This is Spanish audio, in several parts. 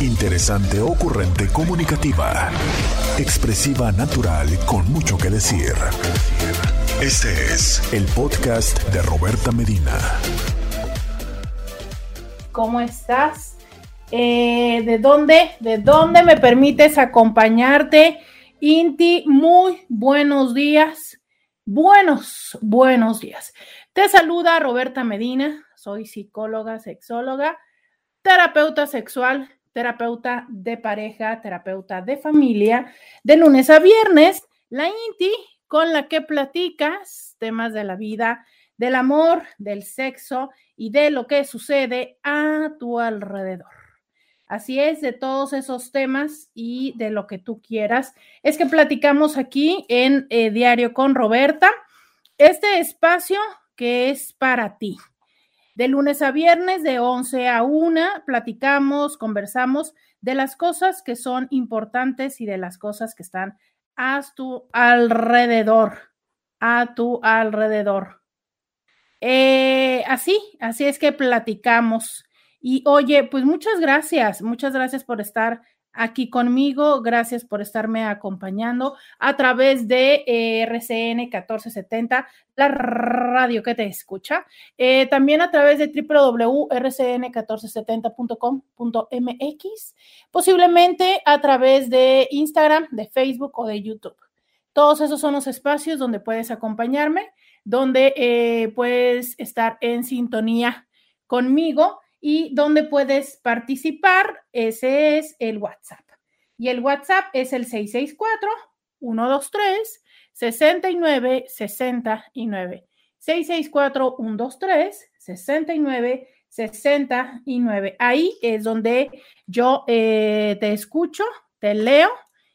Interesante, ocurrente, comunicativa. Expresiva, natural, con mucho que decir. Este es el podcast de Roberta Medina. ¿Cómo estás? Eh, ¿De dónde? ¿De dónde me permites acompañarte? Inti, muy buenos días. Buenos, buenos días. Te saluda Roberta Medina. Soy psicóloga, sexóloga, terapeuta sexual terapeuta de pareja, terapeuta de familia, de lunes a viernes, la INTI con la que platicas temas de la vida, del amor, del sexo y de lo que sucede a tu alrededor. Así es, de todos esos temas y de lo que tú quieras. Es que platicamos aquí en eh, Diario con Roberta, este espacio que es para ti. De lunes a viernes, de 11 a 1, platicamos, conversamos de las cosas que son importantes y de las cosas que están a tu alrededor, a tu alrededor. Eh, así, así es que platicamos. Y oye, pues muchas gracias, muchas gracias por estar aquí conmigo. Gracias por estarme acompañando a través de eh, RCN 1470, la radio que te escucha. Eh, también a través de www.rcn1470.com.mx, posiblemente a través de Instagram, de Facebook o de YouTube. Todos esos son los espacios donde puedes acompañarme, donde eh, puedes estar en sintonía conmigo y donde puedes participar, ese es el WhatsApp. Y el WhatsApp es el 664-123-6969. 664-123-6969. Ahí es donde yo eh, te escucho, te leo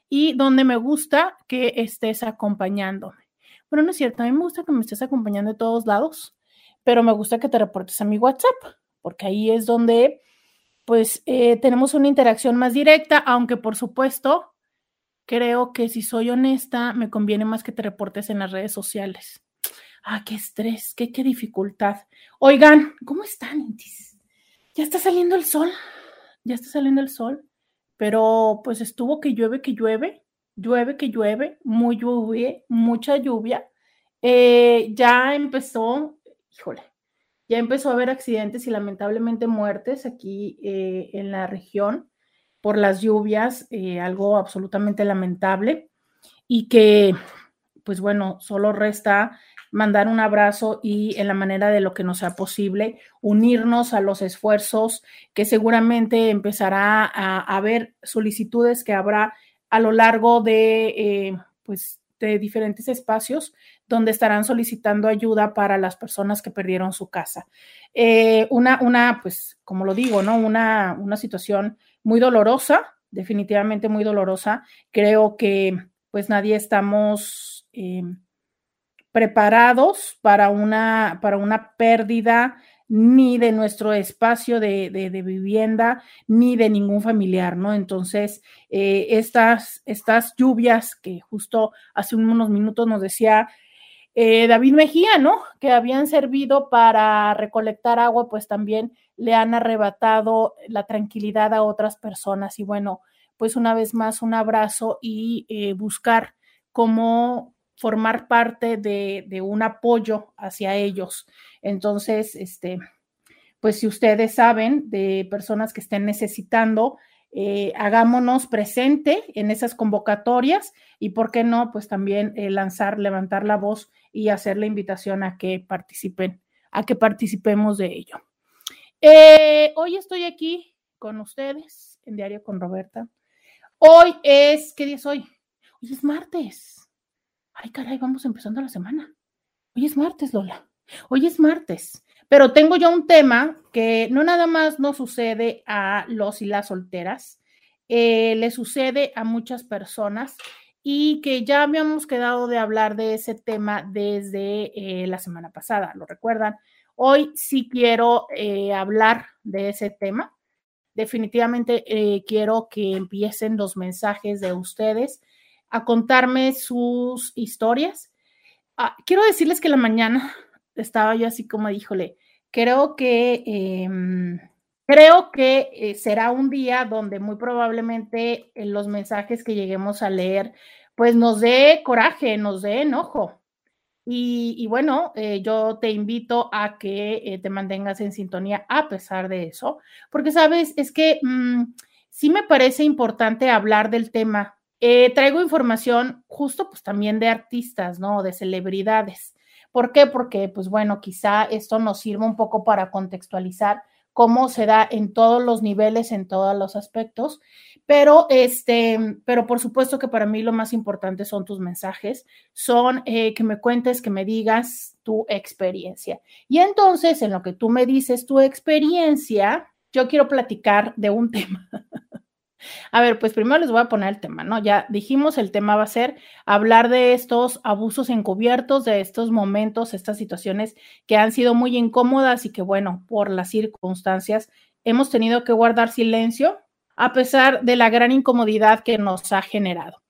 y donde me gusta que estés acompañándome. Bueno, no es cierto, a mí me gusta que me estés acompañando de todos lados, pero me gusta que te reportes a mi WhatsApp porque ahí es donde pues eh, tenemos una interacción más directa, aunque por supuesto creo que si soy honesta, me conviene más que te reportes en las redes sociales. Ah, qué estrés, qué, qué dificultad. Oigan, ¿cómo están? Ya está saliendo el sol, ya está saliendo el sol, pero pues estuvo que llueve, que llueve, llueve, que llueve, muy lluvia, mucha lluvia. Eh, ya empezó, híjole, ya empezó a haber accidentes y lamentablemente muertes aquí eh, en la región por las lluvias, eh, algo absolutamente lamentable y que, pues bueno, solo resta mandar un abrazo y en la manera de lo que nos sea posible, unirnos a los esfuerzos que seguramente empezará a haber solicitudes que habrá a lo largo de, eh, pues, de diferentes espacios donde estarán solicitando ayuda para las personas que perdieron su casa. Eh, una, una, pues, como lo digo, ¿no? Una, una situación muy dolorosa, definitivamente muy dolorosa. Creo que, pues, nadie estamos eh, preparados para una, para una pérdida ni de nuestro espacio de, vivienda, ni de ningún familiar, ¿no? Entonces, eh, estas, estas lluvias que justo hace unos minutos nos decía eh, David Mejía, ¿no? Que habían servido para recolectar agua, pues también le han arrebatado la tranquilidad a otras personas. Y bueno, pues una vez más, un abrazo y eh, buscar cómo formar parte de, de, un apoyo hacia ellos. Entonces, este, pues si ustedes saben de personas que estén necesitando, eh, hagámonos presente en esas convocatorias y, ¿por qué no? Pues también eh, lanzar, levantar la voz y hacer la invitación a que participen, a que participemos de ello. Eh, hoy estoy aquí con ustedes en Diario con Roberta. Hoy es, ¿qué día es hoy? Hoy es martes. Ay, caray, vamos empezando la semana. Hoy es martes, Lola. Hoy es martes. Pero tengo yo un tema que no nada más nos sucede a los y las solteras, eh, le sucede a muchas personas y que ya habíamos quedado de hablar de ese tema desde eh, la semana pasada, ¿lo recuerdan? Hoy sí quiero eh, hablar de ese tema. Definitivamente quiero que empiecen los mensajes de ustedes a contarme sus historias. Ah, quiero decirles que la mañana estaba yo así como, híjole, creo que em, creo que eh, será un día donde muy probablemente en los mensajes que lleguemos a leer, pues nos dé coraje, nos dé enojo. Y, bueno, eh, yo te invito a que eh, te mantengas en sintonía a pesar de eso, porque sabes, es que mm, sí me parece importante hablar del tema. traigo información justo pues también de artistas, ¿no? De celebridades. ¿Por qué? Porque pues bueno, quizá esto nos sirva un poco para contextualizar cómo se da en todos los niveles, en todos los aspectos, pero este, pero por supuesto que para mí lo más importante son tus mensajes, son eh, que me cuentes, que me digas tu experiencia. Y entonces, en lo que tú me dices tu experiencia, yo quiero platicar de un tema a ver, pues primero les voy a poner el tema, ¿no? Ya dijimos, el tema va a ser hablar de estos abusos encubiertos, de estos momentos, estas situaciones que han sido muy incómodas y que, bueno, por las circunstancias hemos tenido que guardar silencio a pesar de la gran incomodidad que nos ha generado.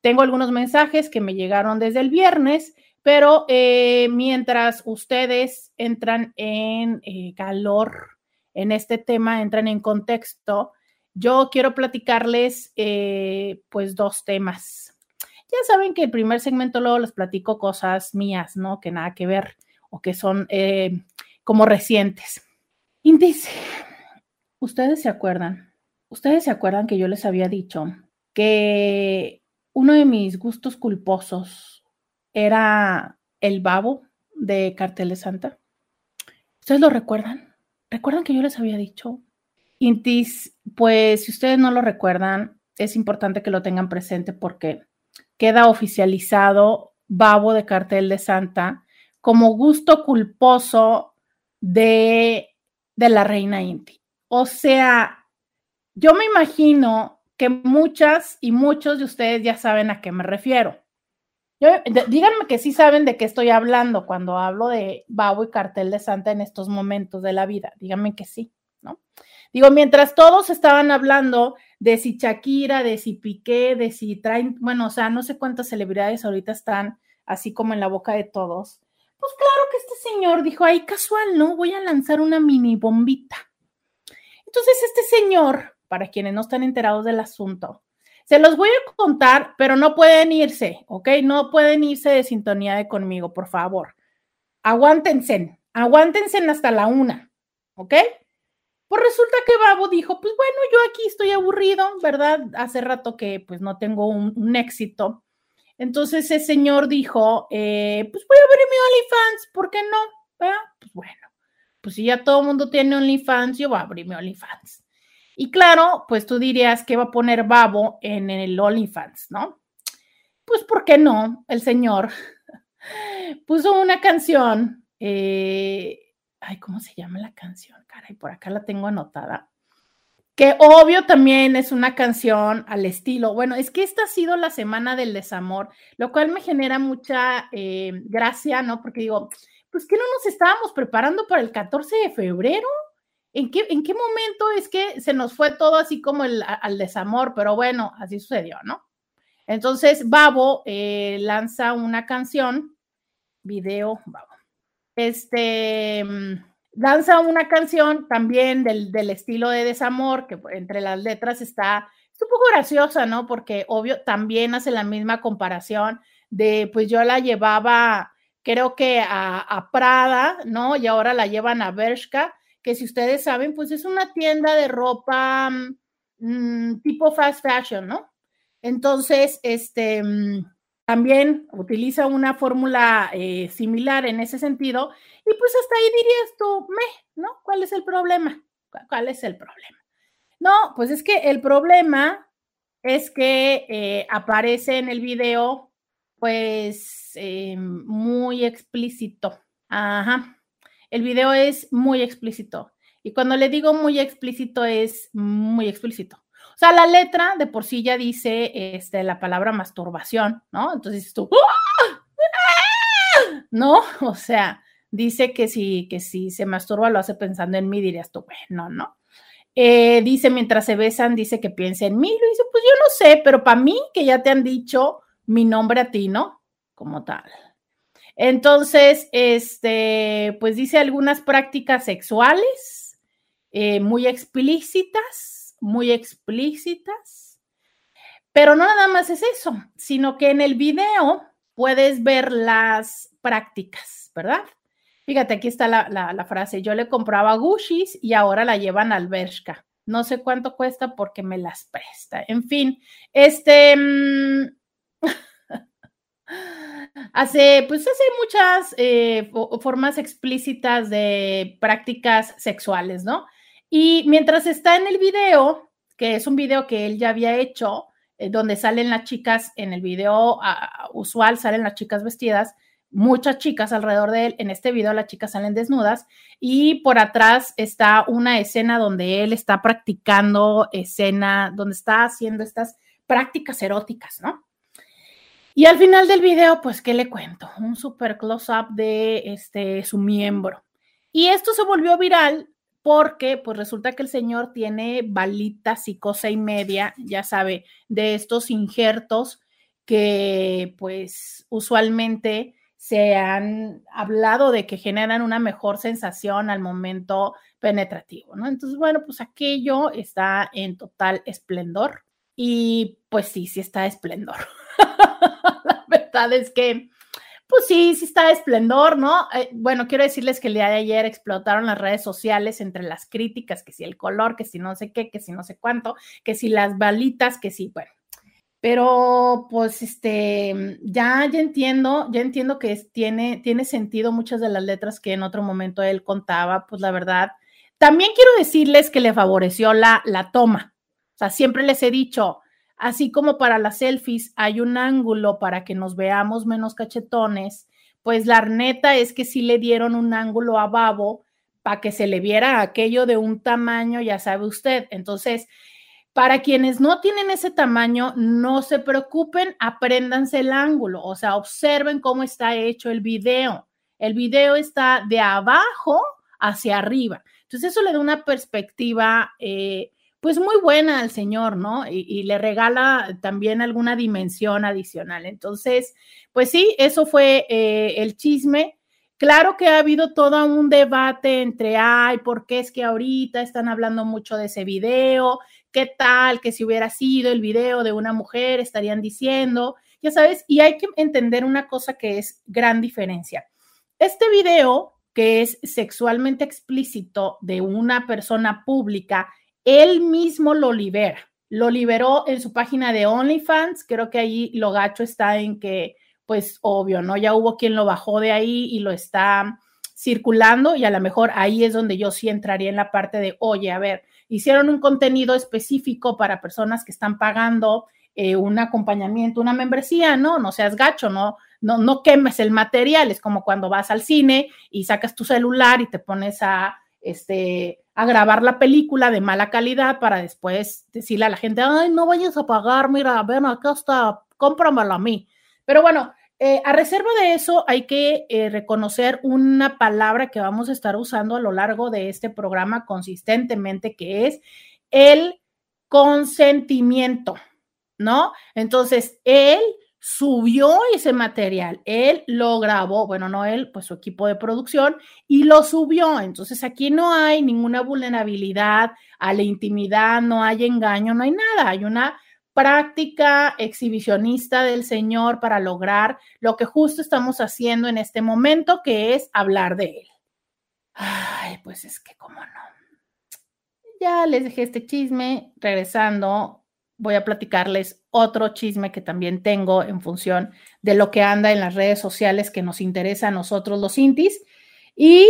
Tengo algunos mensajes que me llegaron desde el viernes, pero eh, mientras ustedes entran en eh, calor en este tema, entran en contexto, yo quiero platicarles eh, pues dos temas. Ya saben que el primer segmento luego les platico cosas mías, ¿no? Que nada que ver o que son eh, como recientes. Índice, ustedes se acuerdan, ustedes se acuerdan que yo les había dicho que uno de mis gustos culposos era el babo de Cartel de Santa. ¿Ustedes lo recuerdan? ¿Recuerdan que yo les había dicho Intis, pues si ustedes no lo recuerdan, es importante que lo tengan presente porque queda oficializado Babo de Cartel de Santa como gusto culposo de, de la reina Inti. O sea, yo me imagino que muchas y muchos de ustedes ya saben a qué me refiero. díganme que sí saben de qué estoy hablando cuando hablo de Babo y Cartel de Santa en estos momentos de la vida. Díganme que sí, ¿no? Digo, mientras todos estaban hablando de si Shakira, de si Piqué, de si traen, bueno, o sea, no sé cuántas celebridades ahorita están así como en la boca de todos. Pues claro que este señor dijo, ay, casual, ¿no? Voy a lanzar una mini bombita. Entonces, este señor, para quienes no están enterados del asunto, se los voy a contar, pero no pueden irse, ¿ok? No pueden irse de sintonía conmigo, por favor. Aguántense, aguántense hasta la una, ¿ok? Pues resulta que Babo dijo, pues bueno, yo aquí estoy aburrido, ¿verdad? Hace rato que pues no tengo un, éxito. Entonces ese señor dijo, eh, pues voy a abrir mi OnlyFans, ¿por qué no? Pues bueno, pues si ya todo el mundo tiene OnlyFans, yo voy a abrir mi OnlyFans. Y claro, pues tú dirías que va a poner Babo en el OnlyFans, ¿no? Pues ¿por qué no? El señor puso una canción eh, ay, ¿cómo se llama la canción? Caray, por acá la tengo anotada. Que obvio también es una canción al estilo. Bueno, es que esta ha sido la semana del desamor, lo cual me genera mucha eh, gracia, ¿no? Porque digo, pues que no nos estábamos preparando para el 14 de febrero. ¿En qué, ¿En qué momento es que se nos fue todo así como el, al desamor? Pero bueno, así sucedió, ¿no? Entonces, Babo eh, lanza una canción, video, Babo, este, mm, lanza una canción también del, estilo de desamor, que entre las letras está, un poco graciosa, ¿no? Porque obvio también hace la misma comparación de, pues yo la llevaba, creo que a, Prada, ¿no? Y ahora la llevan a Bershka, que si ustedes saben, pues es una tienda de ropa mm, tipo fast fashion, ¿no? Entonces, este mm, también utiliza una fórmula eh, similar en ese sentido, y pues hasta ahí dirías tú, me, ¿no? ¿Cuál es el problema? ¿Cuál es el problema? No, pues es que el problema es que eh, aparece en el video, pues, eh, muy explícito. Ajá. El video es muy explícito. Y cuando le digo muy explícito, es muy explícito. O sea, la letra de por sí ya dice este, la palabra masturbación, ¿no? Entonces tú, ¡Ah! ¿no? O sea, dice que si, que si se masturba lo hace pensando en mí, dirías tú, bueno, ¿no? Eh, dice, mientras se besan, dice que piensa en mí. Lo dice, pues yo no sé, pero para mí, que ya te han dicho mi nombre a ti, ¿no? Como tal. Entonces, este, pues dice algunas prácticas sexuales eh, muy explícitas, muy explícitas. Pero no nada más es eso, sino que en el video puedes ver las prácticas, ¿verdad? Fíjate, aquí está la, frase, yo le compraba Gushis y ahora la llevan al Bershka. No sé cuánto cuesta porque me las presta. En fin, este... Mm, hace, pues hace muchas eh, formas explícitas de prácticas sexuales, ¿no? Y mientras está en el video, que es un video que él ya había hecho, eh, donde salen las chicas, en el video usual salen las chicas vestidas, muchas chicas alrededor de él. En este video las chicas salen desnudas y por atrás está una escena donde él está practicando escena, donde está haciendo estas prácticas eróticas, ¿no? Y al final del video, pues, ¿qué le cuento? Un super close-up de este, su miembro. Y esto se volvió viral porque pues resulta que el señor tiene balitas y cosa y media, ya sabe, de estos injertos que pues usualmente se han hablado de que generan una mejor sensación al momento penetrativo, ¿no? Entonces, bueno, pues aquello está en total esplendor y pues sí, sí está esplendor. La verdad es que, pues sí, sí está esplendor, ¿no? Eh, bueno, quiero decirles que el día de ayer explotaron las redes sociales entre las críticas, que si el color, que si no sé qué, que si no sé cuánto, que si las balitas, que si, bueno, pero pues este, ya, ya entiendo, ya entiendo que tiene, tiene sentido muchas de las letras que en otro momento él contaba, pues la verdad. También quiero decirles que le favoreció la, la toma. O sea, siempre les he dicho, así como para las selfies hay un ángulo para que nos veamos menos cachetones, pues la neta es que sí le dieron un ángulo a Babo para que se le viera aquello de un tamaño, ya sabe usted. Entonces, para quienes no tienen ese tamaño, no se preocupen, apréndanse el ángulo, o sea, observen cómo está hecho el video. El video está de abajo hacia arriba. Entonces eso le da una perspectiva, eh, pues muy buena al señor, ¿no? Y, le regala también alguna dimensión adicional. Entonces, pues sí, eso fue eh, el chisme. Claro que ha habido todo un debate entre, ay, ¿por qué es que ahorita están hablando mucho de ese video? ¿Qué tal que si hubiera sido el video de una mujer estarían diciendo? Ya sabes, y hay que entender una cosa que es gran diferencia. Este video que es sexualmente explícito de una persona pública, él mismo lo libera. Lo liberó en su página de OnlyFans. Creo que ahí lo gacho está en que pues obvio, ¿no? Ya hubo quien lo bajó de ahí y lo está circulando y a lo mejor ahí es donde yo sí entraría en la parte de, oye, a ver, hicieron un contenido específico para personas que están pagando eh, un acompañamiento, una membresía, no, no seas gacho, no, no, no quemes el material, es como cuando vas al cine y sacas tu celular y te pones a, este, a grabar la película de mala calidad para después decirle a la gente, ay, no vayas a pagar, mira, ven acá está, cómpramelo a mí. Pero bueno, eh, a reserva de eso, hay que eh, reconocer una palabra que vamos a estar usando a lo largo de este programa consistentemente, que es el consentimiento, ¿no? Entonces, él subió ese material, él lo grabó, bueno, no él, pues su equipo de producción, y lo subió. Entonces, aquí no hay ninguna vulnerabilidad a la intimidad, no hay engaño, no hay nada, hay una práctica exhibicionista del Señor para lograr lo que justo estamos haciendo en este momento, que es hablar de Él. Ay, pues es que cómo no. Ya les dejé este chisme, regresando, voy a platicarles otro chisme que también tengo en función de lo que anda en las redes sociales que nos interesa a nosotros los intis. Y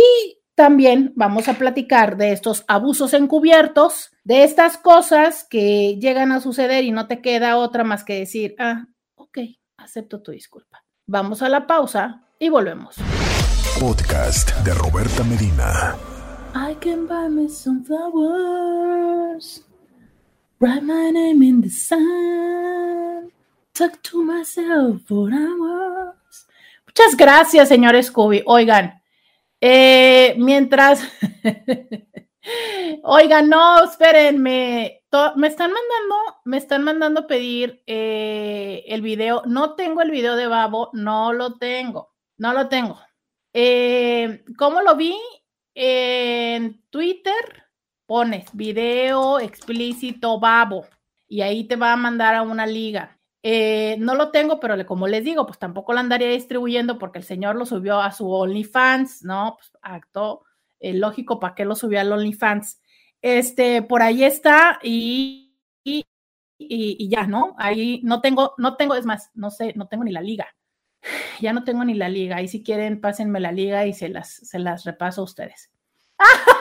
también vamos a platicar de estos abusos encubiertos, de estas cosas que llegan a suceder y no te queda otra más que decir, ah, ok, acepto tu disculpa. Vamos a la pausa y volvemos. Podcast de Roberta Medina. I can buy me some flowers. Write my name in the sun. Talk to myself for hours. Muchas gracias, señor Scooby. Oigan, eh, mientras, oigan, no, espérenme, me están mandando, me están mandando pedir eh, el video. No tengo el video de Babo, no lo tengo, no lo tengo. Eh, ¿Cómo lo vi? En Twitter, pones video explícito babo y ahí te va a mandar a una liga. Eh, no lo tengo, pero como les digo, pues tampoco lo andaría distribuyendo porque el señor lo subió a su OnlyFans, ¿no? Pues acto eh, lógico, ¿para qué lo subió al OnlyFans? Este, por ahí está y, y, ya, ¿no? Ahí no tengo, no tengo, es más, no sé, no tengo ni la liga. Ya no tengo ni la liga. Ahí si quieren, pásenme la liga y se las, se las repaso a ustedes.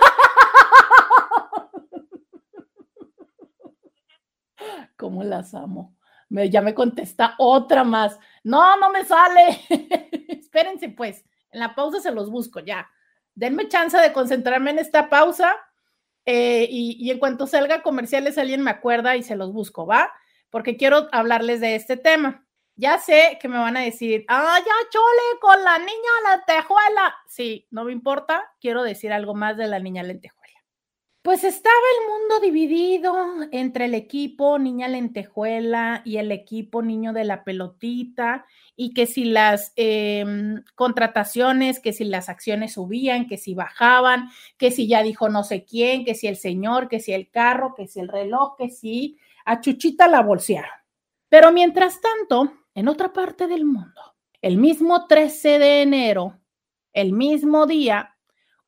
¿Cómo las amo? Me, ya me contesta otra más. No, no me sale. Espérense, pues. En la pausa se los busco ya. Denme chance de concentrarme en esta pausa eh, y, en cuanto salga comerciales alguien me acuerda y se los busco, ¿va? Porque quiero hablarles de este tema. Ya sé que me van a decir, ah, ya chole con la niña lentejuela. Sí, no me importa, quiero decir algo más de la niña lentejuela. Pues estaba el mundo dividido entre el equipo Niña Lentejuela y el equipo Niño de la Pelotita, y que si las em, contrataciones, que si las acciones subían, que si bajaban, que si ya dijo no sé quién, que si el señor, que si el carro, que si el reloj, que si a Chuchita la bolsearon. Pero mientras tanto, en otra parte del mundo, el mismo 13 de enero, el mismo día,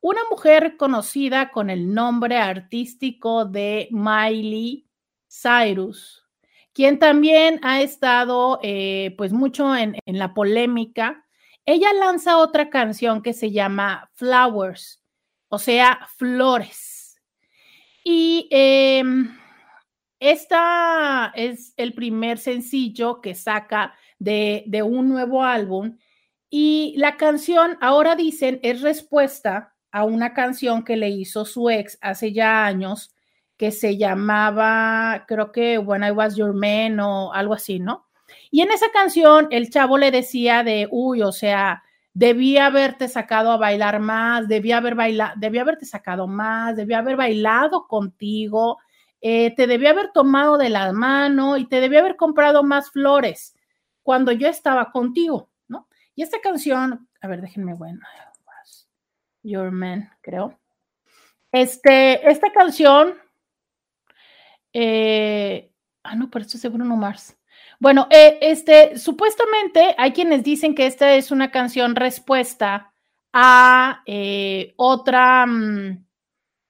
una mujer conocida con el nombre artístico de Miley Cyrus, quien también ha estado eh, pues mucho en, la polémica. Ella lanza otra canción que se llama Flowers, o sea, flores. Y em, esta es el primer sencillo que saca de, de un nuevo álbum. Y la canción, ahora dicen, es respuesta a una canción que le hizo su ex hace ya años que se llamaba, creo que When I Was Your Man o algo así, ¿no? Y en esa canción el chavo le decía de, uy, o sea, debía haberte sacado a bailar más, debía haber bailado, debía haberte sacado más, debía haber bailado contigo, eh, te debía haber tomado de la mano y te debía haber comprado más flores cuando yo estaba contigo, ¿no? Y esta canción, a ver, déjenme, bueno, Your Man, creo. Este, esta canción. Eh, ah, no, pero esto es Bruno Mars. Bueno, eh, este, supuestamente hay quienes dicen que esta es una canción respuesta a eh, otra, mm,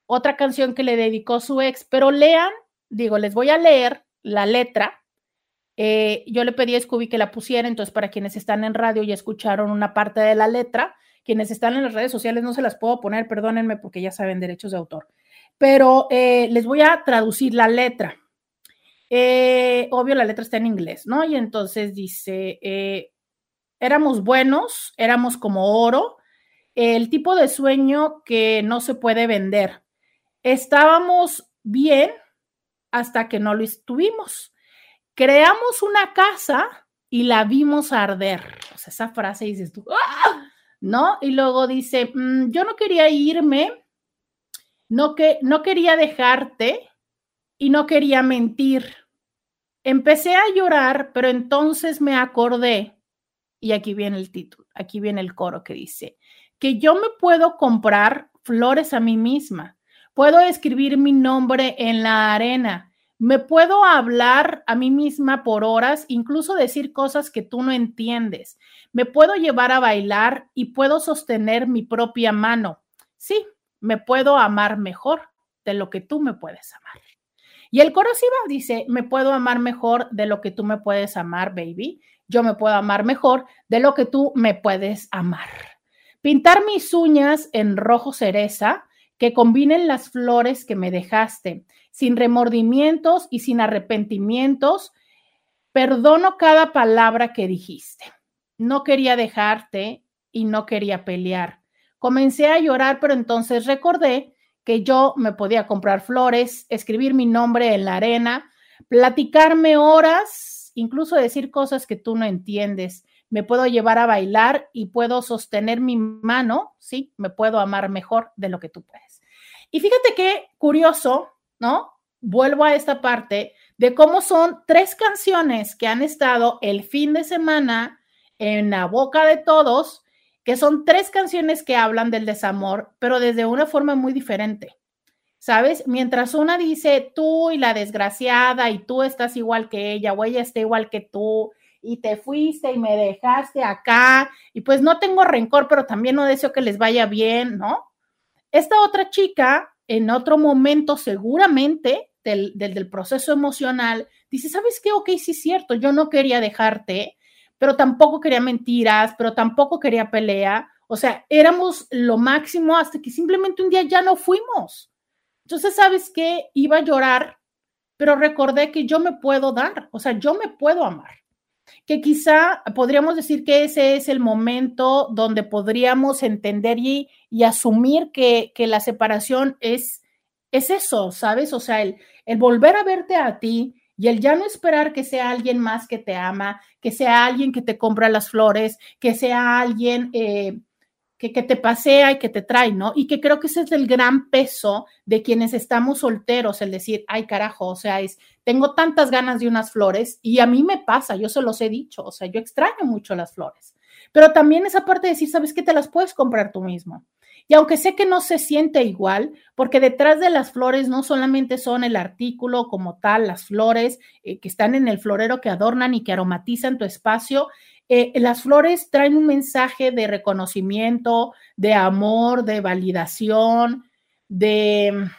otra canción que le dedicó su ex, pero lean, digo, les voy a leer la letra. yo le pedí a Scooby que la pusiera, entonces para quienes están en radio y escucharon una parte de la letra, quienes están en las redes sociales no se las puedo poner, perdónenme porque ya saben derechos de autor, pero eh, les voy a traducir la letra. Eh, obvio, la letra está en inglés, ¿no? Y entonces dice, eh, éramos buenos, éramos como oro, el tipo de sueño que no se puede vender. Estábamos bien hasta que no lo estuvimos. Creamos una casa y la vimos arder. O sea, esa frase dices tú, ¡ah! ¿No? Y luego dice, mm, yo no quería irme, no, que, no quería dejarte y no quería mentir. Empecé a llorar, pero entonces me acordé, y aquí viene el título, aquí viene el coro que dice, que yo me puedo comprar flores a mí misma, puedo escribir mi nombre en la arena me puedo hablar a mí misma por horas, incluso decir cosas que tú no entiendes. Me puedo llevar a bailar y puedo sostener mi propia mano. Sí, me puedo amar mejor de lo que tú me puedes amar. Y el coro dice, me puedo amar mejor de lo que tú me puedes amar, baby. Yo me puedo amar mejor de lo que tú me puedes amar. Pintar mis uñas en rojo cereza, que combinen las flores que me dejaste sin remordimientos y sin arrepentimientos. Perdono cada palabra que dijiste. No quería dejarte y no quería pelear. Comencé a llorar, pero entonces recordé que yo me podía comprar flores, escribir mi nombre en la arena, platicarme horas, incluso decir cosas que tú no entiendes. Me puedo llevar a bailar y puedo sostener mi mano, sí, me puedo amar mejor de lo que tú puedes. Y fíjate qué curioso ¿no? Vuelvo a esta parte de cómo son tres canciones que han estado el fin de semana en la boca de todos, que son tres canciones que hablan del desamor, pero desde una forma muy diferente. ¿sabes? Mientras una dice tú y la desgraciada y tú estás igual que ella o ella está igual que tú y te fuiste y me dejaste acá y pues no tengo rencor, pero también no deseo que les vaya bien, ¿no? Esta otra chica en otro momento seguramente del, del, proceso emocional dice, ¿sabes qué? Ok, sí es cierto, yo no quería dejarte, pero tampoco quería mentiras, pero tampoco quería pelea. O sea, éramos lo máximo hasta que simplemente un día ya no fuimos. Entonces, ¿sabes qué? Iba a llorar, pero recordé que yo me puedo dar, o sea, yo me puedo amar que quizá podríamos decir que ese es el momento donde podríamos entender y, y asumir que, que, la separación es, es eso, ¿sabes? O sea, el, el volver a verte a ti y el ya no esperar que sea alguien más que te ama, que sea alguien que te compra las flores, que sea alguien... Eh, que, que, te pasea y que te trae, ¿no? Y que creo que ese es el gran peso de quienes estamos solteros, el decir, ay carajo, o sea, es, tengo tantas ganas de unas flores y a mí me pasa, yo se los he dicho, o sea, yo extraño mucho las flores, pero también esa parte de decir, ¿sabes qué? Te las puedes comprar tú mismo. Y aunque sé que no se siente igual, porque detrás de las flores no solamente son el artículo como tal, las flores eh, que están en el florero que adornan y que aromatizan tu espacio, eh, las flores traen un mensaje de reconocimiento, de amor, de validación, de,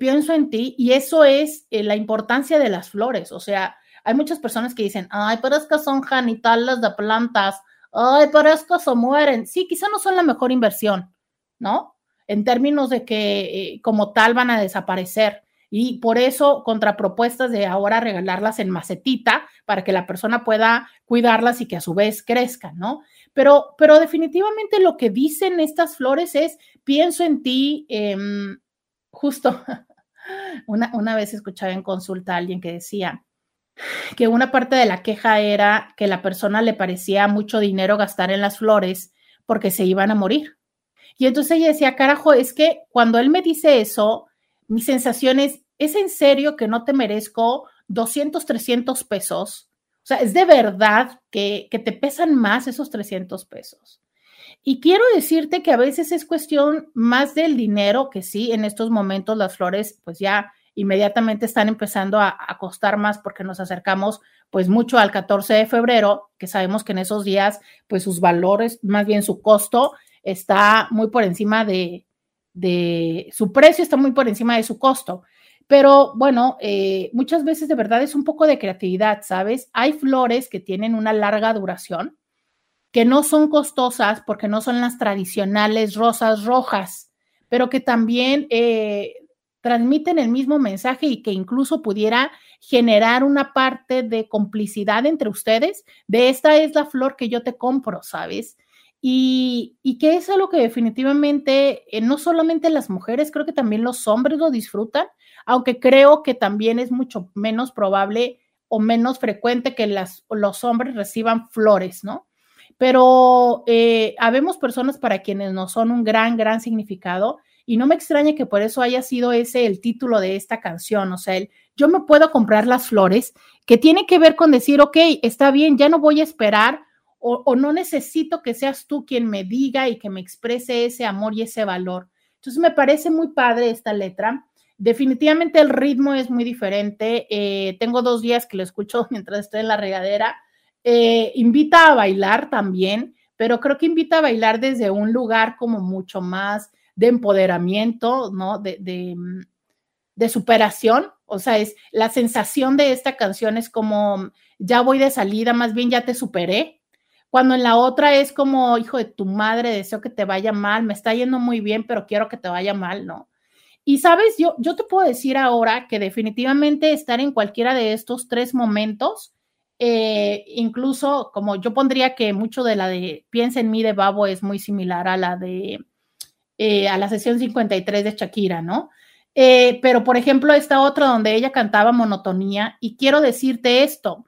pienso en ti, y eso es eh, la importancia de las flores. O sea, hay muchas personas que dicen, ay, pero es que son genitales de plantas, ay, pero es que se mueren. Sí, quizá no son la mejor inversión, ¿no? En términos de que eh, como tal van a desaparecer. Y por eso, contrapropuestas de ahora regalarlas en macetita para que la persona pueda cuidarlas y que a su vez crezcan, ¿no? Pero, pero definitivamente lo que dicen estas flores es, pienso en ti, eh, justo una, una vez escuchaba en consulta a alguien que decía, que una parte de la queja era que la persona le parecía mucho dinero gastar en las flores porque se iban a morir. Y entonces ella decía, carajo, es que cuando él me dice eso, mi sensación es, ¿es en serio que no te merezco 200, 300 pesos? O sea, ¿es de verdad que, que te pesan más esos 300 pesos? Y quiero decirte que a veces es cuestión más del dinero, que sí, en estos momentos las flores pues ya inmediatamente están empezando a, a, costar más porque nos acercamos pues mucho al 14 de febrero, que sabemos que en esos días pues sus valores, más bien su costo está muy por encima de, de su precio está muy por encima de su costo. Pero bueno, eh, muchas veces de verdad es un poco de creatividad, ¿sabes? Hay flores que tienen una larga duración, que no son costosas porque no son las tradicionales rosas rojas, pero que también eh, transmiten el mismo mensaje y que incluso pudiera generar una parte de complicidad entre ustedes, de esta es la flor que yo te compro, ¿sabes? Y, y, que es algo que definitivamente eh, no solamente las mujeres, creo que también los hombres lo disfrutan, aunque creo que también es mucho menos probable o menos frecuente que las, los hombres reciban flores, ¿no? Pero eh, habemos personas para quienes no son un gran, gran significado y no me extraña que por eso haya sido ese el título de esta canción, o sea, el, yo me puedo comprar las flores, que tiene que ver con decir, ok, está bien, ya no voy a esperar o, no necesito que seas tú quien me diga y que me exprese ese amor y ese valor. Entonces me parece muy padre esta letra. Definitivamente el ritmo es muy diferente. Eh, tengo dos días que lo escucho mientras estoy en la regadera. Eh, invita a bailar también, pero creo que invita a bailar desde un lugar como mucho más de empoderamiento, ¿no? De, de, de superación. O sea, es la sensación de esta canción es como ya voy de salida, más bien ya te superé, cuando en la otra es como, hijo de tu madre, deseo que te vaya mal, me está yendo muy bien, pero quiero que te vaya mal, ¿no? Y sabes, yo, yo te puedo decir ahora que definitivamente estar en cualquiera de estos tres momentos, eh, incluso como yo pondría que mucho de la de Piensa en mí de Babo es muy similar a la de, eh, a la sesión 53 de Shakira, ¿no? Eh, pero por ejemplo, esta otra donde ella cantaba monotonía, y quiero decirte esto,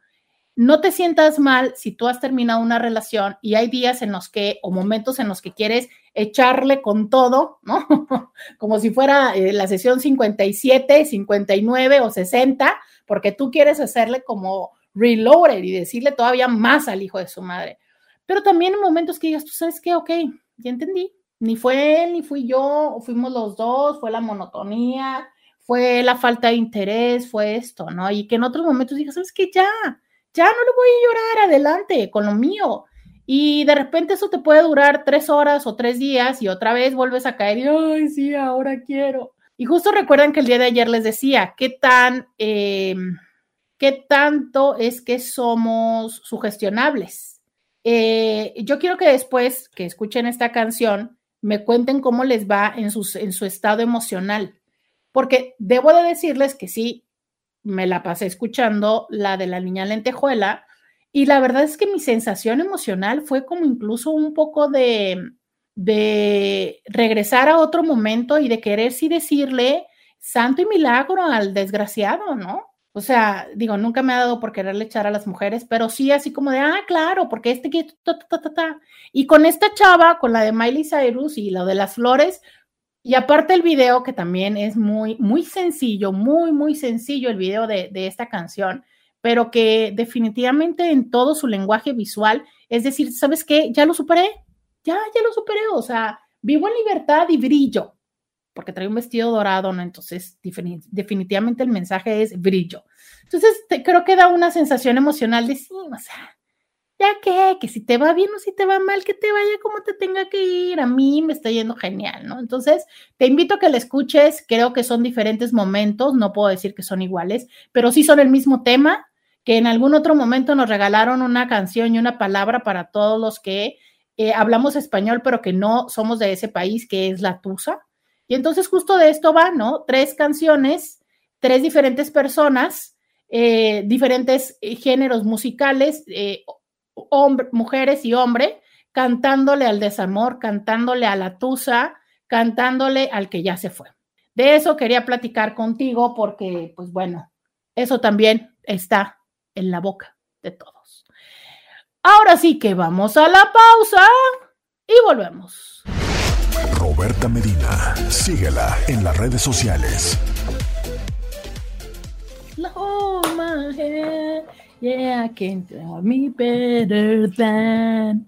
no te sientas mal si tú has terminado una relación y hay días en los que, o momentos en los que quieres echarle con todo, ¿no? Como si fuera eh, la sesión 57, 59 o 60, porque tú quieres hacerle como reloaded y decirle todavía más al hijo de su madre. Pero también en momentos que digas, tú sabes qué, ok, ya entendí, Ni fue él, ni fui yo, fuimos los dos, fue la monotonía, fue la falta de interés, fue esto, ¿no? Y que en otros momentos dije, ¿sabes qué? Ya, ya no le voy a llorar, adelante con lo mío. Y de repente eso te puede durar tres horas o tres días y otra vez vuelves a caer y, ay, sí, ahora quiero. Y justo recuerden que el día de ayer les decía, ¿qué tan, eh, qué tanto es que somos sugestionables? Eh, yo quiero que después que escuchen esta canción, me cuenten cómo les va en, sus, en su estado emocional. Porque debo de decirles que sí, me la pasé escuchando la de la niña lentejuela y la verdad es que mi sensación emocional fue como incluso un poco de, de regresar a otro momento y de querer sí decirle santo y milagro al desgraciado, ¿no? O sea, digo, nunca me ha dado por quererle echar a las mujeres, pero sí así como de, ah, claro, porque este que... Y con esta chava, con la de Miley Cyrus y lo de las flores, y aparte el video, que también es muy, muy sencillo, muy, muy sencillo el video de, de esta canción, pero que definitivamente en todo su lenguaje visual, es decir, ¿sabes qué? Ya lo superé, ya, ya lo superé, o sea, vivo en libertad y brillo, porque trae un vestido dorado, ¿no? Entonces, definitivamente el mensaje es brillo. Entonces, creo que da una sensación emocional de sí, o sea, ya que, que si te va bien o si te va mal, que te vaya como te tenga que ir. A mí me está yendo genial, ¿no? Entonces, te invito a que la escuches. Creo que son diferentes momentos, no puedo decir que son iguales, pero sí son el mismo tema, que en algún otro momento nos regalaron una canción y una palabra para todos los que eh, hablamos español, pero que no somos de ese país, que es la Tusa. Y entonces justo de esto va, ¿no? Tres canciones, tres diferentes personas, eh, diferentes eh, géneros musicales, mujeres y hombre, cantándole al desamor, cantándole a la tusa, cantándole al que ya se fue. De eso quería platicar contigo porque, pues bueno, eso también está en la boca de todos. Ahora sí que vamos a la pausa y volvemos. Roberta Medina, síguela en las redes sociales. Yeah, I can't love me better than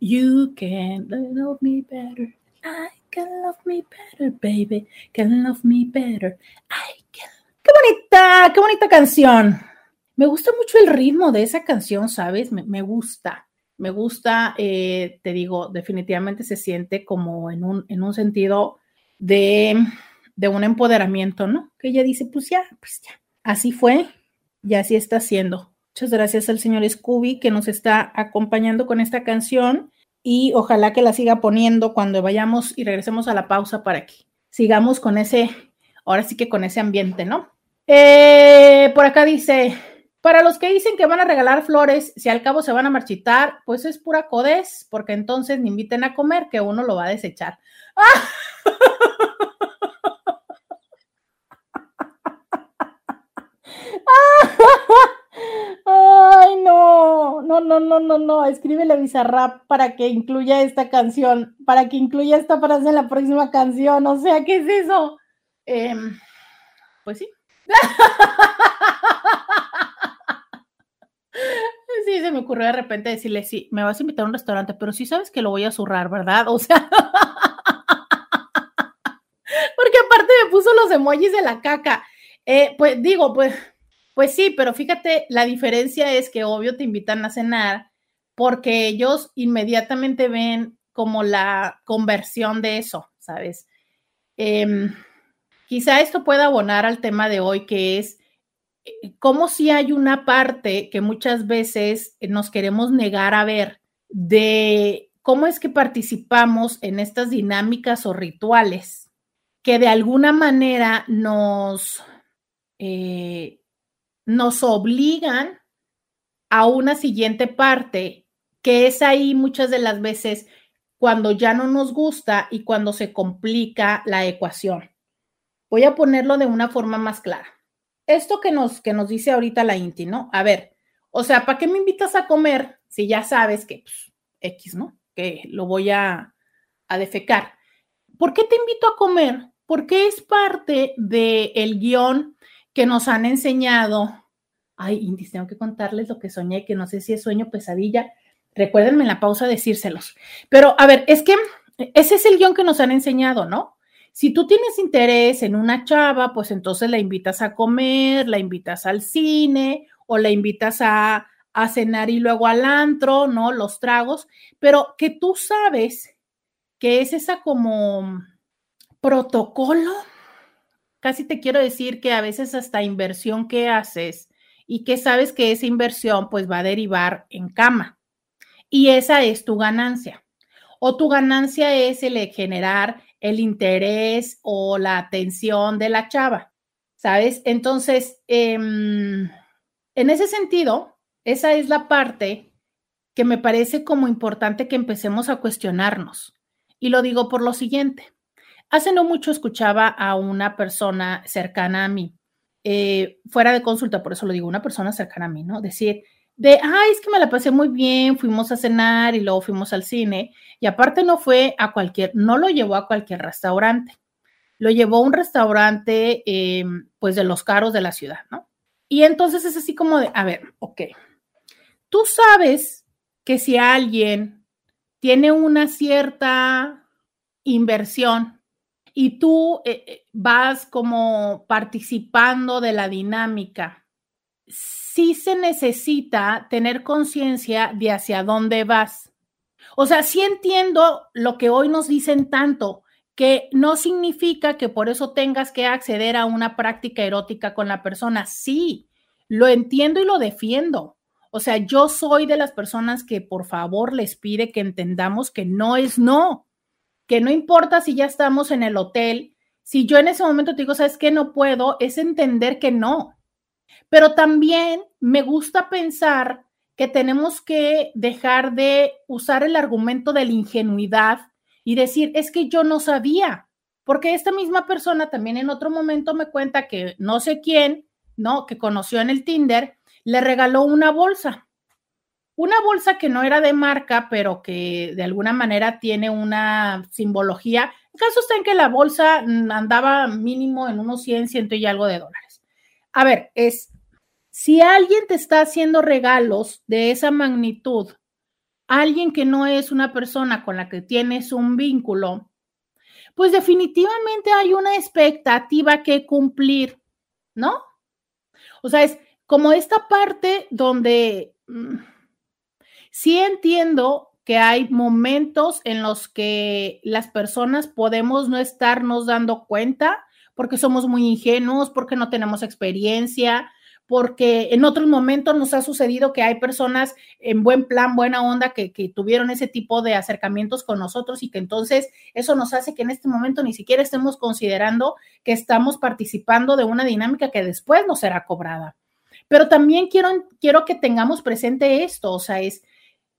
you can love me better. I can love me better, baby. Can love me better. I can. ¡Qué bonita! ¡Qué bonita canción! Me gusta mucho el ritmo de esa canción, ¿sabes? Me, gusta. Me gusta, eh, te digo, definitivamente se siente como en un, en un sentido de, de un empoderamiento, ¿no? Que ella dice, pues ya, pues ya. Así fue y así está siendo. Muchas gracias al señor Scooby que nos está acompañando con esta canción y ojalá que la siga poniendo cuando vayamos y regresemos a la pausa para que sigamos con ese, ahora sí que con ese ambiente, ¿no? Eh, por acá dice, para los que dicen que van a regalar flores, si al cabo se van a marchitar, pues es pura codez, porque entonces ni inviten a comer, que uno lo va a desechar. ¡Ah! Ay, no, no, no, no, no, no. Escríbele a Bizarrap para que incluya esta canción, para que incluya esta frase en la próxima canción. O sea, ¿qué es eso? Em, pues sí. Sí, se me ocurrió de repente decirle, sí, me vas a invitar a un restaurante, pero sí sabes que lo voy a zurrar, ¿verdad? O sea, porque aparte me puso los emojis de la caca. Eh, pues digo, pues pues sí, pero fíjate, la diferencia es que obvio te invitan a cenar porque ellos inmediatamente ven como la conversión de eso, ¿sabes? Em, quizá esto pueda abonar al tema de hoy, que es eh, cómo si hay una parte que muchas veces nos queremos negar a ver de cómo es que participamos en estas dinámicas o rituales que de alguna manera nos, eh, nos obligan a una siguiente parte, que es ahí muchas de las veces cuando ya no nos gusta y cuando se complica la ecuación. Voy a ponerlo de una forma más clara. Esto que nos, que nos dice ahorita la Inti, ¿no? A ver, o sea, ¿para qué me invitas a comer si ya sabes que pues, X, ¿no? Que lo voy a, a defecar. ¿Por qué te invito a comer? Porque es parte del el guion que nos han enseñado ay, Indis, tengo que contarles lo que soñé, que no sé si es sueño, pesadilla. Recuérdenme en la pausa decírselos. Pero a ver, es que ese es el guion que nos han enseñado, ¿no? Si tú tienes interés en una chava, pues entonces la invitas a comer, la invitas al cine o la invitas a, a cenar y luego al antro, ¿no? Los tragos, pero que tú sabes que es esa como protocolo, casi te quiero decir que a veces hasta inversión que haces y que sabes que esa inversión pues va a derivar en cama. Y esa es tu ganancia. O tu ganancia es el generar el interés o la atención de la chava, ¿sabes? Entonces, em, en ese sentido, esa es la parte que me parece como importante que empecemos a cuestionarnos. Y lo digo por lo siguiente. Hace no mucho escuchaba a una persona cercana a mí, eh, fuera de consulta, por eso lo digo, una persona cercana a mí, ¿no? Decir, de, ay, es que me la pasé muy bien, fuimos a cenar y luego fuimos al cine. Y aparte no fue a cualquier, no lo llevó a cualquier restaurante, lo llevó a un restaurante, eh, pues de los caros de la ciudad, ¿no? Y entonces es así como de, a ver, ok, tú sabes que si alguien tiene una cierta inversión y tú eh, eh, vas como participando de la dinámica sí se necesita tener conciencia de hacia dónde vas. O sea, sí entiendo lo que hoy nos dicen tanto, que no significa que por eso tengas que acceder a una práctica erótica con la persona. Sí, lo entiendo y lo defiendo. O sea, yo soy de las personas que por favor les pide que entendamos que no es no, que no importa si ya estamos en el hotel, si yo en ese momento te digo, sabes que no puedo, es entender que no. Pero también me gusta pensar que tenemos que dejar de usar el argumento de la ingenuidad y decir, es que yo no sabía, porque esta misma persona también en otro momento me cuenta que no sé quién, ¿no? Que conoció en el Tinder, le regaló una bolsa. Una bolsa que no era de marca, pero que de alguna manera tiene una simbología. El caso está en que la bolsa andaba mínimo en unos 100, ciento y algo de dólares. A ver, es si alguien te está haciendo regalos de esa magnitud, alguien que no es una persona con la que tienes un vínculo, pues definitivamente hay una expectativa que cumplir, ¿no? O sea, es como esta parte donde mm, sí entiendo que hay momentos en los que las personas podemos no estarnos dando cuenta porque somos muy ingenuos, porque no tenemos experiencia, porque en otros momentos nos ha sucedido que hay personas en buen plan, buena onda, que, tuvieron ese tipo de acercamientos con nosotros y que entonces eso nos hace que en este momento ni siquiera estemos considerando que estamos participando de una dinámica que después nos será cobrada. Pero también quiero, quiero que tengamos presente esto, o sea, es...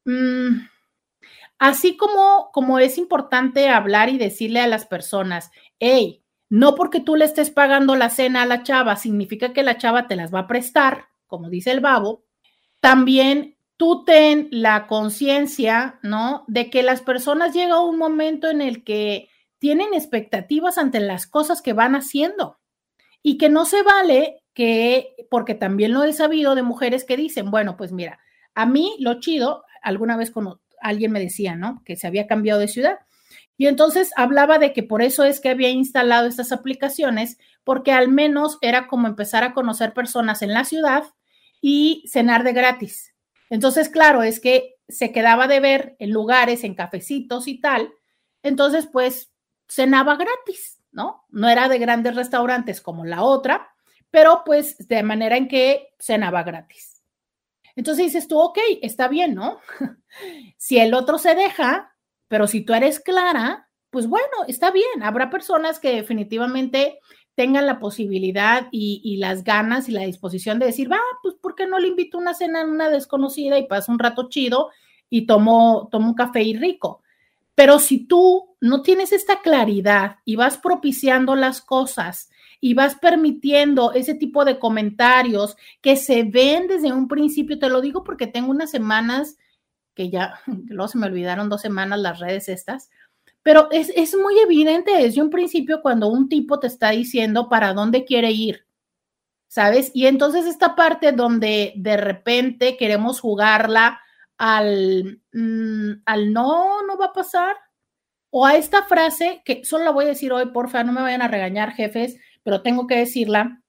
Mm, así como, como es importante hablar y decirle a las personas, hey, no porque tú le estés pagando la cena a la chava, significa que la chava te las va a prestar, como dice el babo. También tú ten la conciencia, ¿no? De que las personas llega un momento en el que tienen expectativas ante las cosas que van haciendo y que no se vale que, porque también lo he sabido de mujeres que dicen, bueno, pues mira, a mí lo chido, alguna vez con alguien me decía, ¿no? Que se había cambiado de ciudad y entonces hablaba de que por eso es que había instalado estas aplicaciones, porque al menos era como empezar a conocer personas en la ciudad y cenar de gratis. Entonces, claro, es que se quedaba de ver en lugares, en cafecitos y tal. Entonces, pues cenaba gratis, ¿no? No era de grandes restaurantes como la otra, pero pues de manera en que cenaba gratis. Entonces dices tú, ok, está bien, ¿no? si el otro se deja, pero si tú eres clara, pues bueno, está bien. Habrá personas que definitivamente tengan la posibilidad y, las ganas y la disposición de decir, va, pues ¿por qué no le invito una cena a una desconocida y pasa un rato chido y tomo, tomo un café y rico? Pero si tú no tienes esta claridad y vas propiciando las cosas y vas permitiendo ese tipo de comentarios que se ven desde un principio, te lo digo porque tengo unas semanas que ya, luego se me olvidaron dos semanas las redes estas, pero es, es muy evidente desde un principio cuando un tipo te está diciendo para dónde quiere ir, ¿sabes? Y entonces esta parte donde de repente queremos jugarla al, mm, al no, no va a pasar, o a esta frase que solo la voy a decir hoy, porfa, no me vayan a regañar, jefes, pero tengo que decirla,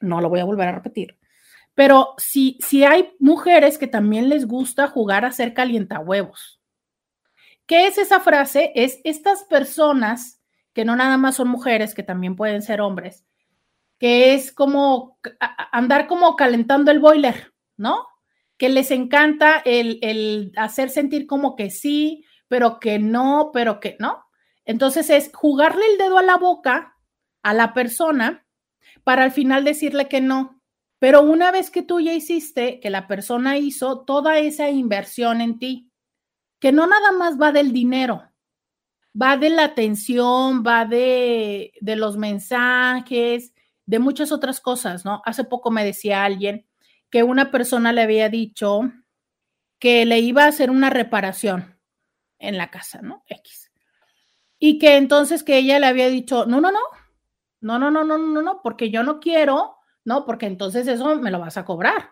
no lo voy a volver a repetir. Pero si, si hay mujeres que también les gusta jugar a ser calientahuevos. ¿Qué es esa frase? Es estas personas que no nada más son mujeres, que también pueden ser hombres, que es como andar como calentando el boiler, ¿no? Que les encanta el, el hacer sentir como que sí, pero que no, pero que no. Entonces es jugarle el dedo a la boca a la persona para al final decirle que no. Pero una vez que tú ya hiciste, que la persona hizo toda esa inversión en ti, que no nada más va del dinero, va de la atención, va de, de los mensajes, de muchas otras cosas, ¿no? Hace poco me decía alguien que una persona le había dicho que le iba a hacer una reparación en la casa, ¿no? X. Y que entonces que ella le había dicho, no, no, no, no, no, no, no, no, no, porque yo no quiero, no, porque entonces eso me lo vas a cobrar.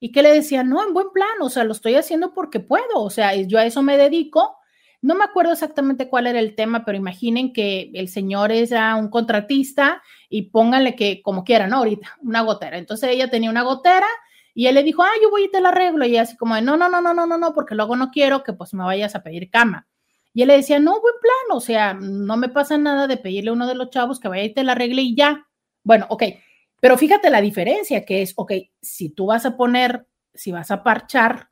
Y que le decía, no, en buen plan, o sea, lo estoy haciendo porque puedo, o sea, yo a eso me dedico. No me acuerdo exactamente cuál era el tema, pero imaginen que el señor era un contratista y pónganle que como quieran, ¿no? Ahorita, una gotera. Entonces ella tenía una gotera y él le dijo, ah, yo voy y te la arreglo. Y así como, no, no, no, no, no, no, no, porque luego no quiero que pues me vayas a pedir cama. Y él le decía, no, buen plan, o sea, no me pasa nada de pedirle a uno de los chavos que vaya y te la arregle y ya. Bueno, ok, pero fíjate la diferencia que es, ok, si tú vas a poner, si vas a parchar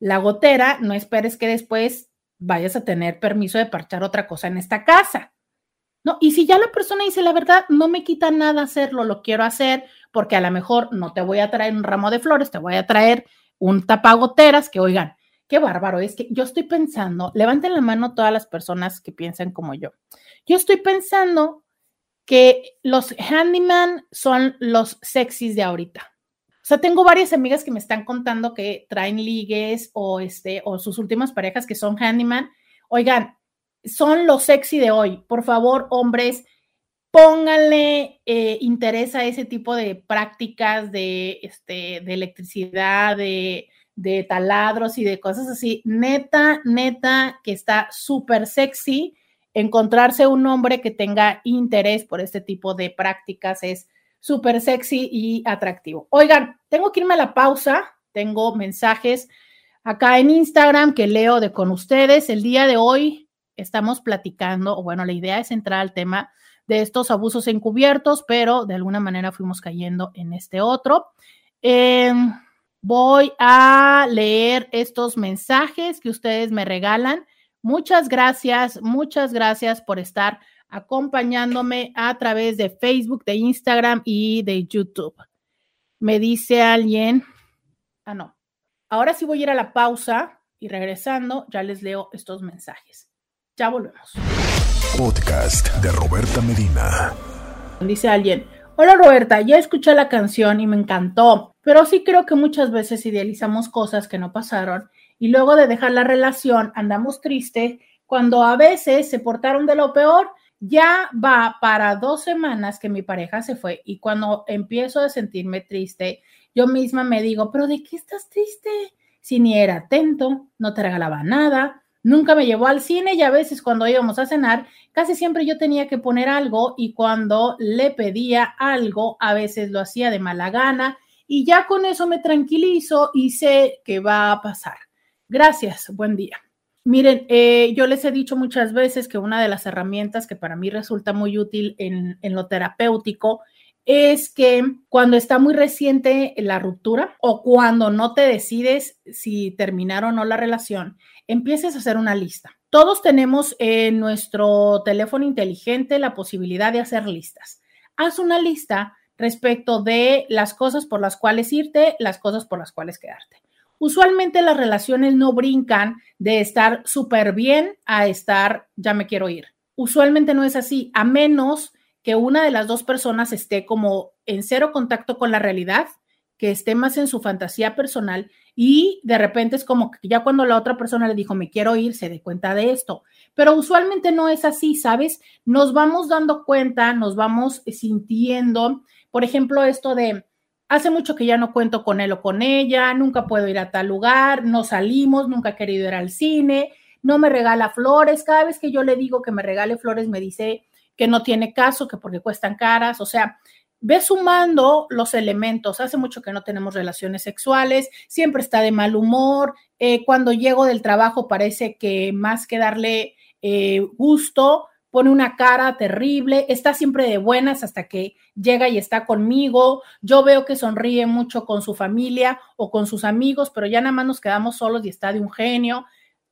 la gotera, no esperes que después vayas a tener permiso de parchar otra cosa en esta casa. No, y si ya la persona dice la verdad, no me quita nada hacerlo, lo quiero hacer, porque a lo mejor no te voy a traer un ramo de flores, te voy a traer un tapagoteras, que oigan, qué bárbaro, es que yo estoy pensando, levanten la mano todas las personas que piensan como yo. Yo estoy pensando que los handyman son los sexys de ahorita. O sea, tengo varias amigas que me están contando que traen ligues o este o sus últimas parejas que son handyman. Oigan, son los sexy de hoy. Por favor, hombres, pónganle eh, interés a ese tipo de prácticas de, este, de electricidad, de, de taladros y de cosas así. Neta, neta, que está súper sexy. Encontrarse un hombre que tenga interés por este tipo de prácticas es súper sexy y atractivo. Oigan, tengo que irme a la pausa. Tengo mensajes acá en Instagram que leo de con ustedes. El día de hoy estamos platicando, o bueno, la idea es entrar al tema de estos abusos encubiertos, pero de alguna manera fuimos cayendo en este otro. Em, voy a leer estos mensajes que ustedes me regalan. Muchas gracias, muchas gracias por estar acompañándome a través de Facebook, de Instagram y de YouTube. Me dice alguien, ah, no, ahora sí voy a ir a la pausa y regresando ya les leo estos mensajes. Ya volvemos. Podcast de Roberta Medina. Dice alguien, hola Roberta, ya escuché la canción y me encantó, pero sí creo que muchas veces idealizamos cosas que no pasaron y luego de dejar la relación andamos triste cuando a veces se portaron de lo peor. Ya va para dos semanas que mi pareja se fue y cuando empiezo a sentirme triste, yo misma me digo, pero ¿de qué estás triste? Si ni era atento, no te regalaba nada, Nunca me llevó al cine y a veces cuando íbamos a cenar, casi siempre yo tenía que poner algo y cuando le pedía algo, a veces lo hacía de mala gana y ya con eso me tranquilizo y sé que va a pasar. Gracias, buen día. Miren, eh, yo les he dicho muchas veces que una de las herramientas que para mí resulta muy útil en, en lo terapéutico es que cuando está muy reciente la ruptura o cuando no te decides si terminar o no la relación, empieces a hacer una lista. Todos tenemos en nuestro teléfono inteligente la posibilidad de hacer listas. Haz una lista respecto de las cosas por las cuales irte, las cosas por las cuales quedarte. Usualmente las relaciones no brincan de estar súper bien a estar ya me quiero ir. Usualmente no es así, a menos que una de las dos personas esté como en cero contacto con la realidad, que esté más en su fantasía personal y de repente es como que ya cuando la otra persona le dijo, me quiero ir, se dé cuenta de esto. Pero usualmente no es así, ¿sabes? Nos vamos dando cuenta, nos vamos sintiendo, por ejemplo, esto de, hace mucho que ya no cuento con él o con ella, nunca puedo ir a tal lugar, no salimos, nunca he querido ir al cine, no me regala flores, cada vez que yo le digo que me regale flores me dice que no tiene caso, que porque cuestan caras, o sea, ve sumando los elementos. Hace mucho que no tenemos relaciones sexuales, siempre está de mal humor. Eh, cuando llego del trabajo parece que más que darle eh, gusto, pone una cara terrible, está siempre de buenas hasta que llega y está conmigo. Yo veo que sonríe mucho con su familia o con sus amigos, pero ya nada más nos quedamos solos y está de un genio.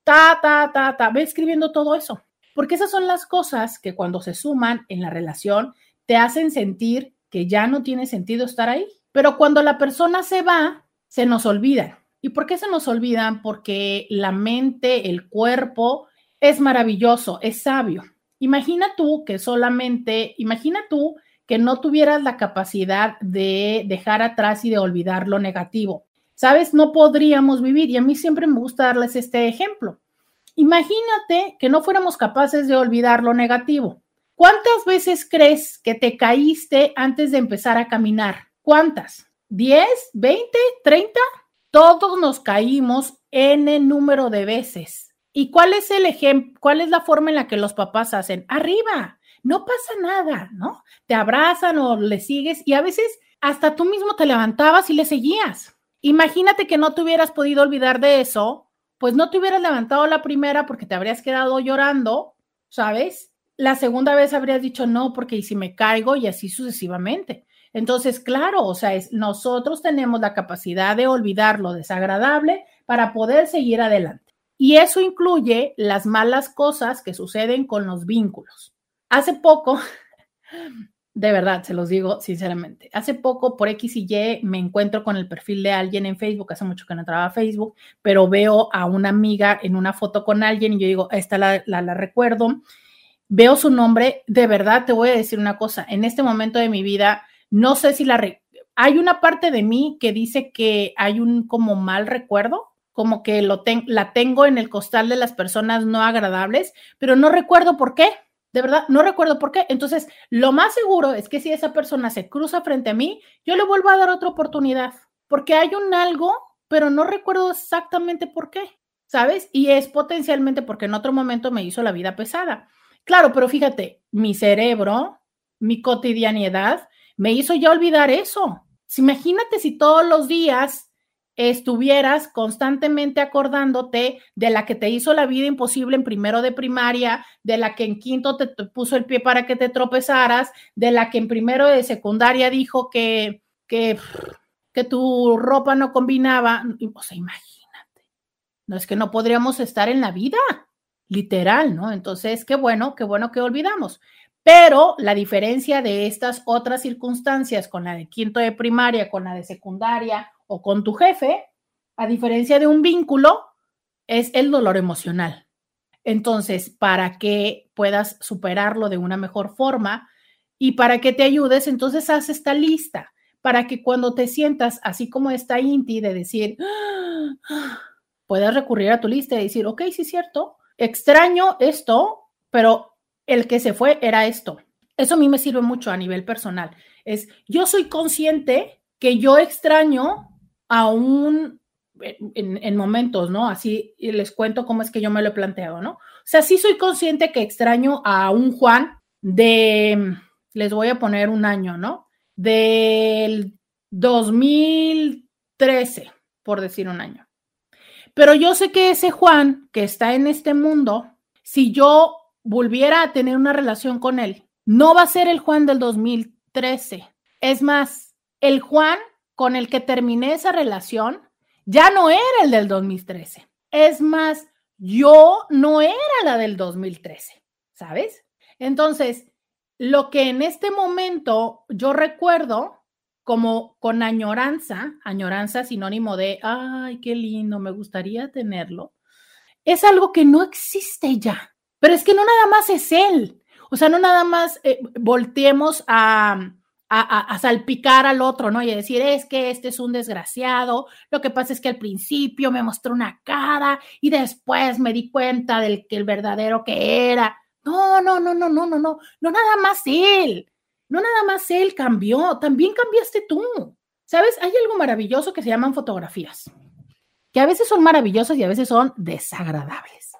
Ta, ta, ta, ta. Ve escribiendo todo eso. Porque esas son las cosas que cuando se suman en la relación te hacen sentir que ya no tiene sentido estar ahí. Pero cuando la persona se va, se nos olvida. ¿Y por qué se nos olvidan? Porque la mente, el cuerpo es maravilloso, es sabio. Imagina tú que solamente, imagina tú que no tuvieras la capacidad de dejar atrás y de olvidar lo negativo. ¿Sabes? No podríamos vivir y a mí siempre me gusta darles este ejemplo. Imagínate que no fuéramos capaces de olvidar lo negativo. ¿Cuántas veces crees que te caíste antes de empezar a caminar? ¿Cuántas? ¿10, 20, 30? Todos nos caímos n número de veces. ¿Y cuál es el ejemplo? ¿Cuál es la forma en la que los papás hacen? Arriba, no pasa nada, ¿no? Te abrazan o le sigues y a veces hasta tú mismo te levantabas y le seguías. Imagínate que no te hubieras podido olvidar de eso, pues no te hubieras levantado la primera porque te habrías quedado llorando, ¿sabes? la segunda vez habrías dicho no, porque y si me caigo y así sucesivamente. Entonces, claro, o sea, es, nosotros tenemos la capacidad de olvidar lo desagradable para poder seguir adelante. Y eso incluye las malas cosas que suceden con los vínculos. Hace poco, de verdad, se los digo sinceramente, hace poco por X y Y me encuentro con el perfil de alguien en Facebook, hace mucho que no entraba a Facebook, pero veo a una amiga en una foto con alguien y yo digo, esta la, recuerdo veo su nombre, de verdad te voy a decir una cosa, en este momento de mi vida, no sé si la... hay una parte de mí que dice que hay un como mal recuerdo, como que lo la tengo en el costal de las personas no agradables, pero no recuerdo por qué. De verdad, no recuerdo por qué. Entonces, lo más seguro es que si esa persona se cruza frente a mí, yo le vuelvo a dar otra oportunidad, porque hay un algo, pero no recuerdo exactamente por qué, ¿sabes? Y es potencialmente porque en otro momento me hizo la vida pesada. Claro, pero fíjate, mi cerebro, mi cotidianidad, me hizo ya olvidar eso. imagínate si todos los días estuvieras constantemente acordándote de la que te hizo la vida imposible en primero de primaria, de la que en quinto te, puso el pie para que te tropezaras, de la que en primero de secundaria dijo que, que, que tu ropa no combinaba. O sea, imagínate. No es que no podríamos estar en la vida literal, ¿no? Entonces, qué bueno, qué bueno que olvidamos. Pero la diferencia de estas otras circunstancias con la de quinto de primaria, con la de secundaria o con tu jefe, a diferencia de un vínculo, es el dolor emocional. Entonces, para que puedas superarlo de una mejor forma y para que te ayudes, entonces haz esta lista para que cuando te sientas así como está Inti de decir, puedas recurrir a tu lista y decir, ok, sí es cierto, extraño esto, pero el que se fue era esto. Eso a mí me sirve mucho a nivel personal. Es, yo soy consciente que yo extraño a un, en, momentos, ¿no? Así les cuento cómo es que yo me lo he planteado, ¿no? O sea, sí soy consciente que extraño a un Juan de, les voy a poner un año, ¿no? Del 2013, por decir un año. Pero yo sé que ese Juan que está en este mundo, si yo volviera a tener una relación con él, no va a ser el Juan del 2013. Es más, el Juan con el que terminé esa relación ya no era el del 2013. Es más, yo no era la del 2013, ¿sabes? Entonces, lo que en este momento yo recuerdo como con añoranza, añoranza sinónimo de, ay, qué lindo, me gustaría tenerlo, es algo que no existe ya. Pero es que no nada más es él. O sea, no nada más eh, volteemos a, a, salpicar al otro, ¿no? Y decir, es que este es un desgraciado. Lo que pasa es que al principio me mostró una cara y después me di cuenta del que el verdadero que era. No, no, no, no, no, no, no, no nada más él. No nada más él cambió, también cambiaste tú. ¿Sabes? Hay algo maravilloso que se llaman fotografías, que a veces son maravillosas y a veces son desagradables.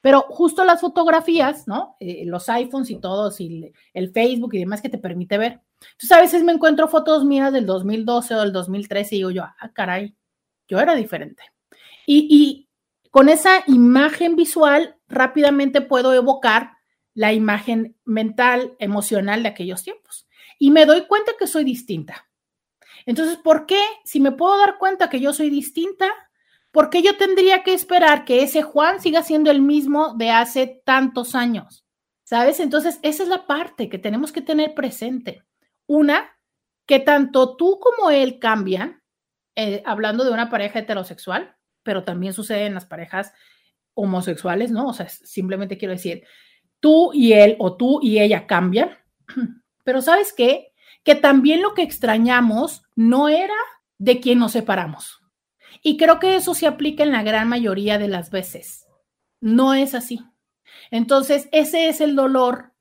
Pero justo las fotografías, ¿no? Eh, los iPhones y todos, y el Facebook y demás que te permite ver. Entonces a veces me encuentro fotos mías del 2012 o del 2013 y digo yo, ah, caray, yo era diferente. Y, y con esa imagen visual rápidamente puedo evocar la imagen mental, emocional de aquellos tiempos. Y me doy cuenta que soy distinta. Entonces, ¿por qué? Si me puedo dar cuenta que yo soy distinta, ¿por qué yo tendría que esperar que ese Juan siga siendo el mismo de hace tantos años? ¿Sabes? Entonces, esa es la parte que tenemos que tener presente. Una, que tanto tú como él cambian, eh, hablando de una pareja heterosexual, pero también sucede en las parejas homosexuales, ¿no? O sea, simplemente quiero decir, tú y él o tú y ella cambian, pero ¿sabes qué? Que también lo que extrañamos no era de quien nos separamos. Y creo que eso se aplica en la gran mayoría de las veces. No es así. Entonces, ese es el dolor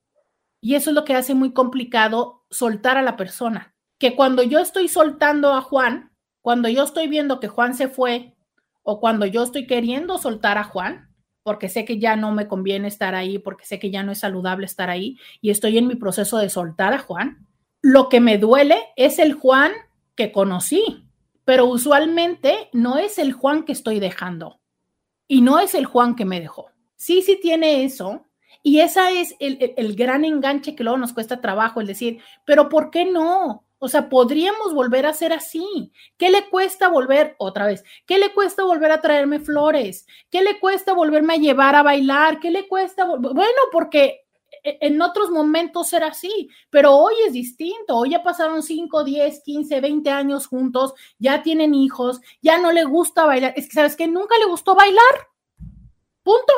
y eso es lo que hace muy complicado soltar a la persona. Que cuando yo estoy soltando a Juan, cuando yo estoy viendo que Juan se fue o cuando yo estoy queriendo soltar a Juan, porque sé que ya no me conviene estar ahí, porque sé que ya no es saludable estar ahí y estoy en mi proceso de soltar a Juan, lo que me duele es el Juan que conocí, pero usualmente no es el Juan que estoy dejando y no es el Juan que me dejó. Sí, sí tiene eso. Y ese es el, el gran enganche que luego nos cuesta trabajo, el decir, pero ¿por qué no? O sea, podríamos volver a ser así. ¿Qué le cuesta volver otra vez? ¿Qué le cuesta volver a traerme flores? ¿Qué le cuesta volverme a llevar a bailar? ¿Qué le cuesta? Bueno, porque e-, en otros momentos era así, pero hoy es distinto. Hoy ya pasaron 5, 10, 15, 20 años juntos, ya tienen hijos, ya no le gusta bailar. Es que, ¿sabes que Nunca le gustó bailar. Punto.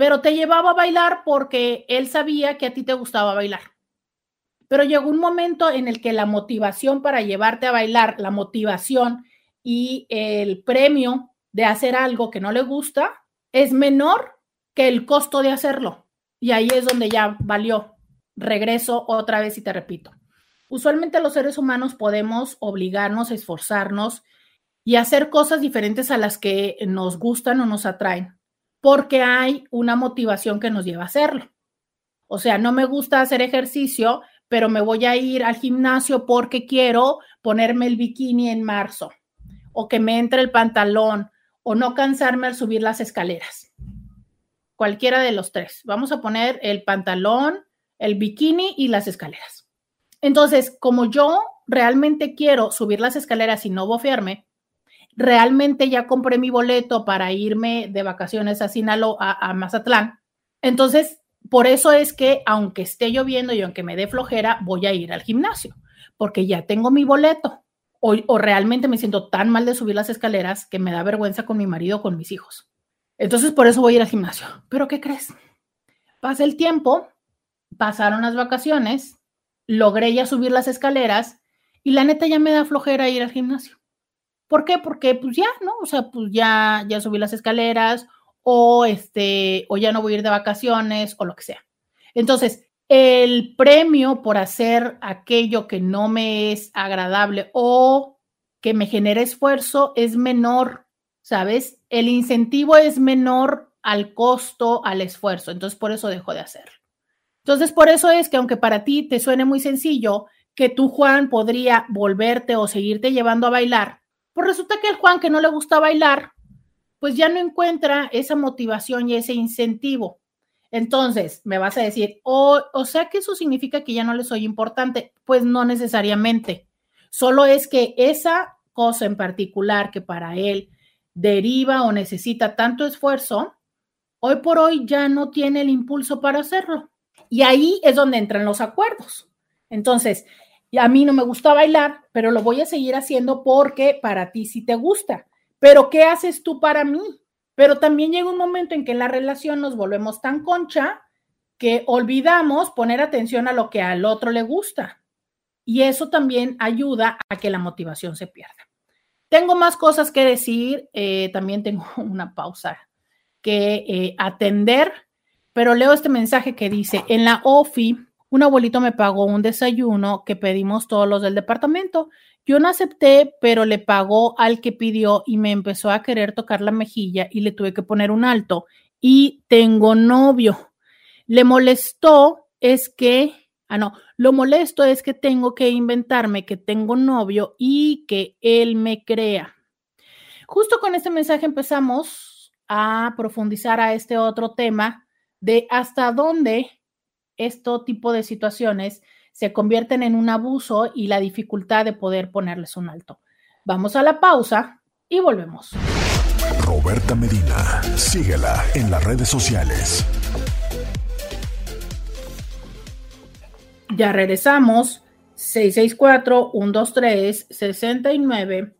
Pero te llevaba a bailar porque él sabía que a ti te gustaba bailar pero llegó un momento en el que la motivación para llevarte a bailar, la motivación y el premio de hacer algo que no le gusta es menor que el costo de hacerlo. Y ahí es donde ya valió. Regreso otra vez y te repito. Usualmente los seres humanos podemos obligarnos, esforzarnos y hacer cosas diferentes a las que nos gustan o nos atraen, porque hay una motivación que nos lleva a hacerlo. O sea, no me gusta hacer ejercicio, pero me voy a ir al gimnasio porque quiero ponerme el bikini en marzo, o que me entre el pantalón, o no cansarme al subir las escaleras. Cualquiera de los tres. Vamos a poner el pantalón, el bikini y las escaleras. Entonces, como yo realmente quiero subir las escaleras y no bofearme, realmente ya compré mi boleto para irme de vacaciones a Sinaloa, a, Mazatlán. Entonces, por eso es que aunque esté lloviendo y aunque me dé flojera, voy a ir al gimnasio, porque ya tengo mi boleto. O, o, realmente me siento tan mal de subir las escaleras que me da vergüenza con mi marido o con mis hijos. Entonces, por eso voy a ir al gimnasio. Pero, ¿qué crees? Pasa el tiempo, pasaron las vacaciones, logré ya subir las escaleras y la neta ya me da flojera ir al gimnasio. ¿Por qué? Porque pues ya, ¿no? O sea, pues ya, ya subí las escaleras o este, o ya no voy a ir de vacaciones o lo que sea. Entonces, el premio por hacer aquello que no me es agradable o que me genera esfuerzo es menor, ¿sabes? El incentivo es menor al costo, al esfuerzo. Entonces, por eso dejo de hacerlo. Entonces, por eso es que aunque para ti te suene muy sencillo, que tú, Juan, podría volverte o seguirte llevando a bailar, pues resulta que el Juan que no le gusta bailar, pues ya no encuentra esa motivación y ese incentivo. Entonces, me vas a decir, o, o sea que eso significa que ya no le soy importante. Pues no necesariamente. Solo es que esa cosa en particular que para él deriva o necesita tanto esfuerzo, hoy por hoy ya no tiene el impulso para hacerlo. Y ahí es donde entran los acuerdos. Entonces, a mí no me gusta bailar, pero lo voy a seguir haciendo porque para ti sí te gusta pero ¿qué haces tú para mí? Pero también llega un momento en que en la relación nos volvemos tan concha que olvidamos poner atención a lo que al otro le gusta. Y eso también ayuda a que la motivación se pierda. Tengo más cosas que decir, eh, también tengo una pausa que eh, atender, pero leo este mensaje que dice, en la OFI, un abuelito me pagó un desayuno que pedimos todos los del departamento. Yo no acepté, pero le pagó al que pidió y me empezó a querer tocar la mejilla y le tuve que poner un alto y tengo novio. Le molestó es que, ah, no, lo molesto es que tengo que inventarme que tengo novio y que él me crea. Justo con este mensaje empezamos a profundizar a este otro tema de hasta dónde este tipo de situaciones se convierten en un abuso y la dificultad de poder ponerles un alto. Vamos a la pausa y volvemos. Roberta Medina, síguela en las redes sociales. Ya regresamos. 664-123-69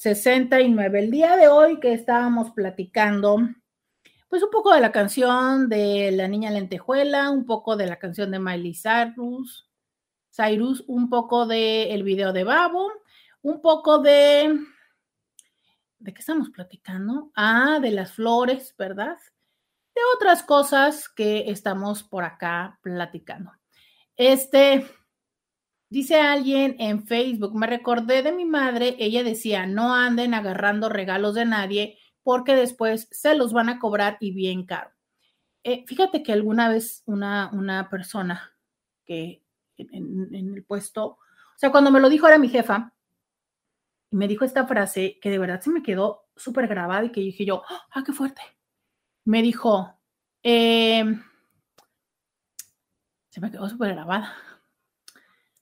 69. El día de hoy que estábamos platicando, pues un poco de la canción de La Niña Lentejuela, un poco de la canción de Miley Cyrus, Cyrus, un poco del el video de Babo, un poco de... ¿De qué estamos platicando? Ah, de las flores, ¿verdad? De otras cosas que estamos por acá platicando. Este, Dice alguien en Facebook, me recordé de mi madre, ella decía, no anden agarrando regalos de nadie porque después se los van a cobrar y bien caro. Eh, fíjate que alguna vez una, una persona que en, el puesto, o sea, cuando me lo dijo era mi jefa, y me dijo esta frase que de verdad se me quedó súper grabada y que dije yo, ah, qué fuerte. Me dijo, em, se me quedó súper grabada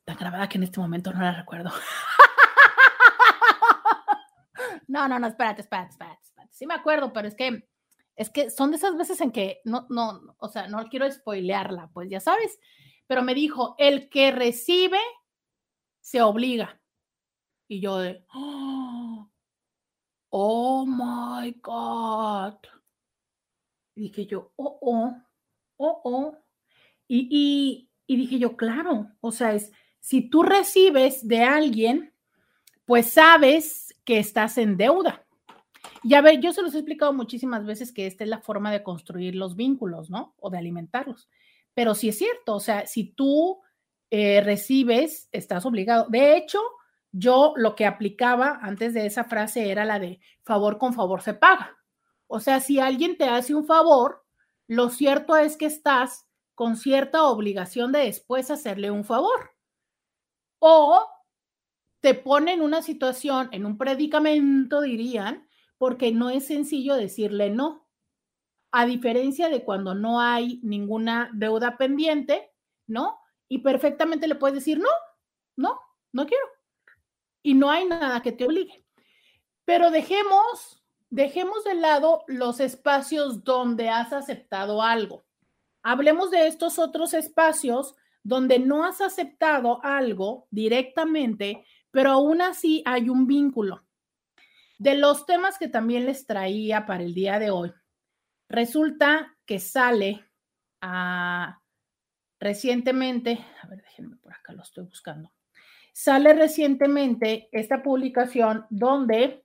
tan grabada que en este momento no la recuerdo. no, no, no, espérate, espérate, espérate. Sí me acuerdo, pero es que es que son de esas veces en que no, no, o sea, no quiero spoilearla, pues ya sabes, pero me dijo, el que recibe se obliga. Y yo de, oh, my God. Y dije yo, oh, oh, oh, oh. Y, y dije yo, claro, o sea, es, si tú recibes de alguien, pues sabes que estás en deuda. Ya ver, yo se los he explicado muchísimas veces que esta es la forma de construir los vínculos, ¿no? O de alimentarlos. Pero sí es cierto, o sea, si tú eh, recibes, estás obligado. De hecho, yo lo que aplicaba antes de esa frase era la de favor con favor se paga. O sea, si alguien te hace un favor, lo cierto es que estás con cierta obligación de después hacerle un favor o te pone en una situación, en un predicamento, dirían, porque no es sencillo decirle no. A diferencia de cuando no hay ninguna deuda pendiente, ¿no? Y perfectamente le puedes decir no, no, no quiero. Y no hay nada que te obligue. Pero dejemos, dejemos de lado los espacios donde has aceptado algo. Hablemos de estos otros espacios donde no has aceptado algo directamente, pero aún así hay un vínculo. De los temas que también les traía para el día de hoy, resulta que sale ah, recientemente, a ver, déjenme por acá, lo estoy buscando. Sale recientemente esta publicación donde,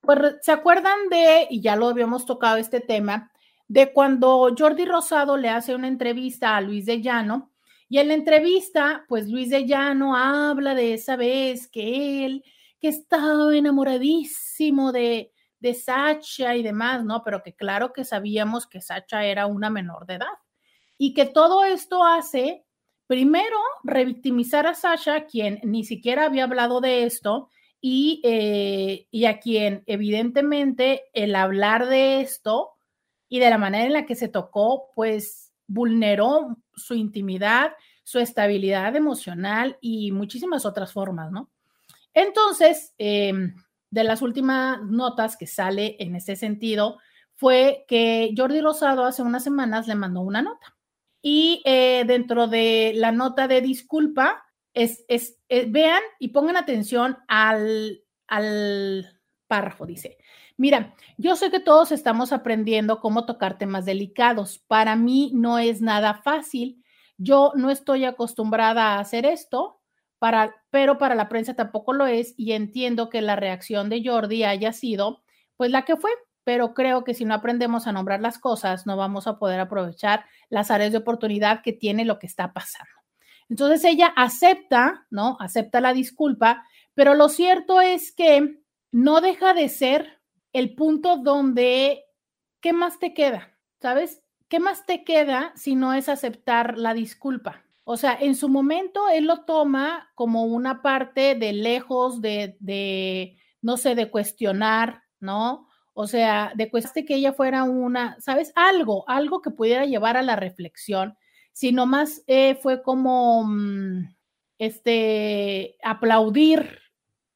pues, ¿se acuerdan de, y ya lo habíamos tocado este tema, de cuando Jordi Rosado le hace una entrevista a Luis de Llano y en la entrevista, pues Luis de Llano habla de esa vez que él, que estaba enamoradísimo de, de Sacha y demás, ¿no? Pero que claro que sabíamos que Sacha era una menor de edad. Y que todo esto hace, primero, revictimizar a Sacha, quien ni siquiera había hablado de esto, y, eh, y a quien evidentemente el hablar de esto y de la manera en la que se tocó, pues vulneró su intimidad, su estabilidad emocional y muchísimas otras formas, ¿no? Entonces, em, de las últimas notas que sale en ese sentido fue que Jordi Rosado hace unas semanas le mandó una nota. Y eh, dentro de la nota de disculpa, es, es, eh, vean y pongan atención al, al párrafo, dice, Mira, yo sé que todos estamos aprendiendo cómo tocar temas delicados. Para mí no es nada fácil. Yo no estoy acostumbrada a hacer esto, para, pero para la prensa tampoco lo es y entiendo que la reacción de Jordi haya sido pues la que fue, pero creo que si no aprendemos a nombrar las cosas, no vamos a poder aprovechar las áreas de oportunidad que tiene lo que está pasando. Entonces ella acepta, ¿no? Acepta la disculpa, pero lo cierto es que no deja de ser el punto donde, ¿qué más te queda? ¿sabes? ¿Qué más te queda si no es aceptar la disculpa? O sea, en su momento él lo toma como una parte de lejos de, de no sé, de cuestionar, ¿no? O sea, de cueste que ella fuera una, ¿sabes? Algo, algo que pudiera llevar a la reflexión, sino más eh, fue como, mm, este, aplaudir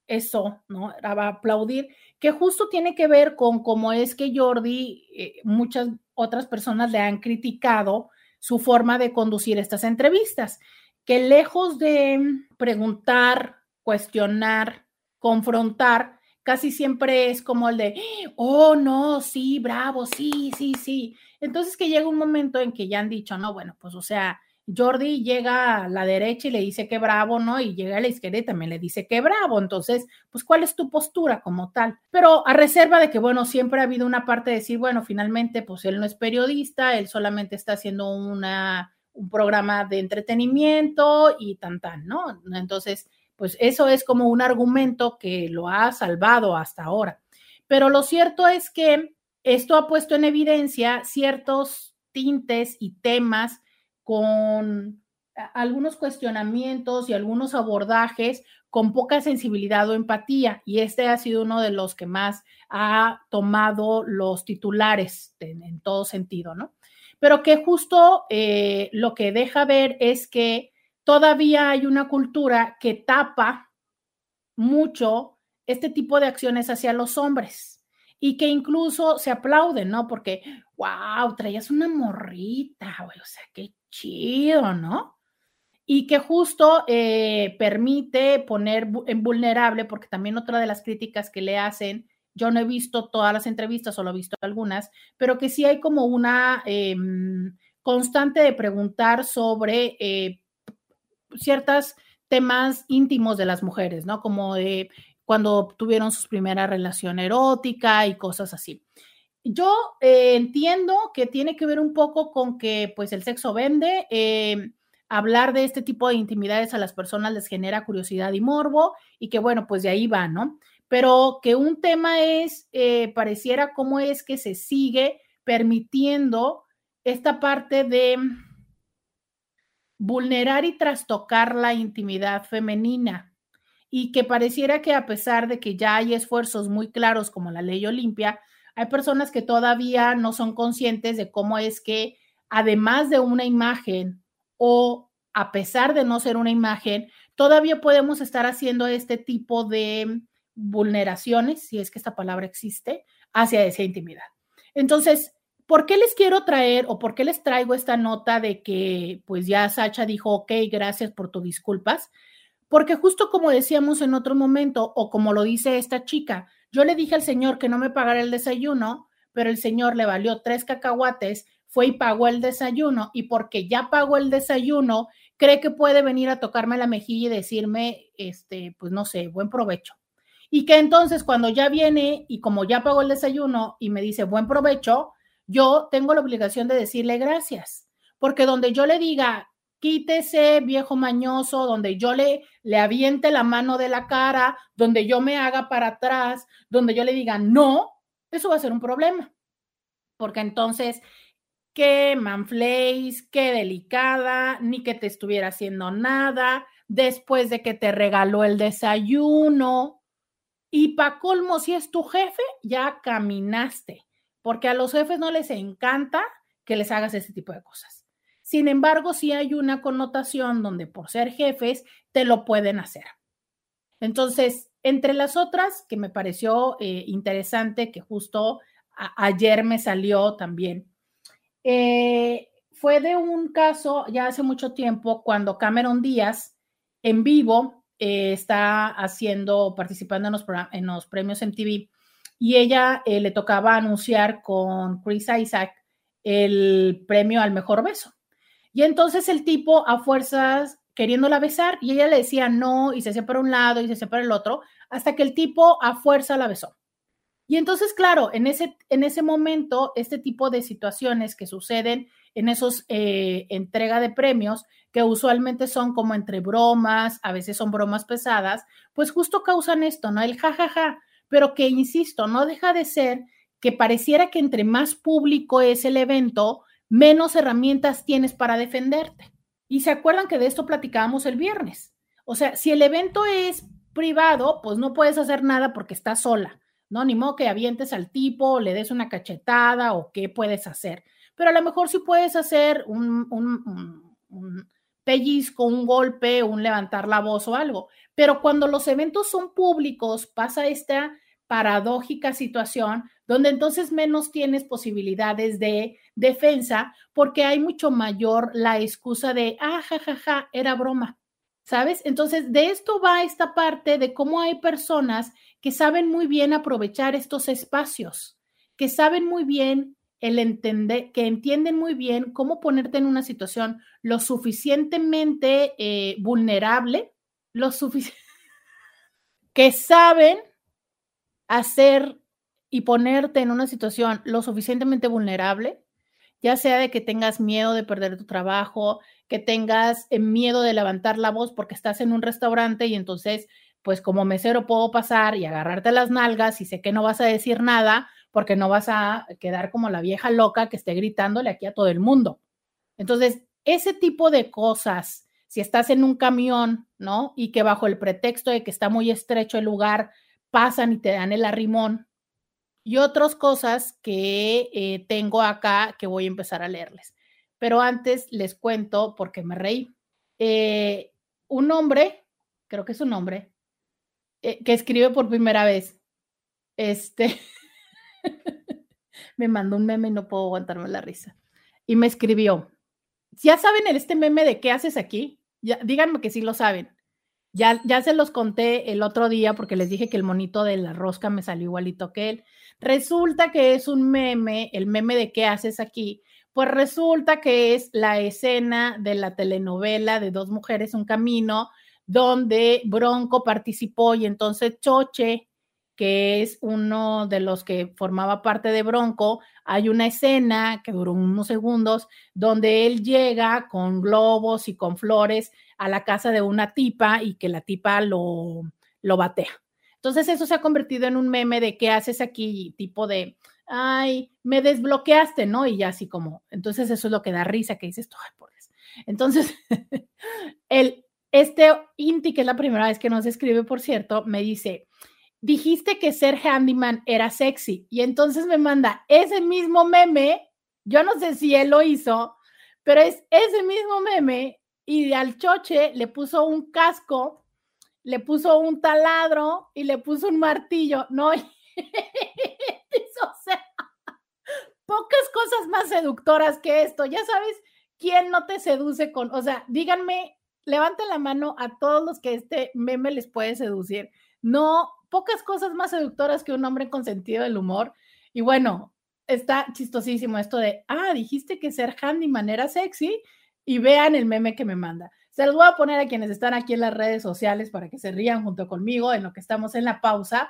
eso, ¿no? Aplaudir, que justo tiene que ver con cómo es que Jordi, eh, muchas otras personas le han criticado su forma de conducir estas entrevistas, que lejos de preguntar, cuestionar, confrontar, casi siempre es como el de, oh, no, sí, bravo, sí, sí, sí. Entonces que llega un momento en que ya han dicho, no, bueno, pues o sea, Jordi llega a la derecha y le dice que bravo, ¿no? Y llega a la izquierda y también le dice que bravo. Entonces, pues, ¿cuál es tu postura como tal? Pero a reserva de que, bueno, siempre ha habido una parte de decir, bueno, finalmente, pues él no es periodista, él solamente está haciendo una, un programa de entretenimiento y tan, tan, ¿no? Entonces, pues eso es como un argumento que lo ha salvado hasta ahora. Pero lo cierto es que esto ha puesto en evidencia ciertos tintes y temas con algunos cuestionamientos y algunos abordajes con poca sensibilidad o empatía. Y este ha sido uno de los que más ha tomado los titulares en, todo sentido, ¿no? Pero que justo eh, lo que deja ver es que todavía hay una cultura que tapa mucho este tipo de acciones hacia los hombres y que incluso se aplauden, ¿no? Porque, wow, traías una morrita, güey, o sea, qué chido, ¿no? Y que justo eh, permite poner en vulnerable, porque también otra de las críticas que le hacen, yo no he visto todas las entrevistas, solo he visto algunas, pero que sí hay como una em, constante de preguntar sobre eh, ciertos temas íntimos de las mujeres, ¿no? Como de cuando tuvieron su primera relación erótica y cosas así. Yo eh, entiendo que tiene que ver un poco con que pues el sexo vende, eh, hablar de este tipo de intimidades a las personas les genera curiosidad y morbo y que bueno, pues de ahí va, ¿no? Pero que un tema es, eh, pareciera cómo es que se sigue permitiendo esta parte de vulnerar y trastocar la intimidad femenina y que pareciera que a pesar de que ya hay esfuerzos muy claros como la ley Olimpia, hay personas que todavía no son conscientes de cómo es que además de una imagen o a pesar de no ser una imagen, todavía podemos estar haciendo este tipo de vulneraciones, si es que esta palabra existe, hacia esa intimidad. Entonces, ¿por qué les quiero traer o por qué les traigo esta nota de que pues ya Sacha dijo, ok, gracias por tus disculpas? Porque justo como decíamos en otro momento o como lo dice esta chica, yo le dije al señor que no me pagara el desayuno, pero el señor le valió tres cacahuates, fue y pagó el desayuno y porque ya pagó el desayuno, cree que puede venir a tocarme la mejilla y decirme, este, pues no sé, buen provecho. Y que entonces cuando ya viene y como ya pagó el desayuno y me dice buen provecho, yo tengo la obligación de decirle gracias, porque donde yo le diga quítese, viejo mañoso, donde yo le, le aviente la mano de la cara, donde yo me haga para atrás, donde yo le diga no, eso va a ser un problema. Porque entonces, qué manflays, qué delicada, ni que te estuviera haciendo nada, después de que te regaló el desayuno. Y pa' colmo, si es tu jefe, ya caminaste, porque a los jefes no les encanta que les hagas ese tipo de cosas. Sin embargo, sí hay una connotación donde por ser jefes te lo pueden hacer. Entonces, entre las otras que me pareció eh, interesante, que justo ayer me salió también, eh, fue de un caso ya hace mucho tiempo cuando Cameron Díaz en vivo eh, está haciendo, participando en los, en los premios MTV y ella le tocaba anunciar con Chris Isaac el premio al mejor beso. Y entonces el tipo a fuerzas queriéndola besar y ella le decía no y se hacía para un lado y se hacía para el otro, hasta que el tipo a fuerza la besó. Y entonces, claro, en ese, en ese momento, este tipo de situaciones que suceden en esos eh, entrega de premios, que usualmente son como entre bromas, a veces son bromas pesadas, pues justo causan esto, ¿no? El jajaja, pero que, insisto, no deja de ser que pareciera que entre más público es el evento, menos herramientas tienes para defenderte. Y se acuerdan que de esto platicábamos el viernes. O sea, si el evento es privado, pues no puedes hacer nada porque estás sola, ¿no? Ni modo que avientes al tipo, le des una cachetada o qué puedes hacer. Pero a lo mejor sí puedes hacer un, un, un pellizco, un golpe, un levantar la voz o algo. Pero cuando los eventos son públicos, pasa esta paradójica situación donde entonces menos tienes posibilidades de defensa porque hay mucho mayor la excusa de, ah, jajaja, ja, ja, era broma. ¿Sabes? Entonces, de esto va esta parte de cómo hay personas que saben muy bien aprovechar estos espacios, que saben muy bien el entender, que entienden muy bien cómo ponerte en una situación lo suficientemente eh, vulnerable, lo suficiente, que saben hacer y ponerte en una situación lo suficientemente vulnerable, ya sea de que tengas miedo de perder tu trabajo, que tengas eh, miedo de levantar la voz porque estás en un restaurante y entonces, pues como mesero puedo pasar y agarrarte las nalgas y sé que no vas a decir nada porque no vas a quedar como la vieja loca que esté gritándole aquí a todo el mundo. Entonces, ese tipo de cosas, si estás en un camión, ¿no? Y que bajo el pretexto de que está muy estrecho el lugar, pasan y te dan el arrimón, y otras cosas que eh, tengo acá que voy a empezar a leerles. Pero antes les cuento porque me reí. Eh, un hombre, creo que es un hombre, eh, que escribe por primera vez. Este me mandó un meme y no puedo aguantarme la risa. Y me escribió. ¿Ya saben este meme de qué haces aquí? Ya, díganme que sí lo saben. Ya, ya se los conté el otro día porque les dije que el monito de la rosca me salió igualito que él. Resulta que es un meme, el meme de qué haces aquí, pues resulta que es la escena de la telenovela de Dos Mujeres, un Camino, donde Bronco participó y entonces Choche, que es uno de los que formaba parte de Bronco, hay una escena que duró unos segundos donde él llega con globos y con flores a la casa de una tipa y que la tipa lo, lo batea. Entonces eso se ha convertido en un meme de qué haces aquí, tipo de, ay, me desbloqueaste, ¿no? Y ya así como, entonces eso es lo que da risa, que dices, ay, por eso. Entonces, el, este Inti, que es la primera vez que nos escribe, por cierto, me dice, dijiste que ser handyman era sexy y entonces me manda ese mismo meme, yo no sé si él lo hizo, pero es ese mismo meme y al choche le puso un casco le puso un taladro y le puso un martillo, ¿no? o sea, pocas cosas más seductoras que esto. Ya sabes quién no te seduce con, o sea, díganme, levanten la mano a todos los que este meme les puede seducir. No, pocas cosas más seductoras que un hombre con sentido del humor. Y bueno, está chistosísimo esto de, ah, dijiste que ser handyman era sexy y vean el meme que me manda. Se los voy a poner a quienes están aquí en las redes sociales para que se rían junto conmigo en lo que estamos en la pausa.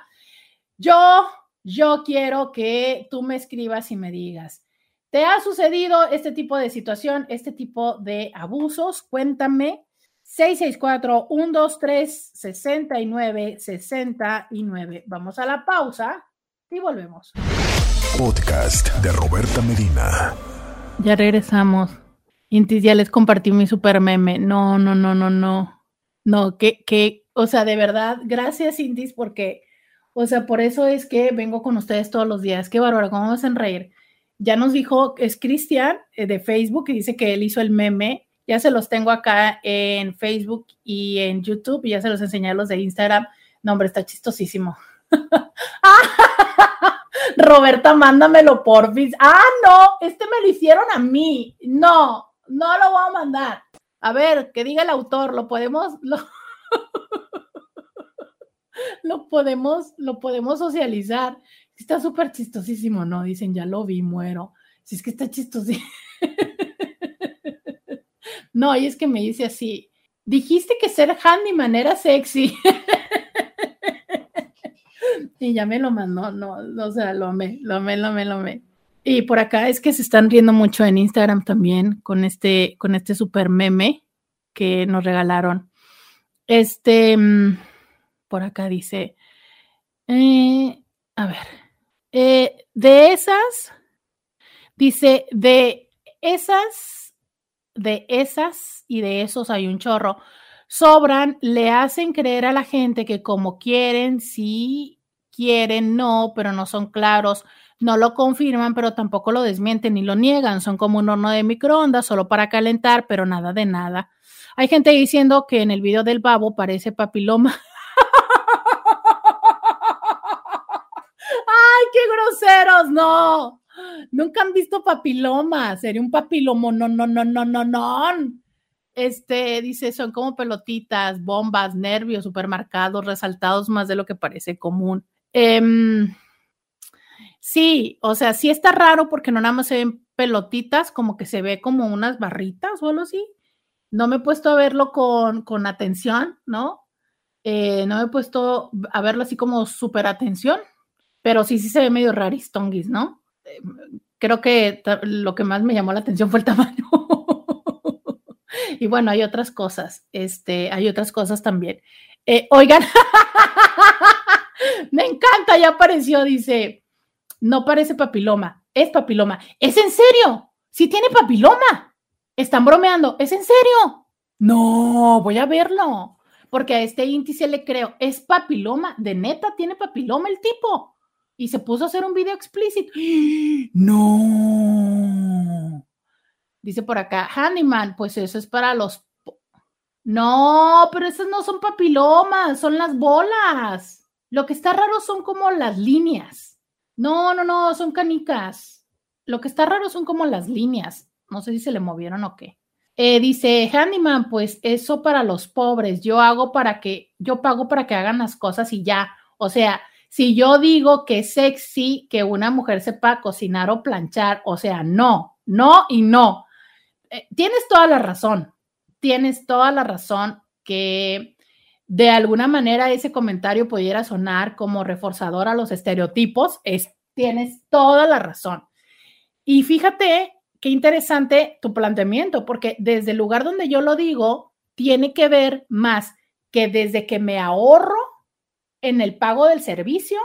Yo, yo quiero que tú me escribas y me digas, ¿te ha sucedido este tipo de situación, este tipo de abusos? Cuéntame. 664-123-6969. Vamos a la pausa y volvemos. Podcast de Roberta Medina. Ya regresamos. Intis, ya les compartí mi super meme. No, no, no, no, no. No, que, que, o sea, de verdad, gracias, Intis, porque, o sea, por eso es que vengo con ustedes todos los días. Qué bárbaro, cómo me hacen reír. Ya nos dijo, es Cristian eh, de Facebook, que dice que él hizo el meme. Ya se los tengo acá en Facebook y en YouTube, y ya se los enseñé a los de Instagram. No, hombre, está chistosísimo. Roberta, mándamelo por Ah, no, este me lo hicieron a mí. No, no lo voy a mandar. A ver, que diga el autor, lo podemos, lo, lo podemos, lo podemos socializar. Está súper chistosísimo, ¿no? Dicen, ya lo vi, muero. Si es que está chistosísimo. no, y es que me dice así, dijiste que ser handyman era sexy. y ya me lo mandó, no, o sea, lo amé, lo amé, lo amé, lo amé. Y por acá es que se están riendo mucho en Instagram también con este, con este super meme que nos regalaron. Este, mm, por acá dice, eh, a ver, Eh, de esas, dice, de esas, de esas y de esos hay un chorro. Sobran, le hacen creer a la gente que como quieren, sí quieren, no, pero no son claros, no lo confirman, pero tampoco lo desmienten ni lo niegan. Son como un horno de microondas solo para calentar, pero nada de nada. Hay gente diciendo que en el video del babo parece papiloma. ¡Ay, qué groseros! No, nunca han visto papiloma. Sería un papilomo, no, no, no, no, no, no. Este dice: son como pelotitas, bombas, nervios, supermercados, resaltados más de lo que parece común. Em, sí, o sea, sí está raro porque no nada más se ven pelotitas, como que se ve como unas barritas o algo así. No me he puesto a verlo con, con atención, ¿no? Eh, no me he puesto a verlo así como súper atención, pero sí, sí se ve medio raristonguis, ¿no? Eh, creo que lo que más me llamó la atención fue el tamaño. y bueno, hay otras cosas, este, hay otras cosas también. Eh, oigan, me encanta, ya apareció, dice, no parece papiloma, es papiloma. ¿Es en serio? Sí tiene papiloma. Están bromeando, ¿es en serio? No, voy a verlo, porque a este índice le creo, es papiloma, de neta tiene papiloma el tipo. Y se puso a hacer un video explícito. No. Dice por acá, Handyman, pues eso es para los... No, pero esas no son papilomas, son las bolas. Lo que está raro son como las líneas. No, no, no, son canicas. Lo que está raro son como las líneas. No sé si se le movieron o qué. Eh, dice Handyman, pues eso para los pobres. Yo hago para que, yo pago para que hagan las cosas y ya. O sea, si yo digo que es sexy que una mujer sepa cocinar o planchar, o sea, no, no y no. Eh, tienes toda la razón, tienes toda la razón que de alguna manera ese comentario pudiera sonar como reforzador a los estereotipos, es, tienes toda la razón. Y fíjate qué interesante tu planteamiento, porque desde el lugar donde yo lo digo, tiene que ver más que desde que me ahorro en el pago del servicio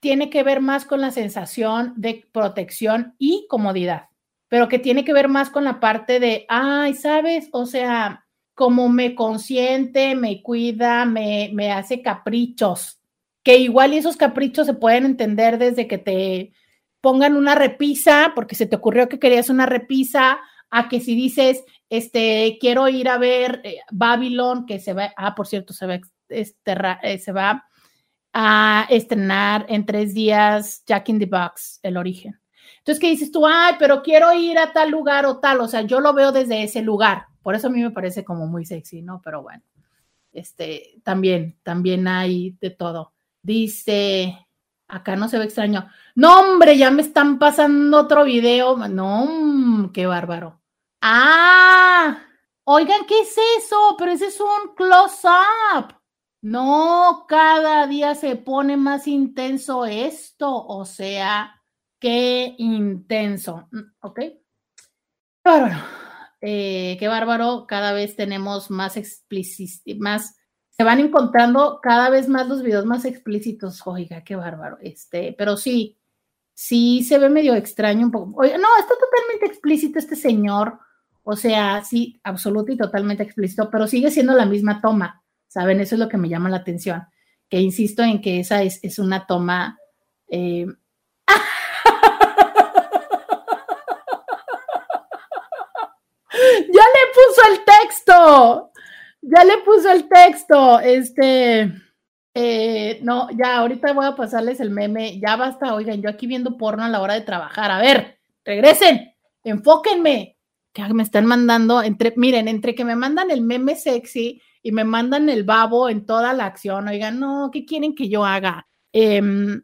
tiene que ver más con la sensación de protección y comodidad, pero que tiene que ver más con la parte de, ay, sabes, o sea, como me consiente, me cuida, me, me hace caprichos, que igual esos caprichos se pueden entender desde que te pongan una repisa, porque se te ocurrió que querías una repisa, a que si dices, este, quiero ir a ver eh, Babylon, que se va, ah, por cierto, se va, eh, se va a estrenar en tres días Jack in the Box, el origen. Entonces, ¿qué dices tú? Ay, pero quiero ir a tal lugar o tal. O sea, yo lo veo desde ese lugar. Por eso a mí me parece como muy sexy, ¿no? Pero bueno, este, también, también hay de todo. Dice, acá no se ve extraño. No, hombre, ya me están pasando otro video. No, qué bárbaro. Ah, oigan, ¿qué es eso? Pero ese es un close-up. No, cada día se pone más intenso esto, o sea, qué intenso, mm, ¿ok? Bárbaro, eh, qué bárbaro, cada vez tenemos más explícitos, más, se van encontrando cada vez más los videos más explícitos, oiga, qué bárbaro, este, pero sí, sí se ve medio extraño un poco, oiga, no, está totalmente explícito este señor, o sea, sí, absoluto y totalmente explícito, pero sigue siendo la misma toma ¿saben? Eso es lo que me llama la atención, que insisto en que esa es, es una toma... Eh, ya le puso el texto, ya le puso el texto, este, eh, no, ya ahorita voy a pasarles el meme, ya basta, oigan, yo aquí viendo porno a la hora de trabajar, a ver, regresen, enfóquenme, que me están mandando, entre, miren, entre que me mandan el meme sexy y me mandan el babo en toda la acción, oigan, no, ¿qué quieren que yo haga? Em,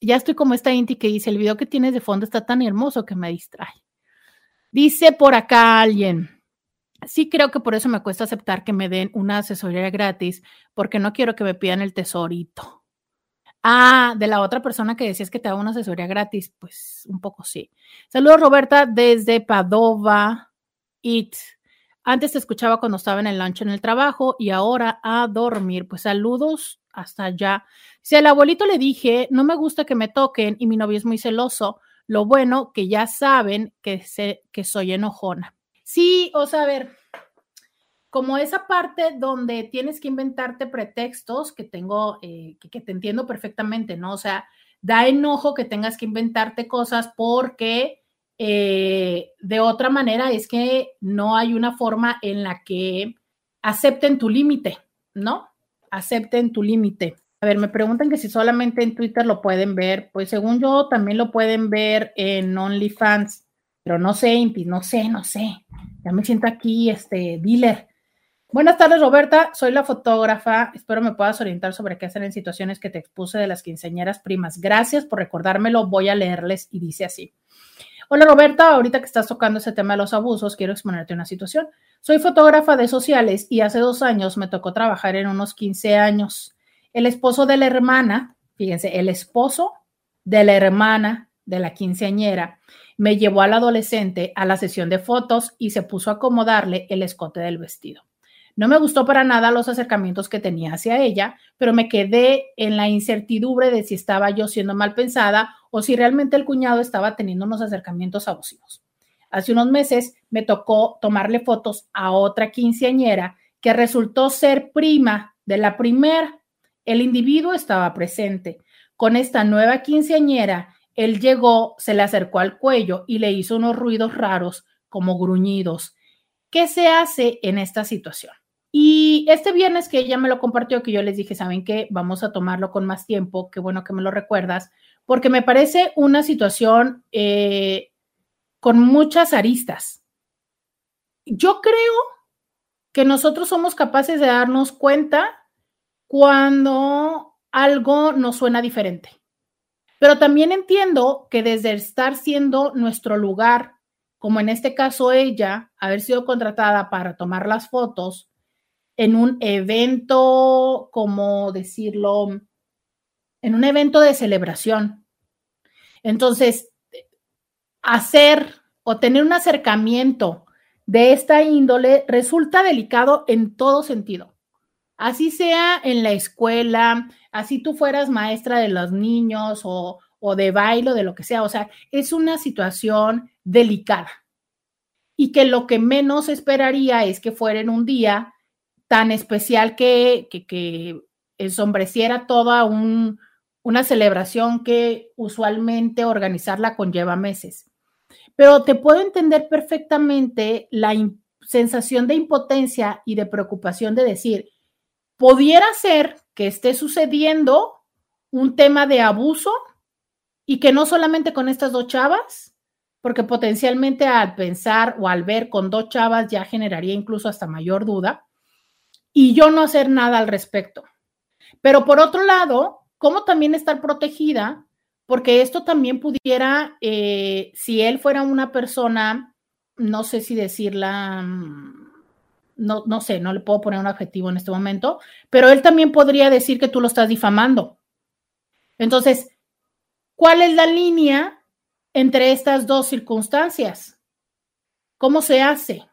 ya estoy como esta Inti que dice, el video que tienes de fondo está tan hermoso que me distrae. Dice por acá alguien, sí creo que por eso me cuesta aceptar que me den una asesoría gratis, porque no quiero que me pidan el tesorito. Ah, de la otra persona que decías que te da una asesoría gratis, pues un poco sí. Saludos Roberta desde Padova. It. Antes te escuchaba cuando estaba en el lunch en el trabajo y ahora a dormir. Pues saludos hasta allá. Si al abuelito le dije, no me gusta que me toquen y mi novio es muy celoso, lo bueno que ya saben que, sé, que soy enojona. Sí, o sea, a ver, como esa parte donde tienes que inventarte pretextos que tengo, eh, que, te entiendo perfectamente, ¿no? O sea, da enojo que tengas que inventarte cosas porque eh, de otra manera es que no hay una forma en la que acepten tu límite, ¿no? Acepten tu límite. A ver, me preguntan que si solamente en Twitter lo pueden ver. Pues según yo, también lo pueden ver en OnlyFans. Pero no sé, Impi, no sé, no sé. Ya me siento aquí, este, dealer. Buenas tardes, Roberta. Soy la fotógrafa. Espero me puedas orientar sobre qué hacer en situaciones que te expuse de las quinceañeras primas. Gracias por recordármelo. Voy a leerles y dice así. Hola, Roberta. Ahorita que estás tocando ese tema de los abusos, quiero exponerte una situación. Soy fotógrafa de sociales y hace dos años me tocó trabajar en unos 15 años. El esposo de la hermana, fíjense, el esposo de la hermana de la quinceañera me llevó al adolescente a la sesión de fotos y se puso a acomodarle el escote del vestido. No me gustó para nada los acercamientos que tenía hacia ella, pero me quedé en la incertidumbre de si estaba yo siendo mal pensada o si realmente el cuñado estaba teniendo unos acercamientos abusivos. Hace unos meses me tocó tomarle fotos a otra quinceañera que resultó ser prima de la primera el individuo estaba presente. Con esta nueva quinceañera, él llegó, se le acercó al cuello y le hizo unos ruidos raros como gruñidos. ¿Qué se hace en esta situación? Y este viernes que ella me lo compartió, que yo les dije, ¿saben qué? Vamos a tomarlo con más tiempo, qué bueno que me lo recuerdas, porque me parece una situación eh, con muchas aristas. Yo creo que nosotros somos capaces de darnos cuenta cuando algo nos suena diferente. Pero también entiendo que desde estar siendo nuestro lugar, como en este caso ella, haber sido contratada para tomar las fotos en un evento, como decirlo, en un evento de celebración. Entonces, hacer o tener un acercamiento de esta índole resulta delicado en todo sentido así sea en la escuela, así tú fueras maestra de los niños o, de baile o de lo que sea, o sea, es una situación delicada y que lo que menos esperaría es que fuera en un día tan especial que, que, que ensombreciera toda una celebración que usualmente organizarla conlleva meses. Pero te puedo entender perfectamente la sensación de impotencia y de preocupación de decir, pudiera ser que esté sucediendo un tema de abuso y que no solamente con estas dos chavas, porque potencialmente al pensar o al ver con dos chavas ya generaría incluso hasta mayor duda, y yo no hacer nada al respecto. Pero por otro lado, ¿cómo también estar protegida? Porque esto también pudiera, eh, si él fuera una persona, no sé si decirla, mm, no, no sé, no le puedo poner un adjetivo en este momento, pero él también podría decir que tú lo estás difamando. Entonces, ¿cuál es la línea entre estas dos circunstancias? ¿Cómo se hace?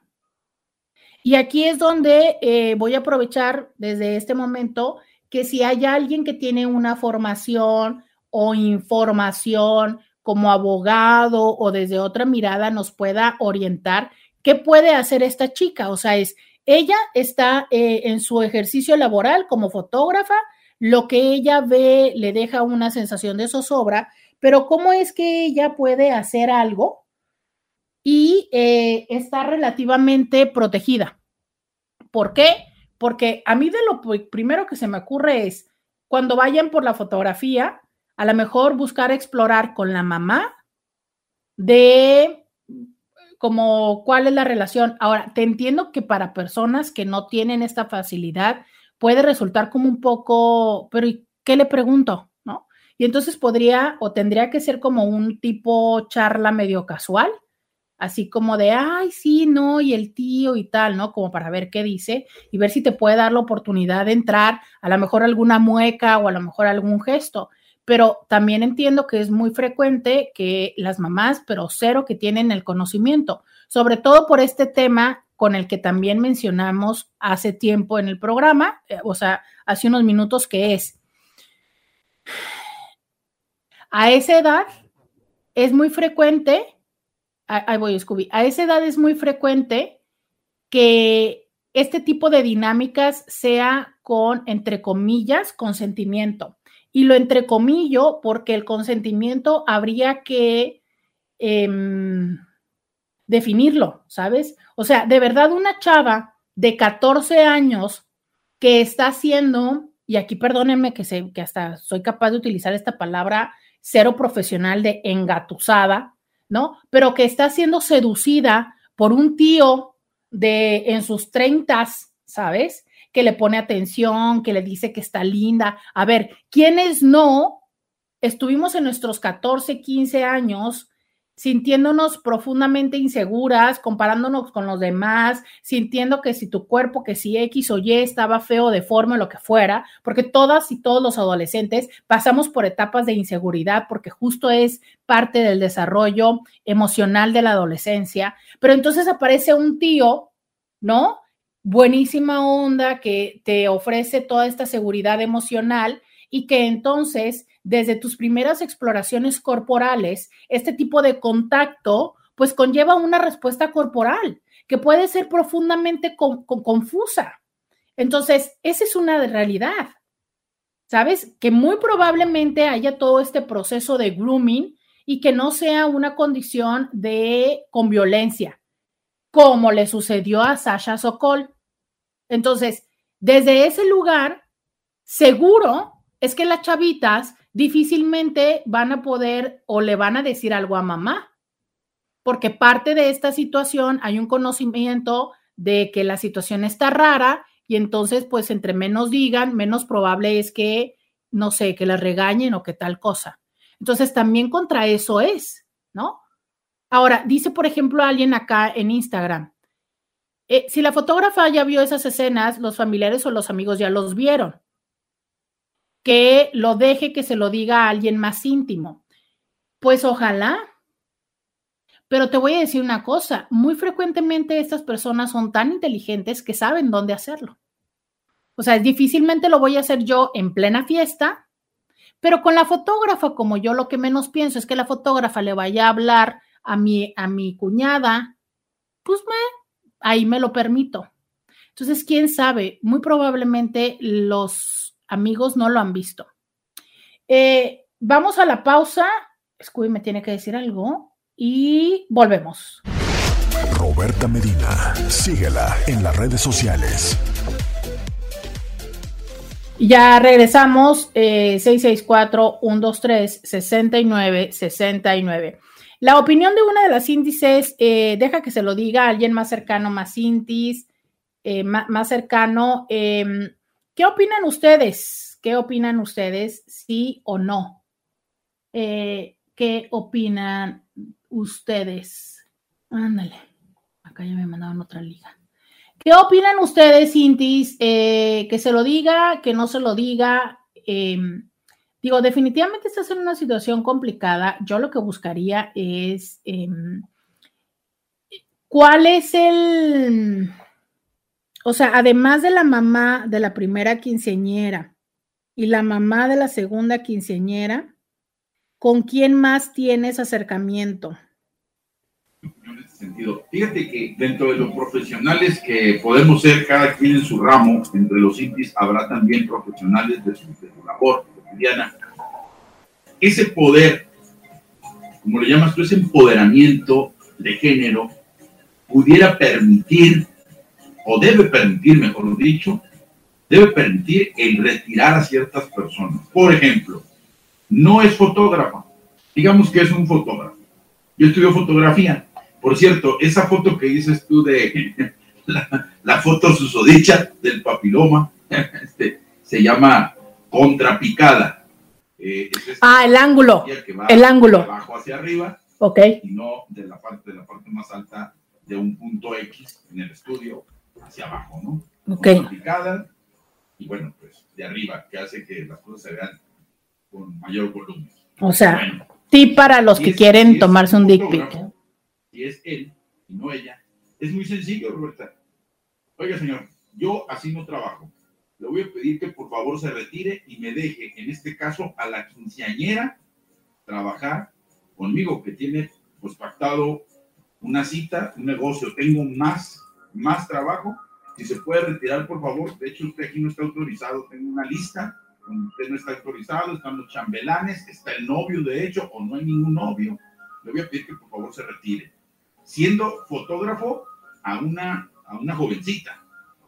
Y aquí es donde eh, voy a aprovechar desde este momento que si hay alguien que tiene una formación o información como abogado o desde otra mirada nos pueda orientar, ¿qué puede hacer esta chica? O sea, es ella está eh, en su ejercicio laboral como fotógrafa, lo que ella ve le deja una sensación de zozobra, pero ¿cómo es que ella puede hacer algo y eh, está relativamente protegida? ¿Por qué? Porque a mí de lo primero que se me ocurre es, cuando vayan por la fotografía, a lo mejor buscar explorar con la mamá de como cuál es la relación. Ahora, te entiendo que para personas que no tienen esta facilidad puede resultar como un poco, pero ¿y qué le pregunto? ¿No? Y entonces podría o tendría que ser como un tipo charla medio casual, así como de, ay, sí, no, y el tío y tal, ¿no? Como para ver qué dice y ver si te puede dar la oportunidad de entrar, a lo mejor alguna mueca o a lo mejor algún gesto pero también entiendo que es muy frecuente que las mamás, pero cero que tienen el conocimiento, sobre todo por este tema con el que también mencionamos hace tiempo en el programa, eh, o sea, hace unos minutos, que es, A esa edad es muy frecuente, ahí voy, Scooby, a esa edad es muy frecuente que este tipo de dinámicas sea con, entre comillas, consentimiento. Y lo entrecomillo porque el consentimiento habría que em, definirlo, ¿sabes? O sea, de verdad una chava de 14 años que está haciendo, y aquí perdónenme que, sé, que hasta soy capaz de utilizar esta palabra cero profesional de engatusada, ¿no? Pero que está siendo seducida por un tío de en sus treintas, ¿sabes? Que le pone atención, que le dice que está linda. A ver, ¿quiénes no estuvimos en nuestros 14, 15 años sintiéndonos profundamente inseguras, comparándonos con los demás, sintiendo que si tu cuerpo, que si X o Y estaba feo, deforme, lo que fuera, porque todas y todos los adolescentes pasamos por etapas de inseguridad, porque justo es parte del desarrollo emocional de la adolescencia, pero entonces aparece un tío, ¿no? Buenísima onda que te ofrece toda esta seguridad emocional y que entonces desde tus primeras exploraciones corporales, este tipo de contacto, pues conlleva una respuesta corporal que puede ser profundamente confusa. Entonces, esa es una realidad. ¿Sabes? Que muy probablemente haya todo este proceso de grooming y que no sea una condición de con violencia, como le sucedió a Sasha Sokol. Entonces, desde ese lugar, seguro es que las chavitas difícilmente van a poder o le van a decir algo a mamá, porque parte de esta situación hay un conocimiento de que la situación está rara y entonces pues entre menos digan, menos probable es que, no sé, que la regañen o que tal cosa. Entonces también contra eso es, ¿no? Ahora, dice por ejemplo alguien acá en Instagram, eh, si la fotógrafa ya vio esas escenas, los familiares o los amigos ya los vieron que lo deje que se lo diga a alguien más íntimo. Pues ojalá. Pero te voy a decir una cosa, muy frecuentemente estas personas son tan inteligentes que saben dónde hacerlo. O sea, difícilmente lo voy a hacer yo en plena fiesta, pero con la fotógrafa, como yo lo que menos pienso es que la fotógrafa le vaya a hablar a mi, a mi cuñada, pues me, ahí me lo permito. Entonces, quién sabe, muy probablemente los amigos no lo han visto. Eh, vamos a la pausa. Scooby me tiene que decir algo y volvemos. Roberta Medina, síguela en las redes sociales. Ya regresamos, 664-123-6969. Eh, la opinión de una de las índices, eh, deja que se lo diga a alguien más cercano, más índice, más, más, cercano. Em, ¿Qué opinan ustedes? ¿Qué opinan ustedes? ¿Sí o no? Eh, ¿Qué opinan ustedes? Ándale. Acá ya me mandaron otra liga. ¿Qué opinan ustedes, Intis? Eh, que se lo diga, que no se lo diga. Em, digo, definitivamente estás en una situación complicada. Yo lo que buscaría es em, cuál es el o sea, además de la mamá de la primera quinceñera y la mamá de la segunda quinceñera, ¿con quién más tienes acercamiento? En ese sentido, fíjate que dentro de los profesionales que podemos ser cada quien en su ramo, entre los INTIs habrá también profesionales de su labor cotidiana. Ese poder, como le llamas tú, ese empoderamiento de género, pudiera permitir o debe permitir, mejor dicho, debe permitir el retirar a ciertas personas. Por ejemplo, no es fotógrafa, digamos que es un fotógrafo. Yo estudio fotografía. Por cierto, esa foto que dices tú de la, foto susodicha del papiloma, este, se llama contrapicada. Eh, ah, el ángulo. El ángulo. De abajo hacia arriba. Ok. Y no de la parte, de la parte más alta de un punto X en el estudio hacia abajo, ¿no? Ok. y bueno, pues de arriba, que hace que las cosas se vean con mayor volumen. O sea, tip para los que quieren tomarse un dick pic. Si es él y no ella, es muy sencillo, Roberta. Oiga, señor, yo así no trabajo. Le voy a pedir que por favor se retire y me deje, en este caso, a la quinceañera trabajar conmigo, que tiene pues pactado una cita, un negocio, tengo más, más trabajo. Si se puede retirar, por favor. De hecho, usted aquí no está autorizado. Tengo una lista usted no está autorizado, están los chambelanes, está el novio, de hecho, o no hay ningún novio. Le voy a pedir que por favor se retire. Siendo fotógrafo a una, a una jovencita,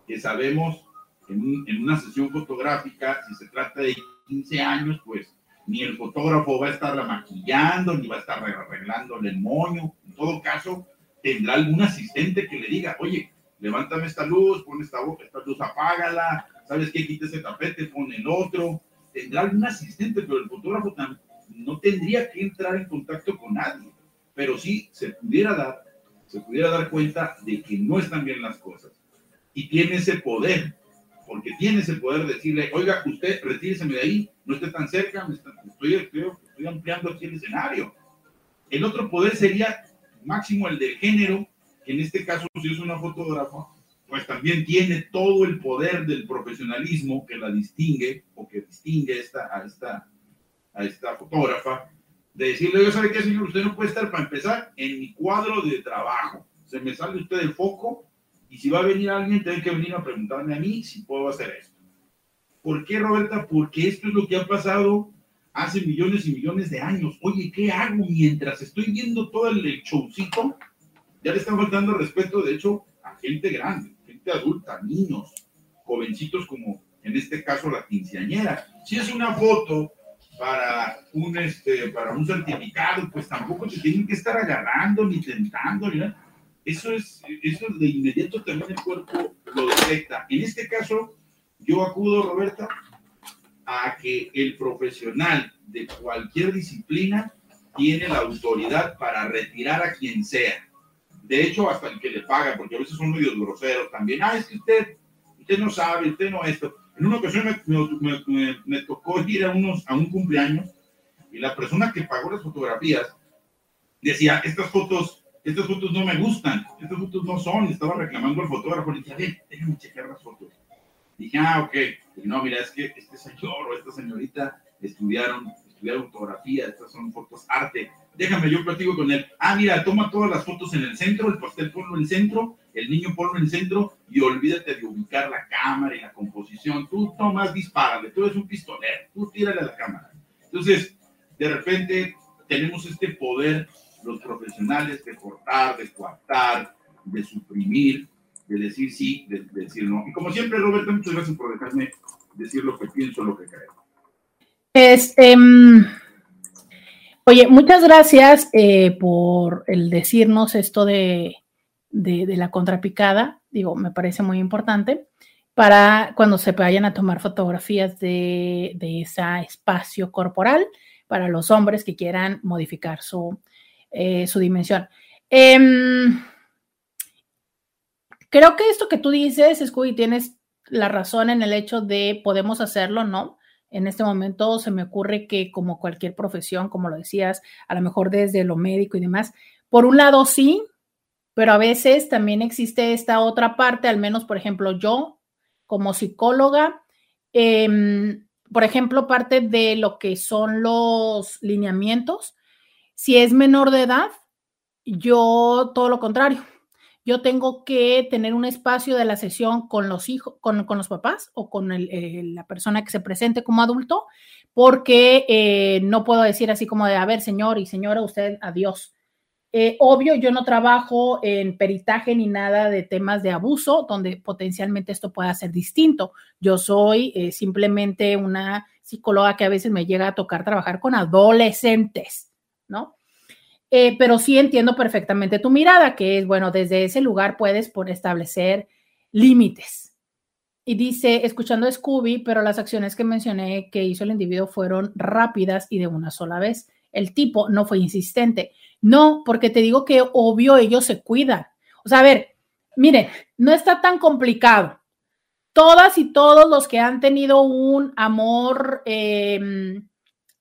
que sabemos en, en una sesión fotográfica, si se trata de 15 años, pues ni el fotógrafo va a estarla maquillando, ni va a estar arreglándole el moño. En todo caso, tendrá algún asistente que le diga, oye, levántame esta luz, pon esta, esta luz, apágala, ¿sabes qué? Quita ese tapete, pon el otro. Tendrá algún asistente, pero el fotógrafo no tendría que entrar en contacto con nadie. Pero sí se pudiera dar, se pudiera dar cuenta de que no están bien las cosas. Y tiene ese poder porque tiene ese poder de decirle, oiga, usted retíreseme de ahí, no esté tan cerca, me estoy, estoy, ampliando aquí el escenario. El otro poder sería máximo el del género, que en este caso si es una fotógrafa, pues también tiene todo el poder del profesionalismo que la distingue o que distingue esta, a, esta, a esta fotógrafa, de decirle, yo sabe qué, señor, usted no puede estar para empezar en mi cuadro de trabajo. Se me sale usted del foco y si va a venir alguien, tiene que venir a preguntarme a mí si puedo hacer esto. ¿Por qué, Roberta? Porque esto es lo que ha pasado hace millones y millones de años. Oye, ¿qué hago mientras estoy viendo todo el showcito? Ya le están faltando respeto, de hecho, a gente grande, gente adulta, niños, jovencitos como en este caso la quinceañera. Si es una foto para un, este, para un certificado, pues tampoco te tienen que estar agarrando ni tentando, ni eso es, eso de inmediato también el cuerpo lo detecta. En este caso, yo acudo, Roberta, a que el profesional de cualquier disciplina tiene la autoridad para retirar a quien sea. De hecho, hasta el que le paga, porque a veces son medios groseros también. Ah, es que usted, usted no sabe, usted no esto. En una ocasión me, me, me, tocó ir a, unos, a un cumpleaños y la persona que pagó las fotografías decía, estas fotos estas fotos no me gustan, estas fotos no son, estaba reclamando al fotógrafo, le dije, a ver, déjame checar las fotos. Dije, ah, ok, no, mira, es que este señor o esta señorita estudiaron, estudiaron fotografía, estas son fotos arte, déjame, yo platico con él, ah, mira, toma todas las fotos en el centro, el pastel ponlo en el centro, el niño ponlo en el centro y olvídate de ubicar la cámara y la composición, tú tomas, dispárale, tú eres un pistolero, tú tírale a la cámara. Entonces, de repente tenemos este poder los profesionales de cortar, de coartar, de suprimir, de decir sí, de, decir no. Y como siempre, Roberto, muchas gracias por dejarme decir lo que pienso, lo que creo. Este, oye, muchas gracias eh, por el decirnos esto de, de, la contrapicada. Digo, me parece muy importante para cuando se vayan a tomar fotografías de, de ese espacio corporal para los hombres que quieran modificar su, eh, su dimensión. Em, creo que esto que tú dices, Scooby, tienes la razón en el hecho de podemos hacerlo, ¿no? En este momento se me ocurre que como cualquier profesión, como lo decías, a lo mejor desde lo médico y demás, por un lado sí, pero a veces también existe esta otra parte, al menos, por ejemplo, yo como psicóloga, em, por ejemplo, parte de lo que son los lineamientos, si es menor de edad, yo todo lo contrario. Yo tengo que tener un espacio de la sesión con los hijos, con, los papás o con la persona que se presente como adulto, porque eh, no puedo decir así como de, a ver, señor y señora, usted, adiós. Eh, obvio, yo no trabajo en peritaje ni nada de temas de abuso, donde potencialmente esto pueda ser distinto. Yo soy eh, simplemente una psicóloga que a veces me llega a tocar trabajar con adolescentes. Eh, pero sí entiendo perfectamente tu mirada, que es, bueno, desde ese lugar puedes por establecer límites. Y dice, escuchando a Scooby, pero las acciones que mencioné que hizo el individuo fueron rápidas y de una sola vez. El tipo no fue insistente. No, porque te digo que obvio ellos se cuidan. O sea, a ver, miren, no está tan complicado. Todas y todos los que han tenido un amor eh,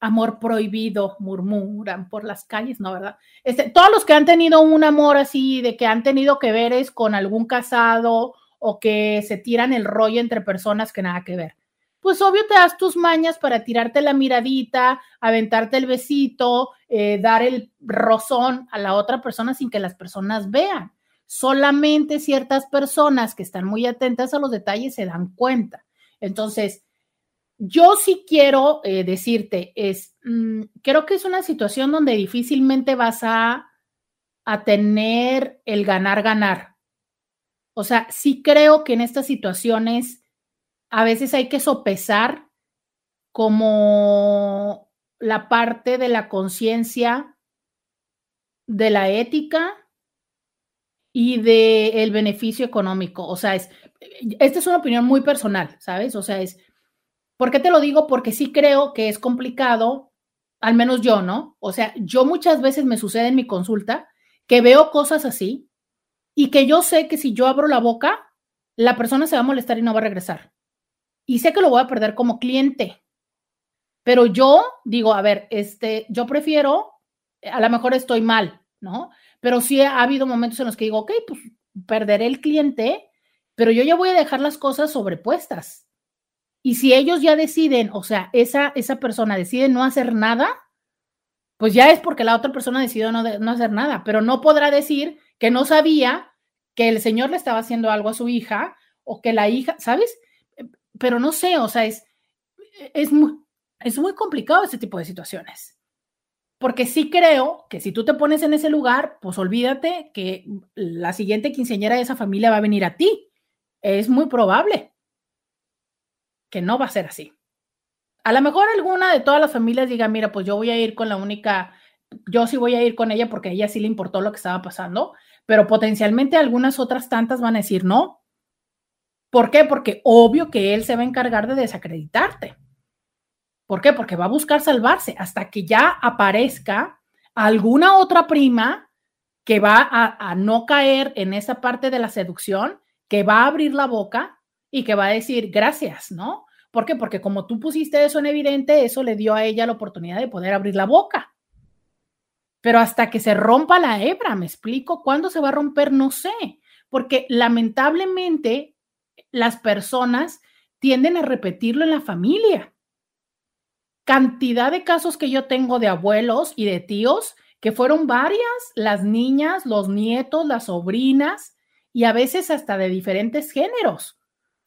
amor prohibido, murmuran por las calles, ¿no? ¿Verdad? Este, todos los que han tenido un amor así, de que han tenido que veres con algún casado o que se tiran el rollo entre personas que nada que ver. Pues obvio te das tus mañas para tirarte la miradita, aventarte el besito, eh, dar el rozón a la otra persona sin que las personas vean. Solamente ciertas personas que están muy atentas a los detalles se dan cuenta. Entonces, yo sí quiero eh, decirte, es, mm, creo que es una situación donde difícilmente vas a, a tener el ganar-ganar. O sea, sí creo que en estas situaciones a veces hay que sopesar como la parte de la conciencia, de la ética y del beneficio económico. O sea, es, esta es una opinión muy personal, ¿sabes? O sea, es, ¿por qué te lo digo? Porque sí creo que es complicado, al menos yo, ¿no? O sea, yo muchas veces me sucede en mi consulta que veo cosas así y que yo sé que si yo abro la boca, la persona se va a molestar y no va a regresar. Y sé que lo voy a perder como cliente. Pero yo digo, a ver, este, yo prefiero, a lo mejor estoy mal, ¿no? Pero sí ha habido momentos en los que digo, ok, pues perderé el cliente, pero yo ya voy a dejar las cosas sobrepuestas. Y si ellos ya deciden, o sea, esa, esa persona decide no hacer nada, pues ya es porque la otra persona decidió no, no hacer nada, pero no podrá decir que no sabía que el señor le estaba haciendo algo a su hija o que la hija, ¿sabes? Pero no sé, o sea, es, es, muy, es muy complicado este tipo de situaciones. Porque sí creo que si tú te pones en ese lugar, pues olvídate que la siguiente quinceañera de esa familia va a venir a ti. Es muy probable que no va a ser así. A lo mejor alguna de todas las familias diga, mira, pues yo voy a ir con la única, yo sí voy a ir con ella porque a ella sí le importó lo que estaba pasando, pero potencialmente algunas otras tantas van a decir no. ¿Por qué? Porque obvio que él se va a encargar de desacreditarte. ¿Por qué? Porque va a buscar salvarse hasta que ya aparezca alguna otra prima que va a, a no caer en esa parte de la seducción, que va a abrir la boca y que va a decir gracias, ¿no? ¿Por qué? Porque como tú pusiste eso en evidente, eso le dio a ella la oportunidad de poder abrir la boca. Pero hasta que se rompa la hebra, me explico, ¿cuándo se va a romper? No sé, porque lamentablemente las personas tienden a repetirlo en la familia. Cantidad de casos que yo tengo de abuelos y de tíos que fueron varias, las niñas, los nietos, las sobrinas y a veces hasta de diferentes géneros.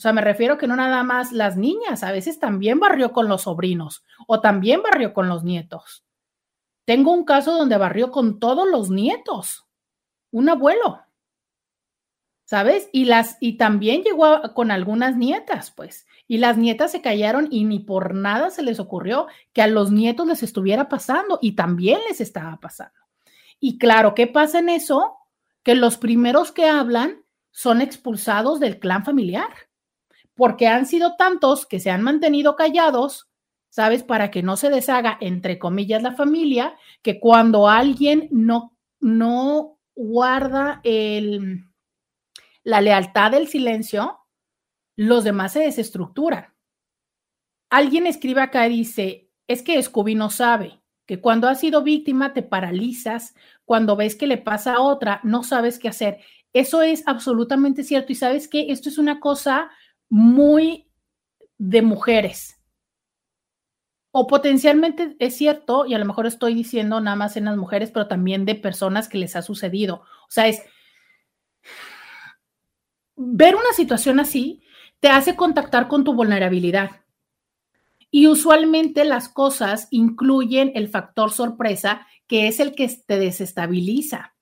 O sea, me refiero que no nada más las niñas, a veces también barrió con los sobrinos o también barrió con los nietos. Tengo un caso donde barrió con todos los nietos, un abuelo, ¿sabes? Y las y también llegó con algunas nietas, pues. Y las nietas se callaron y ni por nada se les ocurrió que a los nietos les estuviera pasando y también les estaba pasando. Y claro, ¿qué pasa en eso? Que los primeros que hablan son expulsados del clan familiar porque han sido tantos que se han mantenido callados, ¿sabes? Para que no se deshaga, entre comillas, la familia, que cuando alguien no, no guarda el, la lealtad del silencio, los demás se desestructuran. Alguien escribe acá y dice, es que Scooby no sabe que cuando has sido víctima te paralizas, cuando ves que le pasa a otra, no sabes qué hacer. Eso es absolutamente cierto y sabes que esto es una cosa muy de mujeres. O potencialmente es cierto, y a lo mejor estoy diciendo nada más en las mujeres, pero también de personas que les ha sucedido. O sea, es ver una situación así te hace contactar con tu vulnerabilidad. Y usualmente las cosas incluyen el factor sorpresa, que es el que te desestabiliza.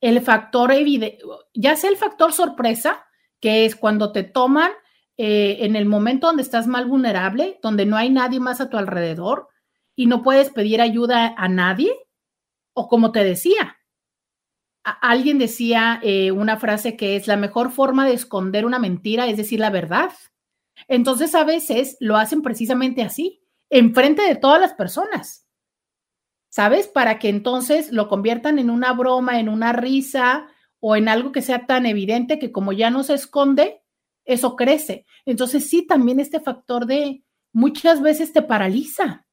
El factor evidente, ya sea el factor sorpresa, que es cuando te toman eh, en el momento donde estás mal vulnerable, donde no hay nadie más a tu alrededor y no puedes pedir ayuda a nadie, o como te decía, alguien decía eh, una frase que es la mejor forma de esconder una mentira es decir la verdad. Entonces a veces lo hacen precisamente así, enfrente de todas las personas. ¿Sabes? Para que entonces lo conviertan en una broma, en una risa, o en algo que sea tan evidente que como ya no se esconde, eso crece. Entonces sí, también este factor de muchas veces te paraliza.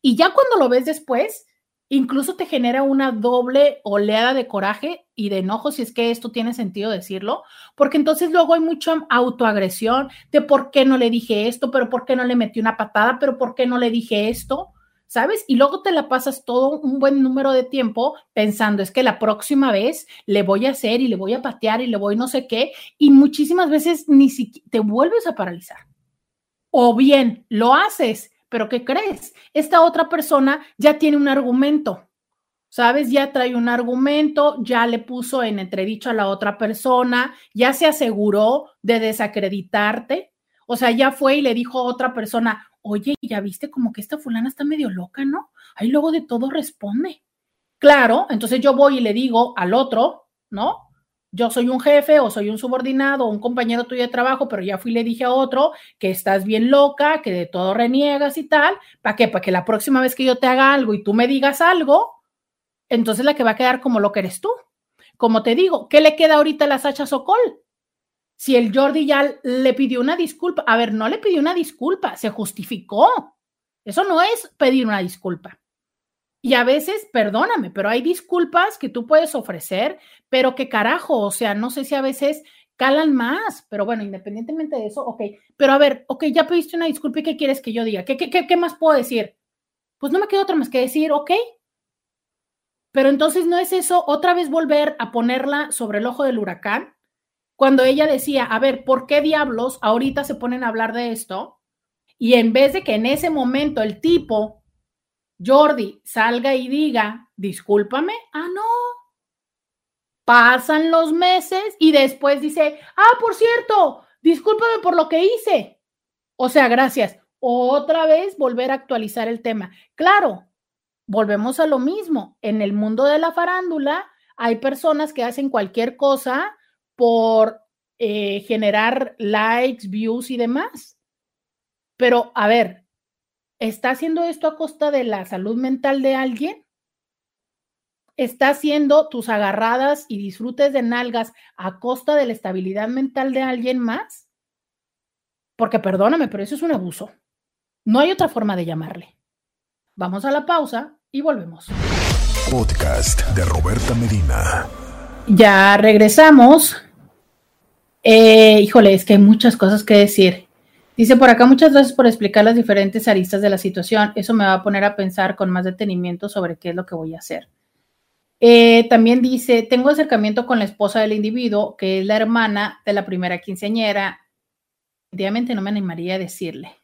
Y ya cuando lo ves después, incluso te genera una doble oleada de coraje y de enojo, si es que esto tiene sentido decirlo, porque entonces luego hay mucha autoagresión de por qué no le dije esto, pero por qué no le metí una patada, pero por qué no le dije esto, ¿sabes? Y luego te la pasas todo un buen número de tiempo pensando, es que la próxima vez le voy a hacer y le voy a patear y le voy no sé qué, y muchísimas veces ni siquiera te vuelves a paralizar. O bien lo haces, pero ¿qué crees? Esta otra persona ya tiene un argumento, ¿sabes? Ya trae un argumento, ya le puso en entredicho a la otra persona, ya se aseguró de desacreditarte, o sea, ya fue y le dijo a otra persona, oye, ya viste como que esta fulana está medio loca, ¿no? Ahí luego de todo responde. Claro, entonces yo voy y le digo al otro, ¿no? Yo soy un jefe o soy un subordinado o un compañero tuyo de trabajo, pero ya fui y le dije a otro que estás bien loca, que de todo reniegas y tal. ¿Para qué? Para que la próxima vez que yo te haga algo y tú me digas algo, entonces la que va a quedar como lo que eres tú. Como te digo, ¿qué le queda ahorita a la Sacha Sokol? Si el Jordi ya le pidió una disculpa, a ver, no le pidió una disculpa, se justificó. Eso no es pedir una disculpa. Y a veces, perdóname, pero hay disculpas que tú puedes ofrecer, pero que carajo, o sea, no sé si a veces calan más, pero bueno, independientemente de eso, ok, pero a ver, ok, ya pediste una disculpa y ¿qué quieres que yo diga? ¿Qué, qué, qué, qué más puedo decir? Pues no me queda otra más que decir, ok, pero entonces no es eso, otra vez volver a ponerla sobre el ojo del huracán cuando ella decía, a ver, ¿por qué diablos ahorita se ponen a hablar de esto? Y en vez de que en ese momento el tipo, Jordi, salga y diga, discúlpame, ah, no. Pasan los meses y después dice, ah, por cierto, discúlpame por lo que hice. O sea, gracias. Otra vez volver a actualizar el tema. Claro, volvemos a lo mismo. En el mundo de la farándula hay personas que hacen cualquier cosa por eh, generar likes, views y demás. Pero, a ver, ¿está haciendo esto a costa de la salud mental de alguien? ¿Está haciendo tus agarradas y disfrutes de nalgas a costa de la estabilidad mental de alguien más? Porque perdóname, pero eso es un abuso. No hay otra forma de llamarle. Vamos a la pausa y volvemos. Podcast de Roberta Medina. Ya regresamos. Eh, híjole, es que hay muchas cosas que decir. Dice por acá, muchas gracias por explicar las diferentes aristas de la situación. Eso me va a poner a pensar con más detenimiento sobre qué es lo que voy a hacer. Eh, también dice, tengo acercamiento con la esposa del individuo, que es la hermana de la primera quinceañera. Obviamente no me animaría a decirle.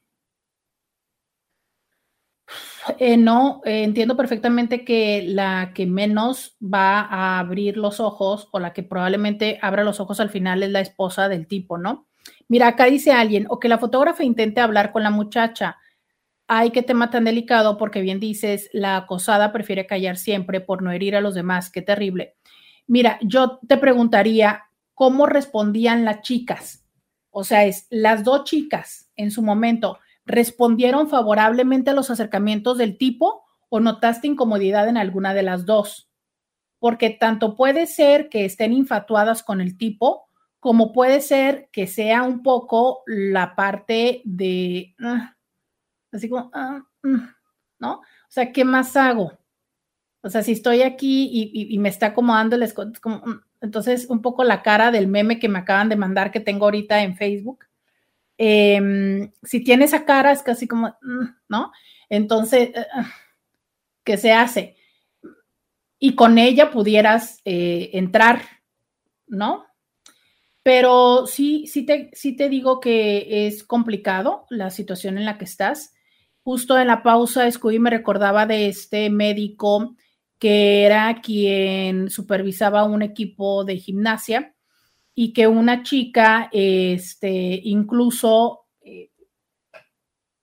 Eh, no, eh, entiendo perfectamente que la que menos va a abrir los ojos o la que probablemente abra los ojos al final es la esposa del tipo, ¿no? Mira, acá dice alguien, o que la fotógrafa intente hablar con la muchacha. Ay, qué tema tan delicado, porque bien dices, la acosada prefiere callar siempre por no herir a los demás. Qué terrible. Mira, yo te preguntaría, ¿cómo respondían las chicas? O sea, es las dos chicas en su momento respondieron favorablemente a los acercamientos del tipo o notaste incomodidad en alguna de las dos. Porque tanto puede ser que estén infatuadas con el tipo, como puede ser que sea un poco la parte de, ah, así como, ah, mm", ¿no? O sea, ¿qué más hago? O sea, si estoy aquí y, me está acomodando el como, mm", entonces un poco la cara del meme que me acaban de mandar que tengo ahorita en Facebook Em, si tiene esa cara es casi como, mm, ¿no? Entonces, eh, ah, ¿qué se hace? Y con ella pudieras eh, entrar, ¿no? Pero sí, sí te, sí te digo que es complicado la situación en la que estás. Justo en la pausa, Scooby me recordaba de este médico que era quien supervisaba un equipo de gimnasia y que una chica, este, incluso eh,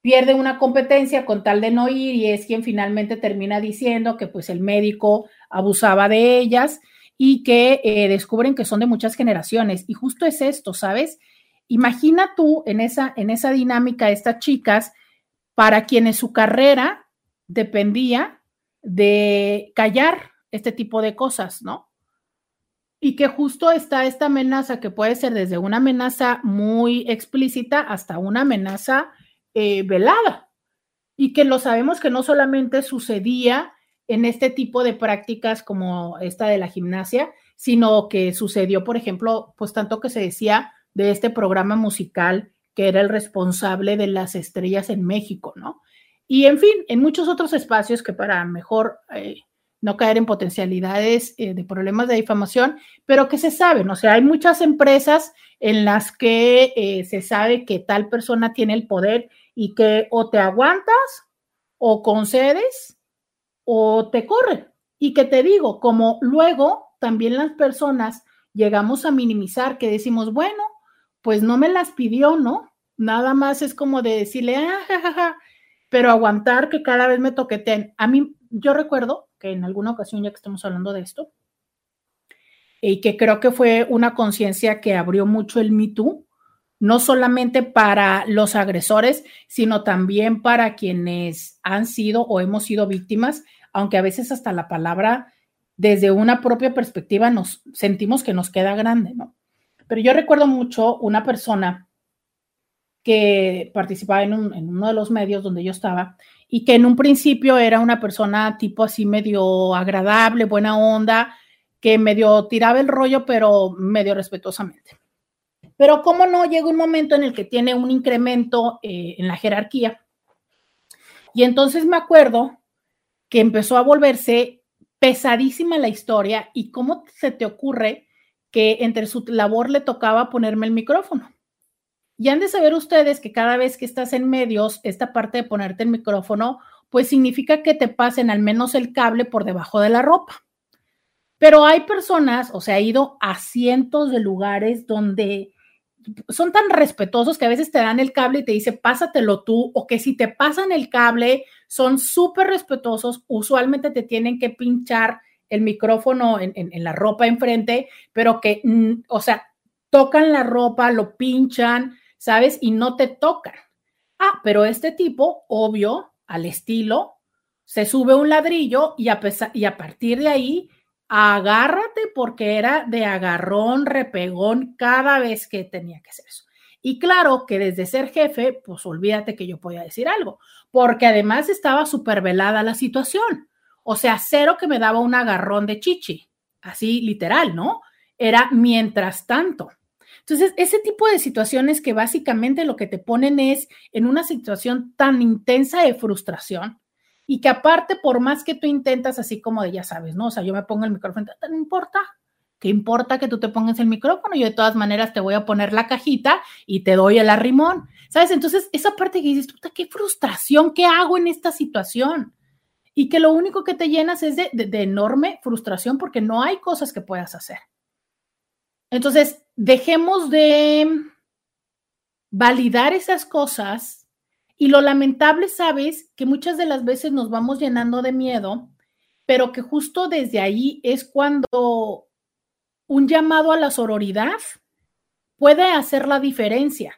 pierde una competencia con tal de no ir y es quien finalmente termina diciendo que pues el médico abusaba de ellas y que eh, descubren que son de muchas generaciones. Y justo es esto, ¿sabes? Imagina tú en esa, en esa dinámica estas chicas para quienes su carrera dependía de callar este tipo de cosas, ¿no? Y que justo está esta amenaza que puede ser desde una amenaza muy explícita hasta una amenaza eh, velada y que lo sabemos que no solamente sucedía en este tipo de prácticas como esta de la gimnasia, sino que sucedió, por ejemplo, pues tanto que se decía de este programa musical que era el responsable de las estrellas en México, ¿no? Y en fin, en muchos otros espacios que para mejor eh, no caer en potencialidades eh, de problemas de difamación, pero que se saben, o sea, hay muchas empresas en las que eh, se sabe que tal persona tiene el poder y que o te aguantas o concedes o te corren. Y que te digo, como luego también las personas llegamos a minimizar, que decimos, bueno, pues no me las pidió, ¿no? Nada más es como de decirle, ah, pero aguantar que cada vez me toqueten. A mí, yo recuerdo en alguna ocasión, ya que estamos hablando de esto, y que creo que fue una conciencia que abrió mucho el Me Too, no solamente para los agresores, sino también para quienes han sido o hemos sido víctimas, aunque a veces hasta la palabra, desde una propia perspectiva, nos sentimos que nos queda grande, ¿no? Pero yo recuerdo mucho una persona que participaba en uno de los medios donde yo estaba y que en un principio era una persona tipo así medio agradable, buena onda, que medio tiraba el rollo, pero medio respetuosamente. Pero cómo no, llega un momento en el que tiene un incremento eh, en la jerarquía. Y entonces me acuerdo que empezó a volverse pesadísima la historia y cómo se te ocurre que entre su labor le tocaba ponerme el micrófono. Y han de saber ustedes que cada vez que estás en medios, esta parte de ponerte el micrófono, pues significa que te pasen al menos el cable por debajo de la ropa. Pero hay personas, o sea, he ido a cientos de lugares donde son tan respetuosos que a veces te dan el cable y te dice, pásatelo tú, o que si te pasan el cable, son súper respetuosos, usualmente te tienen que pinchar el micrófono en, la ropa enfrente, pero que, mm, o sea, tocan la ropa, lo pinchan, ¿sabes? Y no te tocan. Ah, pero este tipo, obvio, al estilo, se sube un ladrillo y a, y a partir de ahí agárrate porque era de agarrón, repegón cada vez que tenía que hacer eso. Y claro que desde ser jefe, pues olvídate que yo podía decir algo, porque además estaba súper velada la situación. O sea, cero que me daba un agarrón de chichi, así literal, ¿no? Era mientras tanto. Entonces, ese tipo de situaciones que básicamente lo que te ponen es en una situación tan intensa de frustración, y que aparte, por más que tú intentas, así como de ya sabes, ¿no? O sea, yo me pongo el micrófono, no importa, ¿qué importa que tú te pongas el micrófono? Yo de todas maneras te voy a poner la cajita y te doy el arrimón, ¿sabes? Entonces, esa parte que dices, puta, qué frustración, ¿qué hago en esta situación? Y que lo único que te llenas es de, de enorme frustración porque no hay cosas que puedas hacer. Entonces, dejemos de validar esas cosas y lo lamentable, sabes, que muchas de las veces nos vamos llenando de miedo, pero que justo desde ahí es cuando un llamado a la sororidad puede hacer la diferencia.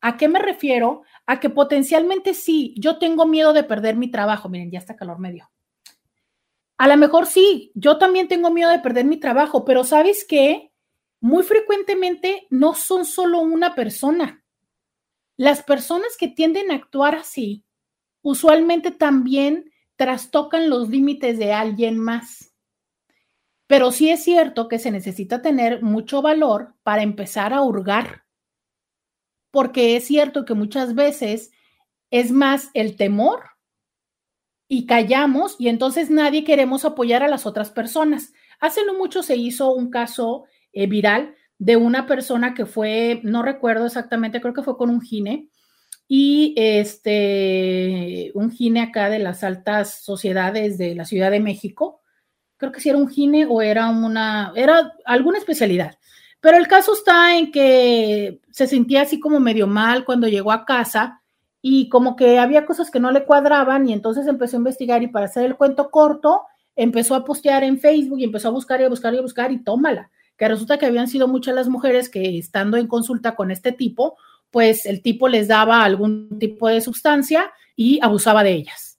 ¿A qué me refiero? A que potencialmente sí, yo tengo miedo de perder mi trabajo. Miren, ya está calor medio. A lo mejor sí, yo también tengo miedo de perder mi trabajo, pero ¿sabes qué? Muy frecuentemente no son solo una persona. Las personas que tienden a actuar así usualmente también trastocan los límites de alguien más. Pero sí es cierto que se necesita tener mucho valor para empezar a hurgar, porque es cierto que muchas veces es más el temor y callamos y entonces nadie queremos apoyar a las otras personas. Hace no mucho se hizo un caso eh, viral de una persona que fue, no recuerdo exactamente, creo que fue con un gine, y este, un gine acá de las altas sociedades de la Ciudad de México, creo que si era un gine o era una, era alguna especialidad. Pero el caso está en que se sentía así como medio mal cuando llegó a casa y como que había cosas que no le cuadraban y entonces empezó a investigar y para hacer el cuento corto, empezó a postear en Facebook y empezó a buscar y a buscar y a buscar y tómala que resulta que habían sido muchas las mujeres que estando en consulta con este tipo, pues el tipo les daba algún tipo de sustancia y abusaba de ellas.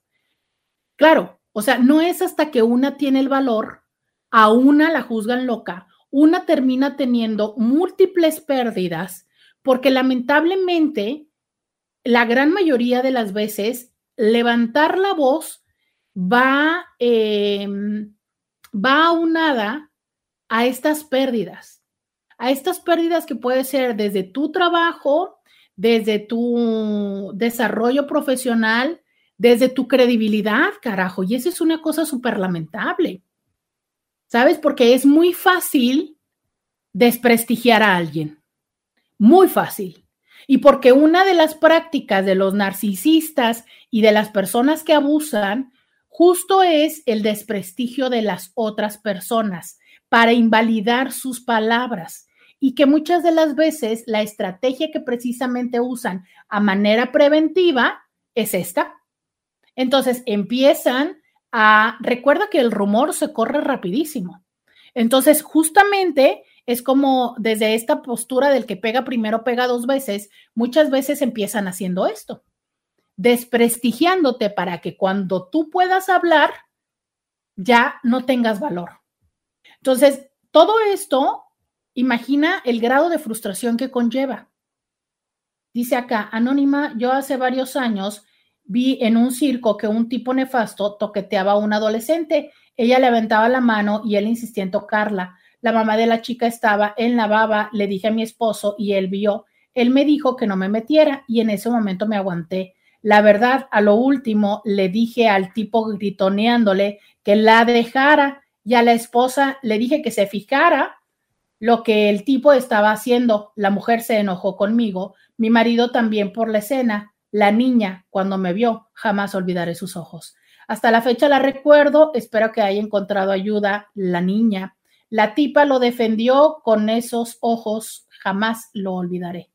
Claro, o sea, no es hasta que una tiene el valor, a una la juzgan loca, una termina teniendo múltiples pérdidas, porque lamentablemente, la gran mayoría de las veces, levantar la voz va, em, va aunada a estas pérdidas, a estas pérdidas que puede ser desde tu trabajo, desde tu desarrollo profesional, desde tu credibilidad, carajo. Y eso es una cosa súper lamentable. ¿Sabes? Porque es muy fácil desprestigiar a alguien. Muy fácil. Y porque una de las prácticas de los narcisistas y de las personas que abusan justo es el desprestigio de las otras personas para invalidar sus palabras y que muchas de las veces la estrategia que precisamente usan a manera preventiva es esta. Entonces empiezan a, recuerda que el rumor se corre rapidísimo. Entonces, justamente es como desde esta postura del que pega primero, pega dos veces, muchas veces empiezan haciendo esto, desprestigiándote para que cuando tú puedas hablar, ya no tengas valor. Entonces, todo esto, imagina el grado de frustración que conlleva. Dice acá, Anónima, yo hace varios años vi en un circo que un tipo nefasto toqueteaba a un adolescente. Ella le aventaba la mano y él insistía en tocarla. La mamá de la chica estaba en la baba, le dije a mi esposo y él vio. Él me dijo que no me metiera y en ese momento me aguanté. La verdad, a lo último le dije al tipo gritoneándole que la dejara y a la esposa le dije que se fijara lo que el tipo estaba haciendo. La mujer se enojó conmigo, mi marido también por la escena. La niña, cuando me vio, jamás olvidaré sus ojos. Hasta la fecha la recuerdo, espero que haya encontrado ayuda la niña. La tipa lo defendió con esos ojos, jamás lo olvidaré.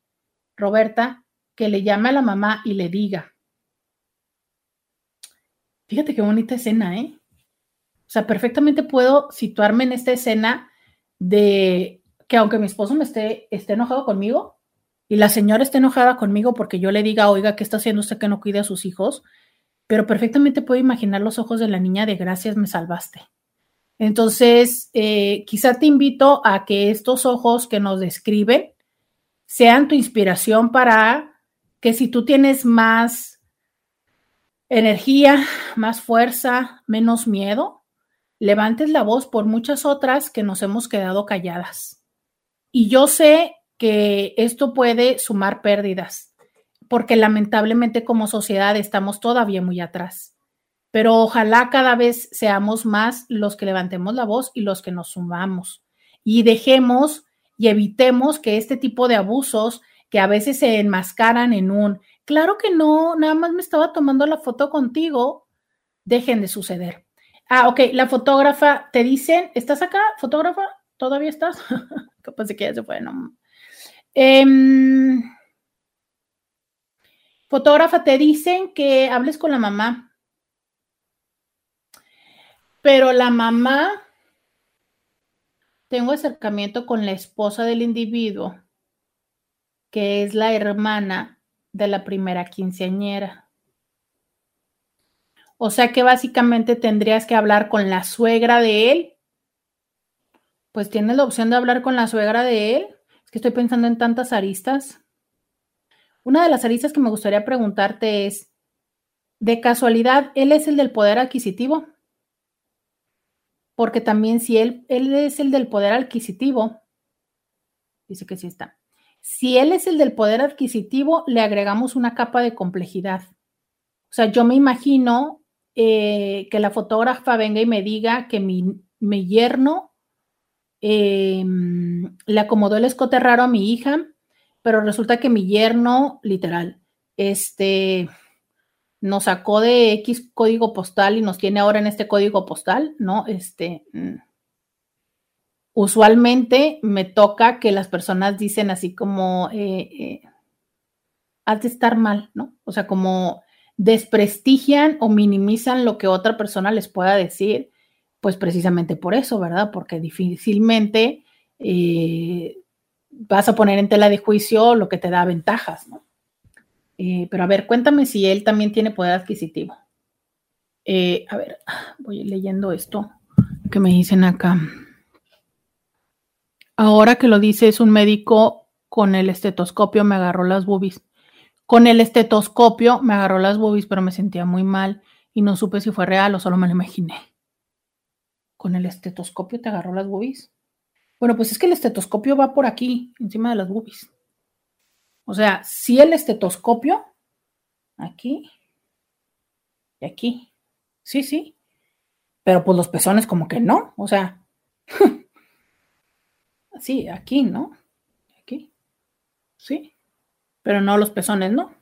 Roberta, que le llame a la mamá y le diga. Fíjate qué bonita escena, ¿eh? O sea, perfectamente puedo situarme en esta escena de que aunque mi esposo me esté, esté enojado conmigo y la señora esté enojada conmigo porque yo le diga, oiga, ¿qué está haciendo usted que no cuide a sus hijos? Pero perfectamente puedo imaginar los ojos de la niña de gracias, me salvaste. Entonces, eh, quizá te invito a que estos ojos que nos describen sean tu inspiración para que si tú tienes más energía, más fuerza, menos miedo, levantes la voz por muchas otras que nos hemos quedado calladas. Y yo sé que esto puede sumar pérdidas, porque lamentablemente como sociedad estamos todavía muy atrás. Pero ojalá cada vez seamos más los que levantemos la voz y los que nos sumamos. Y dejemos y evitemos que este tipo de abusos que a veces se enmascaran en un, claro que no, nada más me estaba tomando la foto contigo, dejen de suceder. Ah, ok, la fotógrafa, te dicen, ¿estás acá, fotógrafa? ¿Todavía estás? De que ya se fue, no. Em, fotógrafa, te dicen que hables con la mamá. Pero la mamá, tengo acercamiento con la esposa del individuo, que es la hermana de la primera quinceañera. O sea que básicamente tendrías que hablar con la suegra de él. Pues tienes la opción de hablar con la suegra de él. Es que estoy pensando en tantas aristas. Una de las aristas que me gustaría preguntarte es, de casualidad, ¿él es el del poder adquisitivo? Porque también si él, él es el del poder adquisitivo, dice que sí está. Si él es el del poder adquisitivo, le agregamos una capa de complejidad. O sea, yo me imagino eh, que la fotógrafa venga y me diga que mi, yerno em, le acomodó el escote raro a mi hija, pero resulta que mi yerno, literal, este, nos sacó de X código postal y nos tiene ahora en este código postal, ¿no? Este, mm, usualmente me toca que las personas dicen así como, eh, eh, has de estar mal, ¿no? O sea, como desprestigian o minimizan lo que otra persona les pueda decir, pues precisamente por eso, ¿verdad? Porque difícilmente eh, vas a poner en tela de juicio lo que te da ventajas, ¿no? Eh, pero a ver, cuéntame si él también tiene poder adquisitivo. Eh, a ver, voy leyendo esto que me dicen acá. Ahora que lo dice, es un médico con el estetoscopio, me agarró las boobies. Con el estetoscopio me agarró las boobies, pero me sentía muy mal. y no supe si fue real o solo me lo imaginé. Con el estetoscopio te agarró las boobies. Bueno, pues es que el estetoscopio va por aquí, encima de las boobies. O sea, si el estetoscopio, aquí y aquí. Sí, sí. Pero pues los pezones como que no. O sea, sí, aquí, ¿no? Aquí. Sí. Pero no los pezones, ¿no?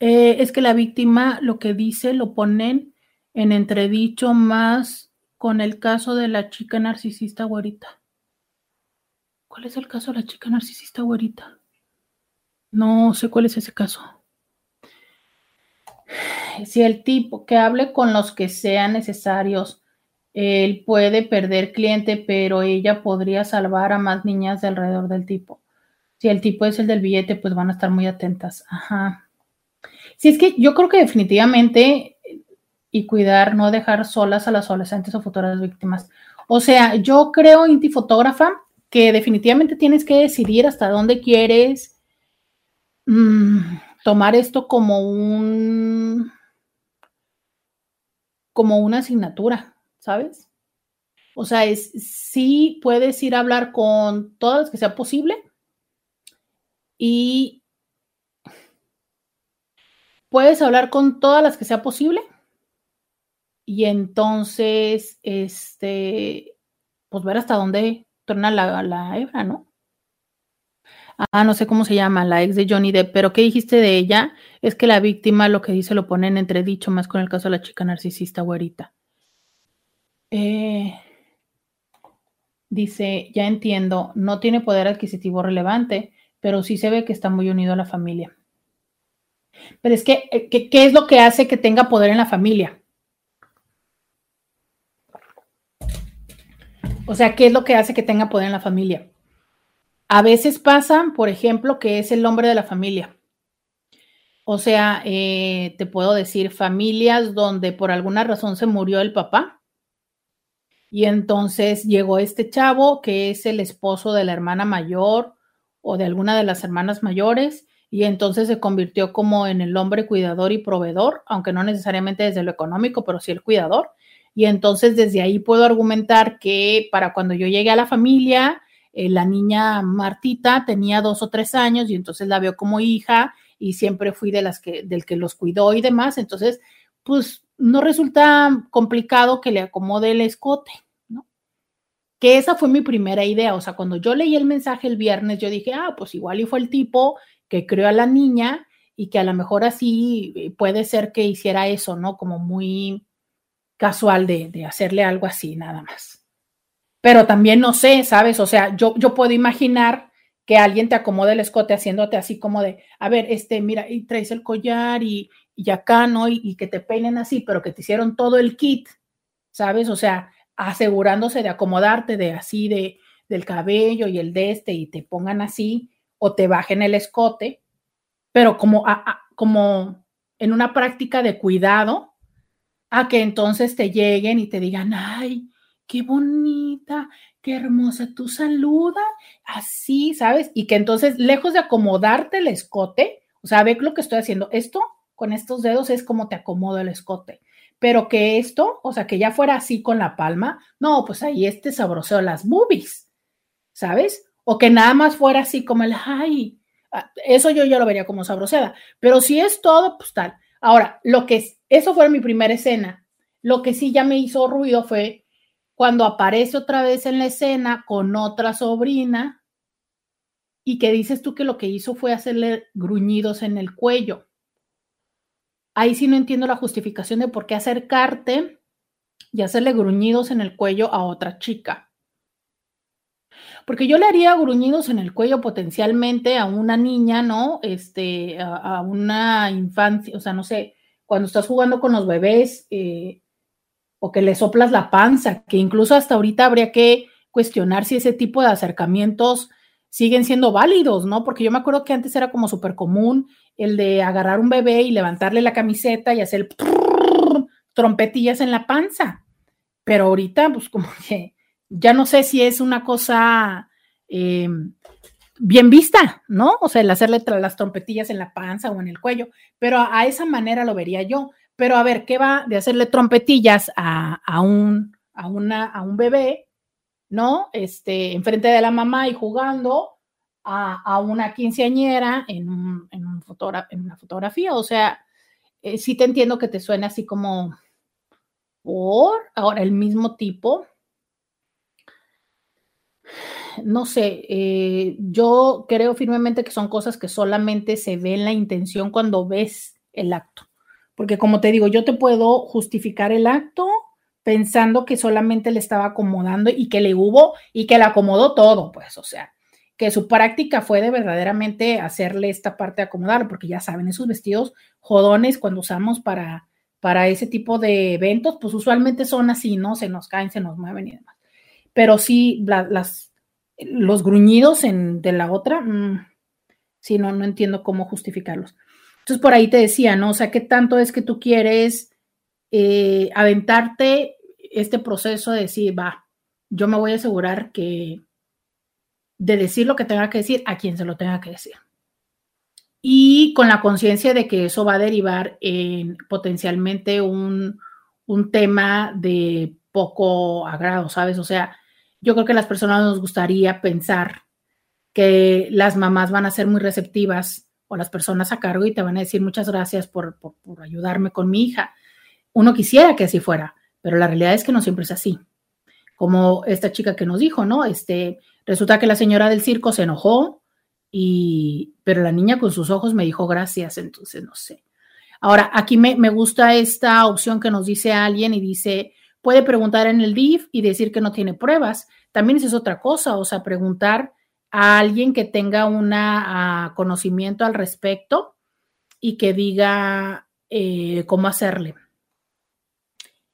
Eh, es que la víctima lo que dice lo ponen en entredicho más con el caso de la chica narcisista güerita. ¿Cuál es el caso de la chica narcisista güerita? No sé cuál es ese caso. Si el tipo que hable con los que sean necesarios, él puede perder cliente, pero ella podría salvar a más niñas de alrededor del tipo. Si el tipo es el del billete, pues van a estar muy atentas. Ajá. Si es que yo creo que definitivamente y cuidar, no dejar solas a las adolescentes o futuras víctimas. O sea, yo creo, Inti Fotógrafa, que definitivamente tienes que decidir hasta dónde quieres mm, tomar esto como un como una asignatura, ¿sabes? O sea, es sí puedes ir a hablar con todas las que sea posible y puedes hablar con todas las que sea posible y entonces este pues ver hasta dónde la, la hebra, ¿no? Ah, no sé cómo se llama, la ex de Johnny Depp, pero ¿qué dijiste de ella? Es que la víctima lo que dice lo pone en entredicho más con el caso de la chica narcisista güerita. Eh, dice, ya entiendo, no tiene poder adquisitivo relevante, pero sí se ve que está muy unido a la familia. Pero es que, eh, ¿qué es lo que hace que tenga poder en la familia? O sea, ¿qué es lo que hace que tenga poder en la familia? A veces pasa, por ejemplo, que es el hombre de la familia. O sea, eh, te puedo decir familias donde por alguna razón se murió el papá y entonces llegó este chavo que es el esposo de la hermana mayor o de alguna de las hermanas mayores y entonces se convirtió como en el hombre cuidador y proveedor, aunque no necesariamente desde lo económico, pero sí el cuidador. Y entonces desde ahí puedo argumentar que para cuando yo llegué a la familia, eh, la niña Martita tenía dos o tres años y entonces la veo como hija y siempre fui de las que, del que los cuidó y demás. Entonces, pues no resulta complicado que le acomode el escote. Que esa fue mi primera idea. O sea, cuando yo leí el mensaje el viernes, yo dije, ah, pues igual y fue el tipo que creó a la niña y que a lo mejor así eh, puede ser que hiciera eso, ¿no? Como muy casual de, hacerle algo así, nada más. Pero también no sé, ¿sabes? O sea, yo, yo puedo imaginar que alguien te acomode el escote haciéndote así como de, a ver, este, mira, y traes el collar y, y acá, ¿no? Y, que te peinen así, pero que te hicieron todo el kit, ¿sabes? O sea, asegurándose de acomodarte de así, de, del cabello y el de este, y te pongan así, o te bajen el escote, pero como, como en una práctica de cuidado, a que entonces te lleguen y te digan, ay, qué bonita, qué hermosa, tú saluda, así, ¿sabes? Y que entonces, lejos de acomodarte el escote, o sea, ve lo que estoy haciendo, esto con estos dedos es como te acomodo el escote, pero que esto, o sea, que ya fuera así con la palma, no, pues ahí este sabroseo las boobies, ¿sabes? O que nada más fuera así como el, ay, ah, eso yo ya lo vería como sabroseda, pero si es todo, pues tal. Ahora, lo que es, eso fue mi primera escena. Lo que sí ya me hizo ruido fue cuando aparece otra vez en la escena con otra sobrina y que dices tú que lo que hizo fue hacerle gruñidos en el cuello. Ahí sí no entiendo la justificación de por qué acercarte y hacerle gruñidos en el cuello a otra chica. Porque yo le haría gruñidos en el cuello potencialmente a una niña, ¿no? Este, a, una infancia, o sea, no sé, cuando estás jugando con los bebés eh, o que le soplas la panza, que incluso hasta ahorita habría que cuestionar si ese tipo de acercamientos siguen siendo válidos, ¿no? Porque yo me acuerdo que antes era como súper común el de agarrar un bebé y levantarle la camiseta y hacer trompetillas en la panza. Pero ahorita, pues como que ya no sé si es una cosa eh, bien vista, ¿no? O sea, el hacerle las trompetillas en la panza o en el cuello, pero a, esa manera lo vería yo. Pero a ver, ¿qué va de hacerle trompetillas a, un, a, una, a un bebé, ¿no? Este, enfrente de la mamá y jugando a, una quinceañera en, un, en, un en una fotografía. O sea, eh, sí te entiendo que te suene así como por ahora el mismo tipo. No sé, eh, yo creo firmemente que son cosas que solamente se ve en la intención cuando ves el acto. Porque como te digo, yo te puedo justificar el acto pensando que solamente le estaba acomodando y que le hubo y que le acomodó todo, pues, o sea, que su práctica fue de verdaderamente hacerle esta parte de acomodar, porque ya saben, esos vestidos jodones cuando usamos para, para ese tipo de eventos, pues usualmente son así, ¿no? Se nos caen, se nos mueven y demás. Pero sí, las, los gruñidos en, de la otra, mm, sí, no, no entiendo cómo justificarlos. Entonces, por ahí te decía, ¿no? O sea, ¿qué tanto es que tú quieres eh, aventarte este proceso de decir, va, yo me voy a asegurar que de decir lo que tenga que decir a quien se lo tenga que decir. Y con la conciencia de que eso va a derivar en potencialmente un, un tema de poco agrado, ¿sabes? O sea, yo creo que a las personas nos gustaría pensar que las mamás van a ser muy receptivas o las personas a cargo y te van a decir muchas gracias por, por, por, ayudarme con mi hija. Uno quisiera que así fuera, pero la realidad es que no siempre es así. Como esta chica que nos dijo, ¿no? Este, Resulta que la señora del circo se enojó y, pero la niña con sus ojos me dijo gracias, entonces no sé. Ahora, aquí me, me gusta esta opción que nos dice alguien y dice, puede preguntar en el DIF y decir que no tiene pruebas. También es otra cosa, o sea, preguntar a alguien que tenga un conocimiento al respecto y que diga eh, cómo hacerle.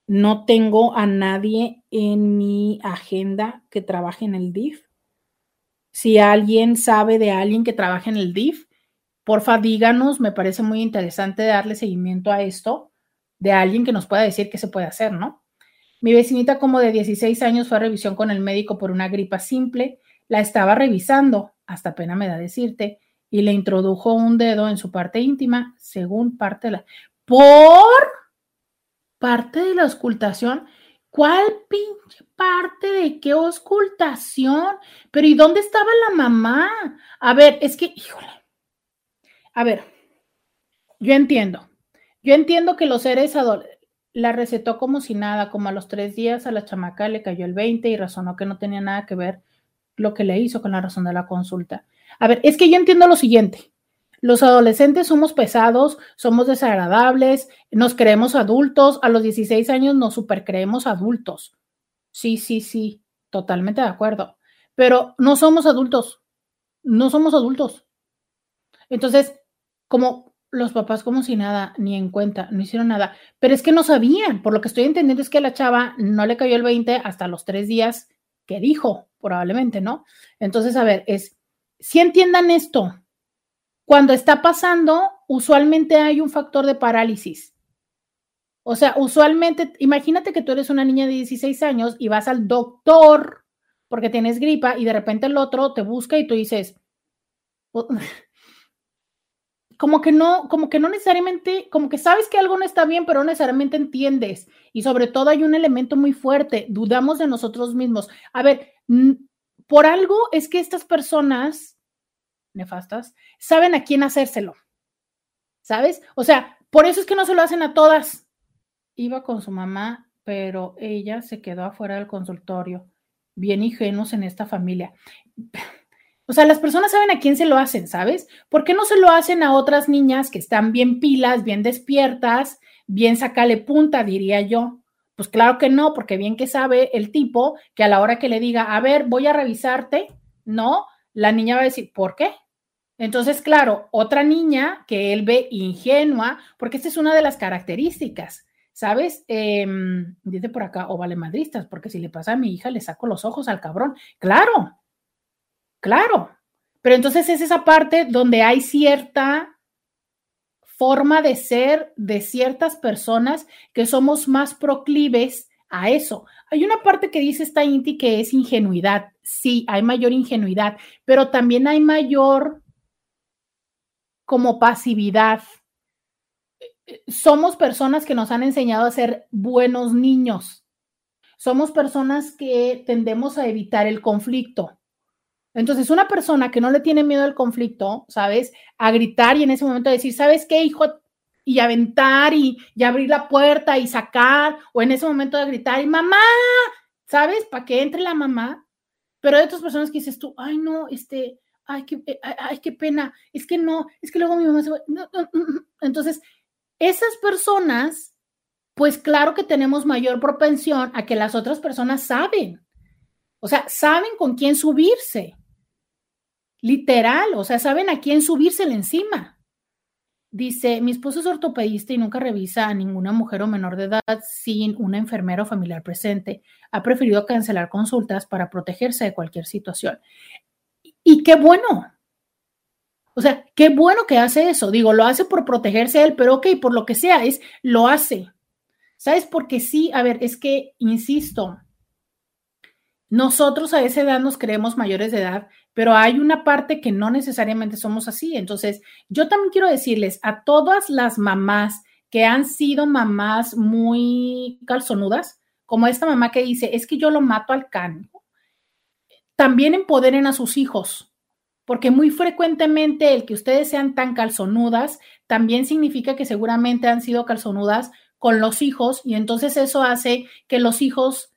No tengo a nadie en mi agenda que trabaje en el DIF. Si alguien sabe de alguien que trabaja en el DIF, porfa díganos, me parece muy interesante darle seguimiento a esto, de alguien que nos pueda decir qué se puede hacer, ¿no? Mi vecinita como de 16 años fue a revisión con el médico por una gripa simple, la estaba revisando, hasta pena me da decirte, y le introdujo un dedo en su parte íntima, según parte de la... ¿Por? Parte de la ocultación. ¿Cuál pinche parte de qué ocultación? Pero ¿y dónde estaba la mamá? A ver, es que, híjole. A ver, yo entiendo. Yo entiendo que los seres la recetó como si nada, como a los tres días a la chamaca le cayó el 20 y razonó que no tenía nada que ver lo que le hizo con la razón de la consulta. A ver, es que yo entiendo lo siguiente. Los adolescentes somos pesados, somos desagradables, nos creemos adultos, a los 16 años nos supercreemos adultos. Sí, sí, sí, totalmente de acuerdo. Pero no somos adultos, no somos adultos. Entonces, como los papás como si nada, ni en cuenta, no hicieron nada, pero es que no sabían, por lo que estoy entendiendo es que a la chava no le cayó el 20 hasta los tres días que dijo, probablemente, ¿no? Entonces, a ver, es, si entiendan esto, cuando está pasando, usualmente hay un factor de parálisis. O sea, usualmente, imagínate que tú eres una niña de 16 años y vas al doctor porque tienes gripa y de repente el otro te busca y tú dices, como que no, como que no necesariamente, como que sabes que algo no está bien, pero no necesariamente entiendes. Y sobre todo hay un elemento muy fuerte, dudamos de nosotros mismos. A ver, por algo es que estas personas nefastas, saben a quién hacérselo. ¿Sabes? O sea, por eso es que no se lo hacen a todas. Iba con su mamá, pero ella se quedó afuera del consultorio. Bien ingenuos en esta familia. O sea, las personas saben a quién se lo hacen, ¿sabes? ¿Por qué no se lo hacen a otras niñas que están bien pilas, bien despiertas, bien sacale punta, diría yo? Pues claro que no, porque bien que sabe el tipo que a la hora que le diga, a ver, voy a revisarte, no, la niña va a decir, ¿por qué? Entonces, claro, otra niña que él ve ingenua, porque esta es una de las características, ¿sabes? Em, dice por acá, o vale madristas, porque si le pasa a mi hija, le saco los ojos al cabrón. Claro, claro. Pero entonces es esa parte donde hay cierta forma de ser de ciertas personas que somos más proclives a eso. Hay una parte que dice esta Inti que es ingenuidad. Sí, hay mayor ingenuidad, pero también hay mayor como pasividad. somos personas que nos han enseñado a ser buenos niños. Somos personas que tendemos a evitar el conflicto. Entonces, una persona que no le tiene miedo al conflicto, ¿sabes? A gritar y en ese momento decir, ¿sabes qué, hijo? Y aventar y, y abrir la puerta y sacar, o en ese momento de gritar, y mamá, ¿sabes? Para que entre la mamá. Pero hay otras personas que dices tú, ay, no, este, ay, qué, eh, ay, qué pena, es que no, es que luego mi mamá se va. Entonces, esas personas, pues claro que tenemos mayor propensión a que las otras personas saben. O sea, saben con quién subirse. Literal, o sea, saben a quién subírsele encima. Dice, mi esposo es ortopedista y nunca revisa a ninguna mujer o menor de edad sin una enfermera o familiar presente. Ha preferido cancelar consultas para protegerse de cualquier situación. Y qué bueno, o sea, qué bueno que hace eso. Digo, lo hace por protegerse él, pero ok, por lo que sea, es, lo hace. ¿Sabes? Porque sí, a ver, es que, insisto, nosotros a esa edad nos creemos mayores de edad, pero hay una parte que no necesariamente somos así. Entonces, yo también quiero decirles a todas las mamás que han sido mamás muy calzonudas, como esta mamá que dice, es que yo lo mato al can, también empoderen a sus hijos porque muy frecuentemente el que ustedes sean tan calzonudas también significa que seguramente han sido calzonudas con los hijos y entonces eso hace que los hijos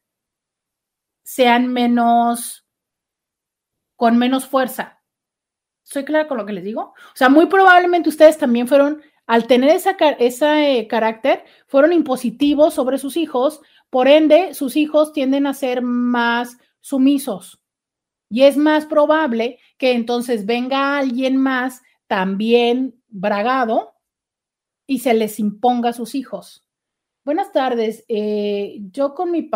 sean menos, con menos fuerza. ¿Soy clara con lo que les digo? O sea, muy probablemente ustedes también fueron, al tener ese esa, eh, carácter, fueron impositivos sobre sus hijos, por ende, sus hijos tienden a ser más sumisos. Y es más probable que entonces venga alguien más también bragado y se les imponga a sus hijos. Buenas tardes. Eh, yo con mi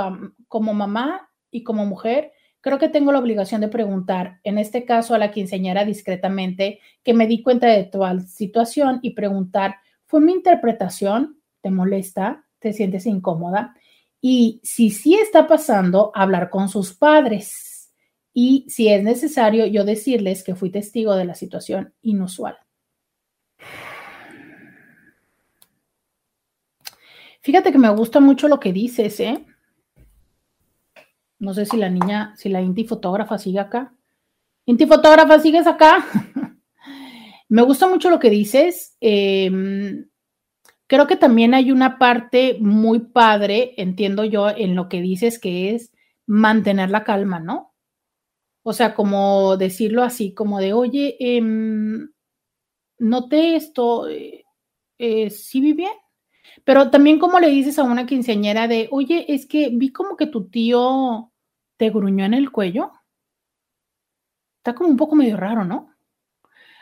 como mamá y como mujer, creo que tengo la obligación de preguntar, en este caso a la quinceañera discretamente, que me di cuenta de tu situación y preguntar, ¿fue mi interpretación? ¿Te molesta? ¿Te sientes incómoda? Y si sí está pasando, hablar con sus padres y si es necesario yo decirles que fui testigo de la situación inusual. Fíjate que me gusta mucho lo que dices, ¿eh? No sé si la niña, si la Inti fotógrafa sigue acá. Inti fotógrafa, ¿sigues acá? me gusta mucho lo que dices. Em, creo que también hay una parte muy padre, entiendo yo, en lo que dices, que es mantener la calma, ¿no? O sea, como decirlo así, como de, oye, em, noté esto, eh, eh, sí vi bien. Pero también como le dices a una quinceañera de, oye, es que vi como que tu tío te gruñó en el cuello. Está como un poco medio raro, ¿no?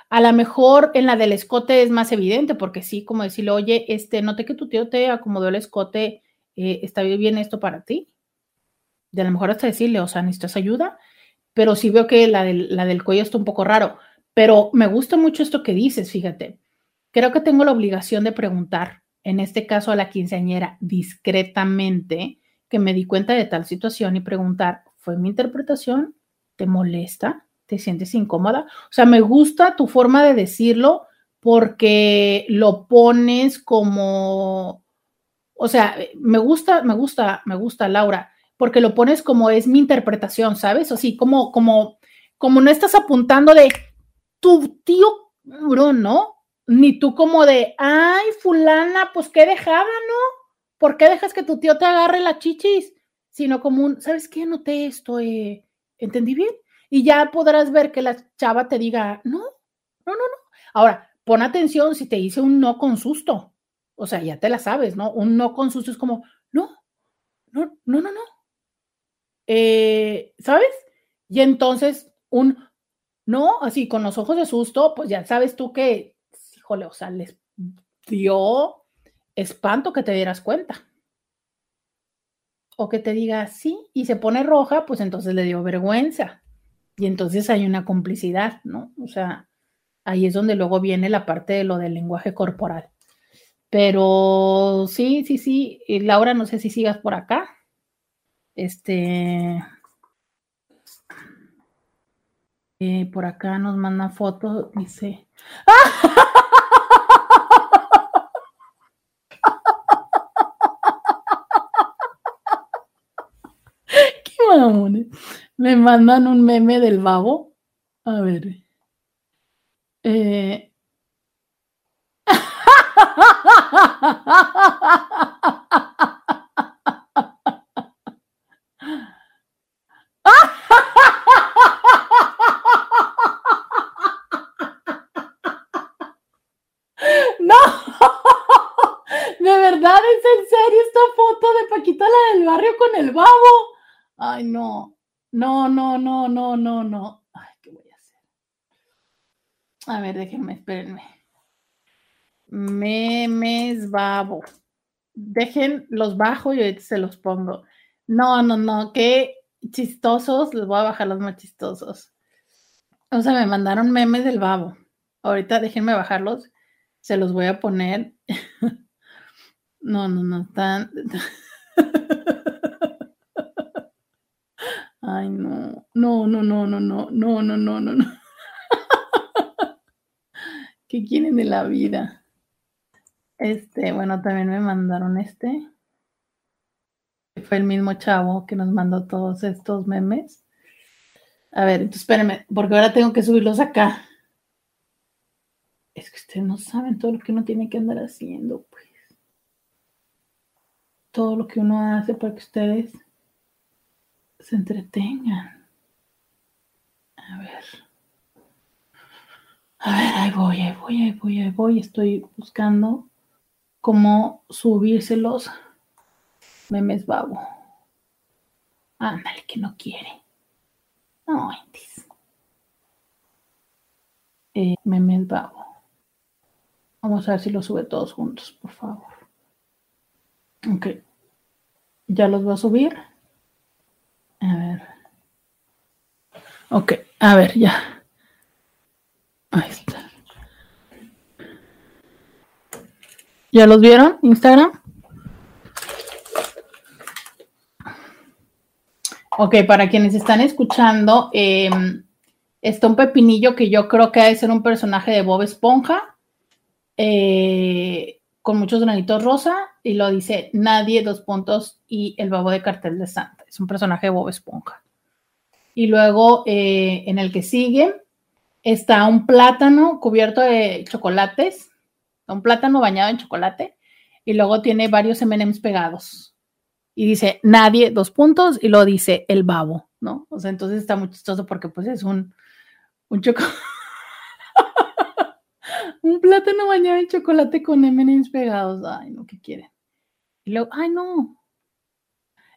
A lo mejor en la del escote es más evidente, porque sí, como decirle, oye, este, noté que tu tío te acomodó el escote, eh, ¿está bien esto para ti? De a lo mejor hasta decirle, o sea, ¿necesitas ayuda? Pero sí veo que la del, la del cuello está un poco raro. Pero me gusta mucho esto que dices, fíjate. Creo que tengo la obligación de preguntar, en este caso a la quinceañera, discretamente, que me di cuenta de tal situación y preguntar, ¿fue mi interpretación? ¿Te molesta? ¿Te sientes incómoda? O sea, me gusta tu forma de decirlo porque lo pones como, o sea, me gusta, me gusta, me gusta, Laura, porque lo pones como es mi interpretación, ¿sabes? O sí, como, como, como no estás apuntando de tu tío, ¿no? Ni tú como de, ay, fulana, pues qué dejada, ¿no? ¿Por qué dejas que tu tío te agarre la chichis? Sino como un, ¿sabes qué? Noté esto, eh, ¿entendí bien? Y ya podrás ver que la chava te diga, no, no, no, no. Ahora, pon atención si te dice un no con susto. O sea, ya te la sabes, ¿no? Un no con susto es como, no, no, no, no, no. Eh, ¿sabes? Y entonces un no, así con los ojos de susto, pues ya sabes tú que, híjole, o sea, les dio espanto que te dieras cuenta. O que te diga sí y se pone roja, pues entonces le dio vergüenza. Y entonces hay una complicidad, ¿no? O sea, ahí es donde luego viene la parte de lo del lenguaje corporal. Pero sí, sí, sí. Laura, no sé si sigas por acá. Este. Eh, por acá nos manda foto, dice. ¡Qué mamones! Eh. Me mandan un meme del babo. A ver. Eh. barrio con el babo. Ay, no, no, no, no, no, no, no. Ay, ¿qué voy a ver, déjenme, espérenme. Memes babo. Dejen los bajo y ahorita se los pongo. No, no, no, qué chistosos. Les voy a bajar los más chistosos. O sea, me mandaron memes del babo. Ahorita déjenme bajarlos. Se los voy a poner. No, no, no, están. Ay, no. No, no, no, no, no, no, no, no, no, no. ¿Qué quieren de la vida? Este, bueno, también me mandaron este. Fue el mismo chavo que nos mandó todos estos memes. A ver, entonces espérenme, porque ahora tengo que subirlos acá. Es que ustedes no saben todo lo que uno tiene que andar haciendo, pues. Todo lo que uno hace para que ustedes se entretengan. A ver. A ver, ahí voy, ahí voy, ahí voy, ahí voy. Estoy buscando cómo subírselos. Memes babo. Ándale, que no quiere. No, Intis. Eh, memes babo. Vamos a ver si lo sube todos juntos, por favor. Ok. Ya los voy a subir. A ver. Ok, a ver, ya. Ahí está. ¿Ya los vieron? Instagram. Ok, para quienes están escuchando, eh, está un pepinillo que yo creo que debe ser un personaje de Bob Esponja, eh, con muchos granitos rosa, y lo dice Nadie, dos puntos, y el babo de cartel de Santa. Es un personaje Bob Esponja. Y luego, eh, en el que sigue, está un plátano cubierto de chocolates, un plátano bañado en chocolate, y luego tiene varios MMs pegados. Y dice nadie, dos puntos, y lo dice el babo, ¿no? O sea, entonces está muy chistoso porque pues es un, un chocolate. un plátano bañado en chocolate con MMs pegados. Ay, no, ¿qué quieren? Y luego, ay, no.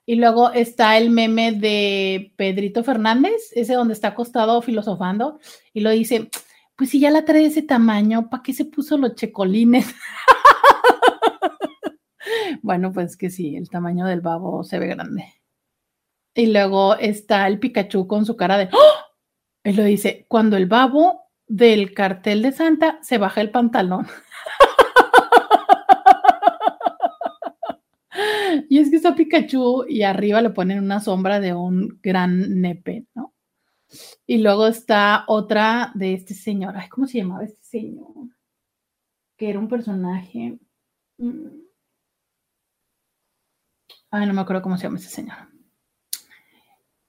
Y luego está el meme de Pedrito Fernández, ese donde está acostado filosofando, y lo dice, pues si ya la trae ese tamaño, ¿para qué se puso los checolines? bueno, pues que sí, el tamaño del babo se ve grande. Y luego está el Pikachu con su cara de, ¡Oh! y lo dice, cuando el babo del cartel de Santa se baja el pantalón. y es que está Pikachu y arriba le ponen una sombra de un gran nepe, ¿no? Y luego está otra de este señor. ¿cómo se llamaba este señor? Que era un personaje. Mm. Ay, no me acuerdo cómo se llama ese señor.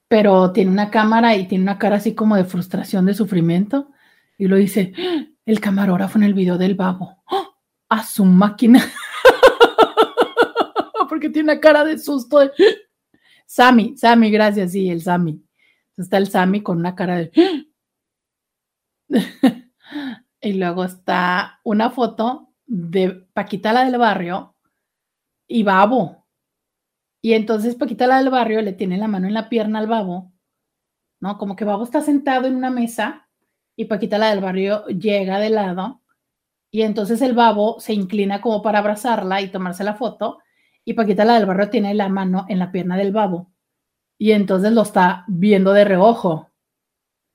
Pero tiene una cámara y tiene una cara así como de frustración, de sufrimiento. Y lo dice, el camarógrafo en el video del babo. ¡Ah! A su máquina. Porque tiene una cara de susto. Sammy, Sammy, gracias, sí, el Sammy. Está el Sammy con una cara de... y luego está una foto de Paquita la del barrio y Babo. Y entonces Paquita la del barrio le tiene la mano en la pierna al Babo, ¿no? Como que Babo está sentado en una mesa y Paquita la del barrio llega de lado y entonces el Babo se inclina como para abrazarla y tomarse la foto y Paquita la del barrio tiene la mano en la pierna del Babo y entonces lo está viendo de reojo.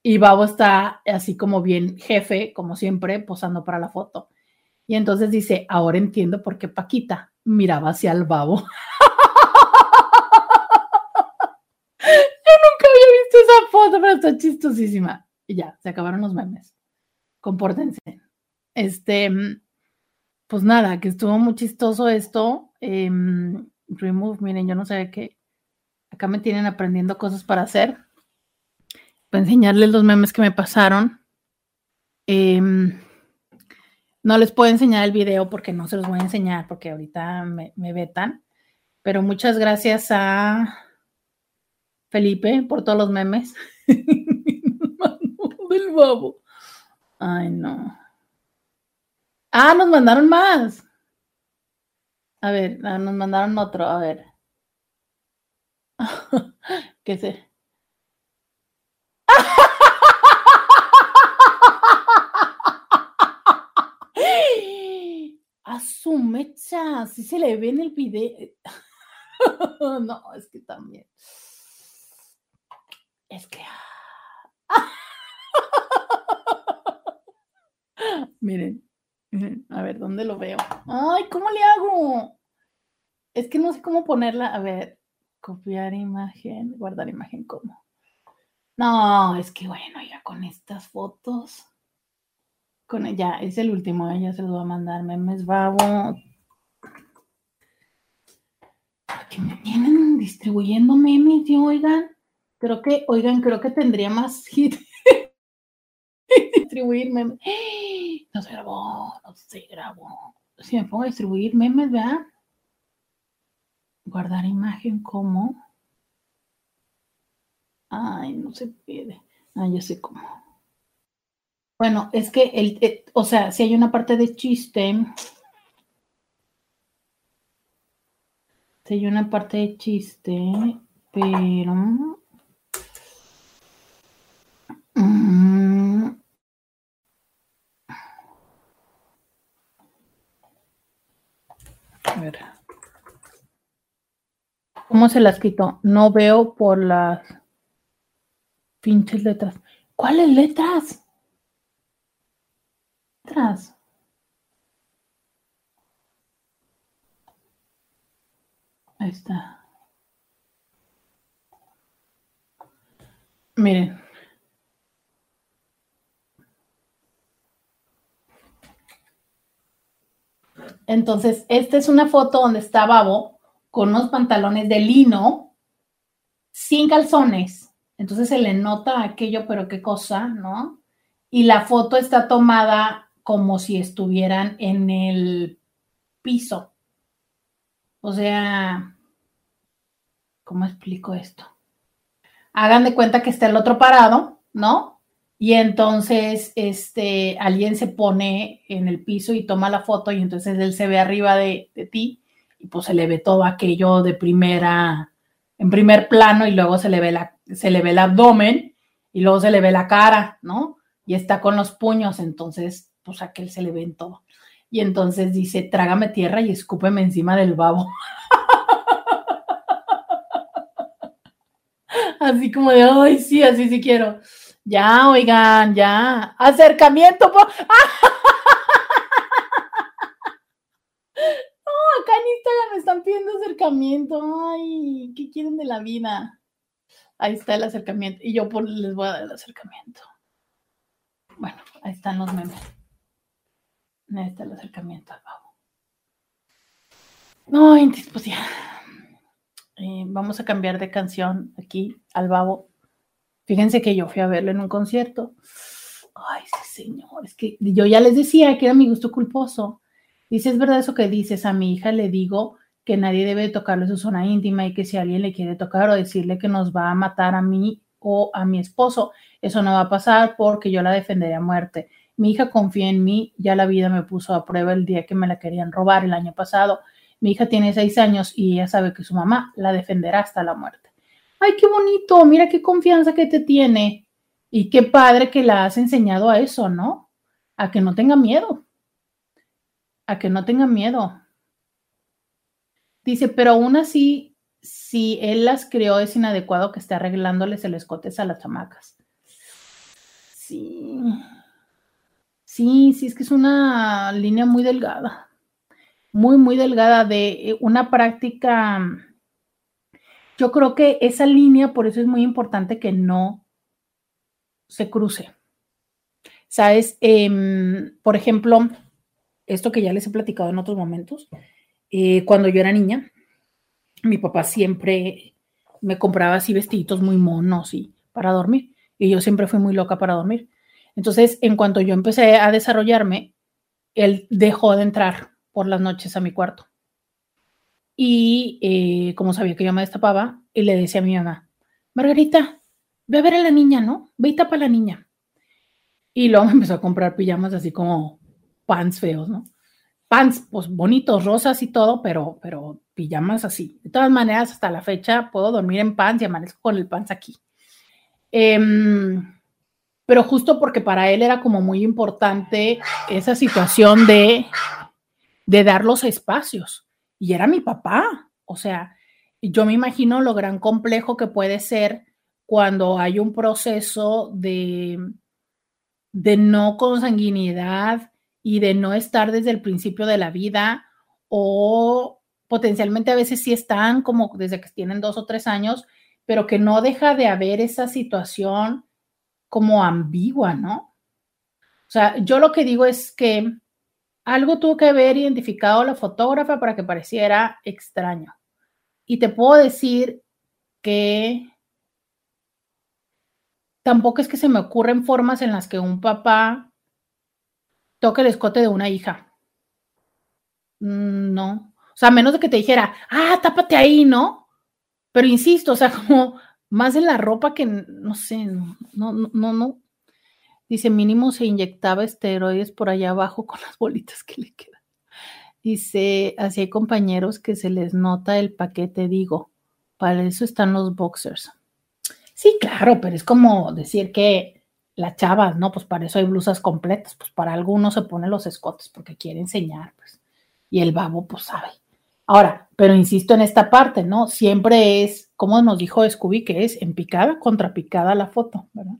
Y Babo está así como bien jefe, como siempre, posando para la foto. Y entonces dice, ahora entiendo por qué Paquita miraba hacia el Babo. Yo nunca había visto esa foto, pero está chistosísima. Y ya, se acabaron los memes. Compórtense. Este, pues nada, que estuvo muy chistoso esto. remove, miren, yo no sé qué Acá me tienen aprendiendo cosas para hacer. Para enseñarles los memes que me pasaron. Em, no les puedo enseñar el video porque no se los voy a enseñar porque ahorita me, me vetan. Pero muchas gracias a Felipe por todos los memes. del babo. Ay, no. Ah, nos mandaron más. A ver, ah, nos mandaron otro, a ver. ¿Qué sé? A su mecha, si se le ve en el video. no, es que también. Es que. miren, miren, a ver, ¿dónde lo veo? Ay, ¿cómo le hago? Es que no sé cómo ponerla. A ver, copiar imagen, guardar imagen, ¿cómo? No, es que bueno, ya con estas fotos. Con ella, es el último, ella se lo va a mandar. Memes babo. Que me tienen distribuyendo memes, yo, oigan. Creo que, oigan, creo que tendría más hit. Distribuir memes. No se grabó, no se grabó. Si me pongo a distribuir memes, ¿verdad? Guardar imagen como. Ay, no se puede. Ah, ya sé cómo. Bueno, es que el, eh, o sea, si hay una parte de chiste. Si hay una parte de chiste, pero. Mm, ver. ¿Cómo se las quito? No veo por las pinches letras. ¿Cuáles letras? Letras. Ahí está. Miren. Entonces, esta es una foto donde está Babo con unos pantalones de lino, sin calzones. Entonces se le nota aquello, pero qué cosa, ¿no? Y la foto está tomada como si estuvieran en el piso. O sea, ¿cómo explico esto? Hagan de cuenta que está el otro parado, ¿no? Y entonces, este, alguien se pone en el piso y toma la foto y entonces él se ve arriba de, de ti y pues se le ve todo aquello de primera, en primer plano y luego se le ve, la, se le ve el abdomen y luego se le ve la cara, ¿no? Y está con los puños, entonces pues aquel se le ve en todo. Y entonces dice, trágame tierra y escúpeme encima del babo. así como de, ay, sí, así sí quiero. Ya, oigan, ya. Acercamiento. Por... acá en Instagram me están pidiendo acercamiento. Ay, ¿qué quieren de la vida? Ahí está el acercamiento. Y yo por, les voy a dar el acercamiento. Bueno, ahí están los memes. Ahí está el acercamiento al babo. No, pues ya. Eh, vamos a cambiar de canción aquí al babo. Fíjense que yo fui a verlo en un concierto. Ay, sí, señor, es que yo ya les decía que era mi gusto culposo. Dice, es verdad eso que dices, a mi hija le digo que nadie debe tocarle su zona íntima y que si alguien le quiere tocar o decirle que nos va a matar a mí o a mi esposo, eso no va a pasar porque yo la defenderé a muerte. Mi hija confía en mí, ya la vida me puso a prueba el día que me la querían robar el año pasado. Mi hija tiene seis años y ella sabe que su mamá la defenderá hasta la muerte. Ay, qué bonito, mira qué confianza que te tiene. Y qué padre que la has enseñado a eso, ¿no? A que no tenga miedo a que no tengan miedo. Dice, pero aún así, si él las creó, es inadecuado que esté arreglándoles el escote a las chamacas. Sí. Sí, sí, es que es una línea muy delgada. Muy, muy delgada de una práctica. Yo creo que esa línea, por eso es muy importante que no se cruce. Sabes, em, por ejemplo, esto que ya les he platicado en otros momentos, eh, cuando yo era niña, mi papá siempre me compraba así vestiditos muy monos y para dormir. Y yo siempre fui muy loca para dormir. Entonces, en cuanto yo empecé a desarrollarme, él dejó de entrar por las noches a mi cuarto. Y eh, como sabía que yo me destapaba, y le decía a mi mamá, Margarita, ve a ver a la niña, ¿no? Ve y tapa a la niña. Y luego me empezó a comprar pijamas así como pants feos, ¿no? Pants, pues bonitos, rosas y todo, pero, pero pijamas así. De todas maneras, hasta la fecha puedo dormir en pants y amanezco con el pants aquí. Em, pero justo porque para él era como muy importante esa situación de, de dar los espacios. Y era mi papá. O sea, yo me imagino lo gran complejo que puede ser cuando hay un proceso de, de no consanguinidad y de no estar desde el principio de la vida o potencialmente a veces sí están como desde que tienen dos o tres años, pero que no deja de haber esa situación como ambigua, ¿no? O sea, yo lo que digo es que algo tuvo que haber identificado la fotógrafa para que pareciera extraño. Y te puedo decir que tampoco es que se me ocurren formas en las que un papá toque el escote de una hija. Mm, no. O sea, menos de que te dijera, ah, tápate ahí, ¿no? Pero insisto, o sea, como más en la ropa que, no sé, no, no, no, no. Dice, mínimo se inyectaba esteroides por allá abajo con las bolitas que le quedan. Dice, así hay compañeros que se les nota el paquete, digo, para eso están los boxers. Sí, claro, pero es como decir que las chavas, ¿no? Pues para eso hay blusas completas, pues para algunos se ponen los escotes porque quiere enseñar, pues. Y el babo, pues sabe. Ahora, pero insisto en esta parte, ¿no? Siempre es, como nos dijo Scooby, que es en picada contra picada la foto, ¿verdad?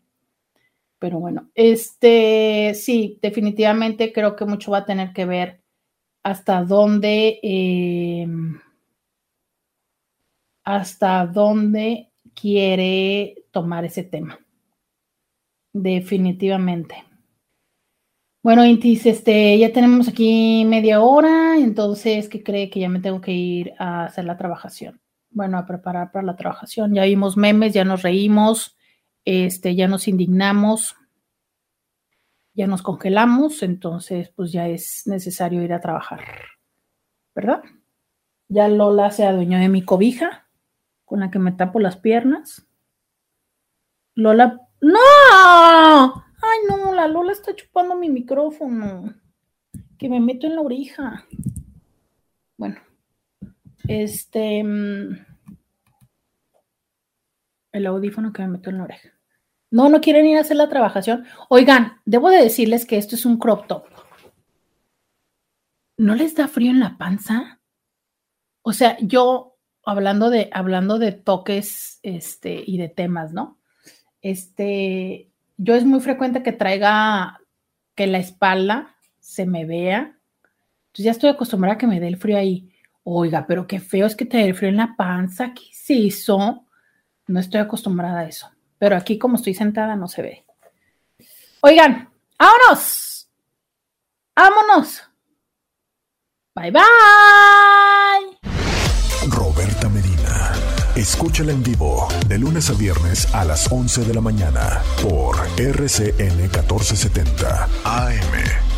Pero bueno, este, sí, definitivamente creo que mucho va a tener que ver hasta dónde, eh, hasta dónde quiere tomar ese tema. Definitivamente. Bueno, Intis, este, ya tenemos aquí media hora, entonces, ¿qué cree que ya me tengo que ir a hacer la trabajación? Bueno, a preparar para la trabajación. Ya vimos memes, ya nos reímos, este, ya nos indignamos, ya nos congelamos, entonces, pues ya es necesario ir a trabajar, ¿verdad? Ya Lola se adueñó de mi cobija con la que me tapo las piernas. Lola, ¡no! Ay, no, la Lola está chupando mi micrófono, que me meto en la oreja. Bueno, este, mm, el audífono que me meto en la oreja. No, no quieren ir a hacer la trabajación. Oigan, debo de decirles que esto es un crop top. ¿No les da frío en la panza? O sea, yo hablando de, hablando de toques este, y de temas, ¿no? Este, yo es muy frecuente que traiga que la espalda se me vea. Entonces ya estoy acostumbrada a que me dé el frío ahí. Oiga, pero qué feo es que te dé el frío en la panza. ¿Qué se hizo? No estoy acostumbrada a eso. Pero aquí como estoy sentada no se ve. Oigan, vámonos. Vámonos. Bye bye. Roberta Medina. Escúchala en vivo de lunes a viernes a las 11 de la mañana por RCN 1470 AM.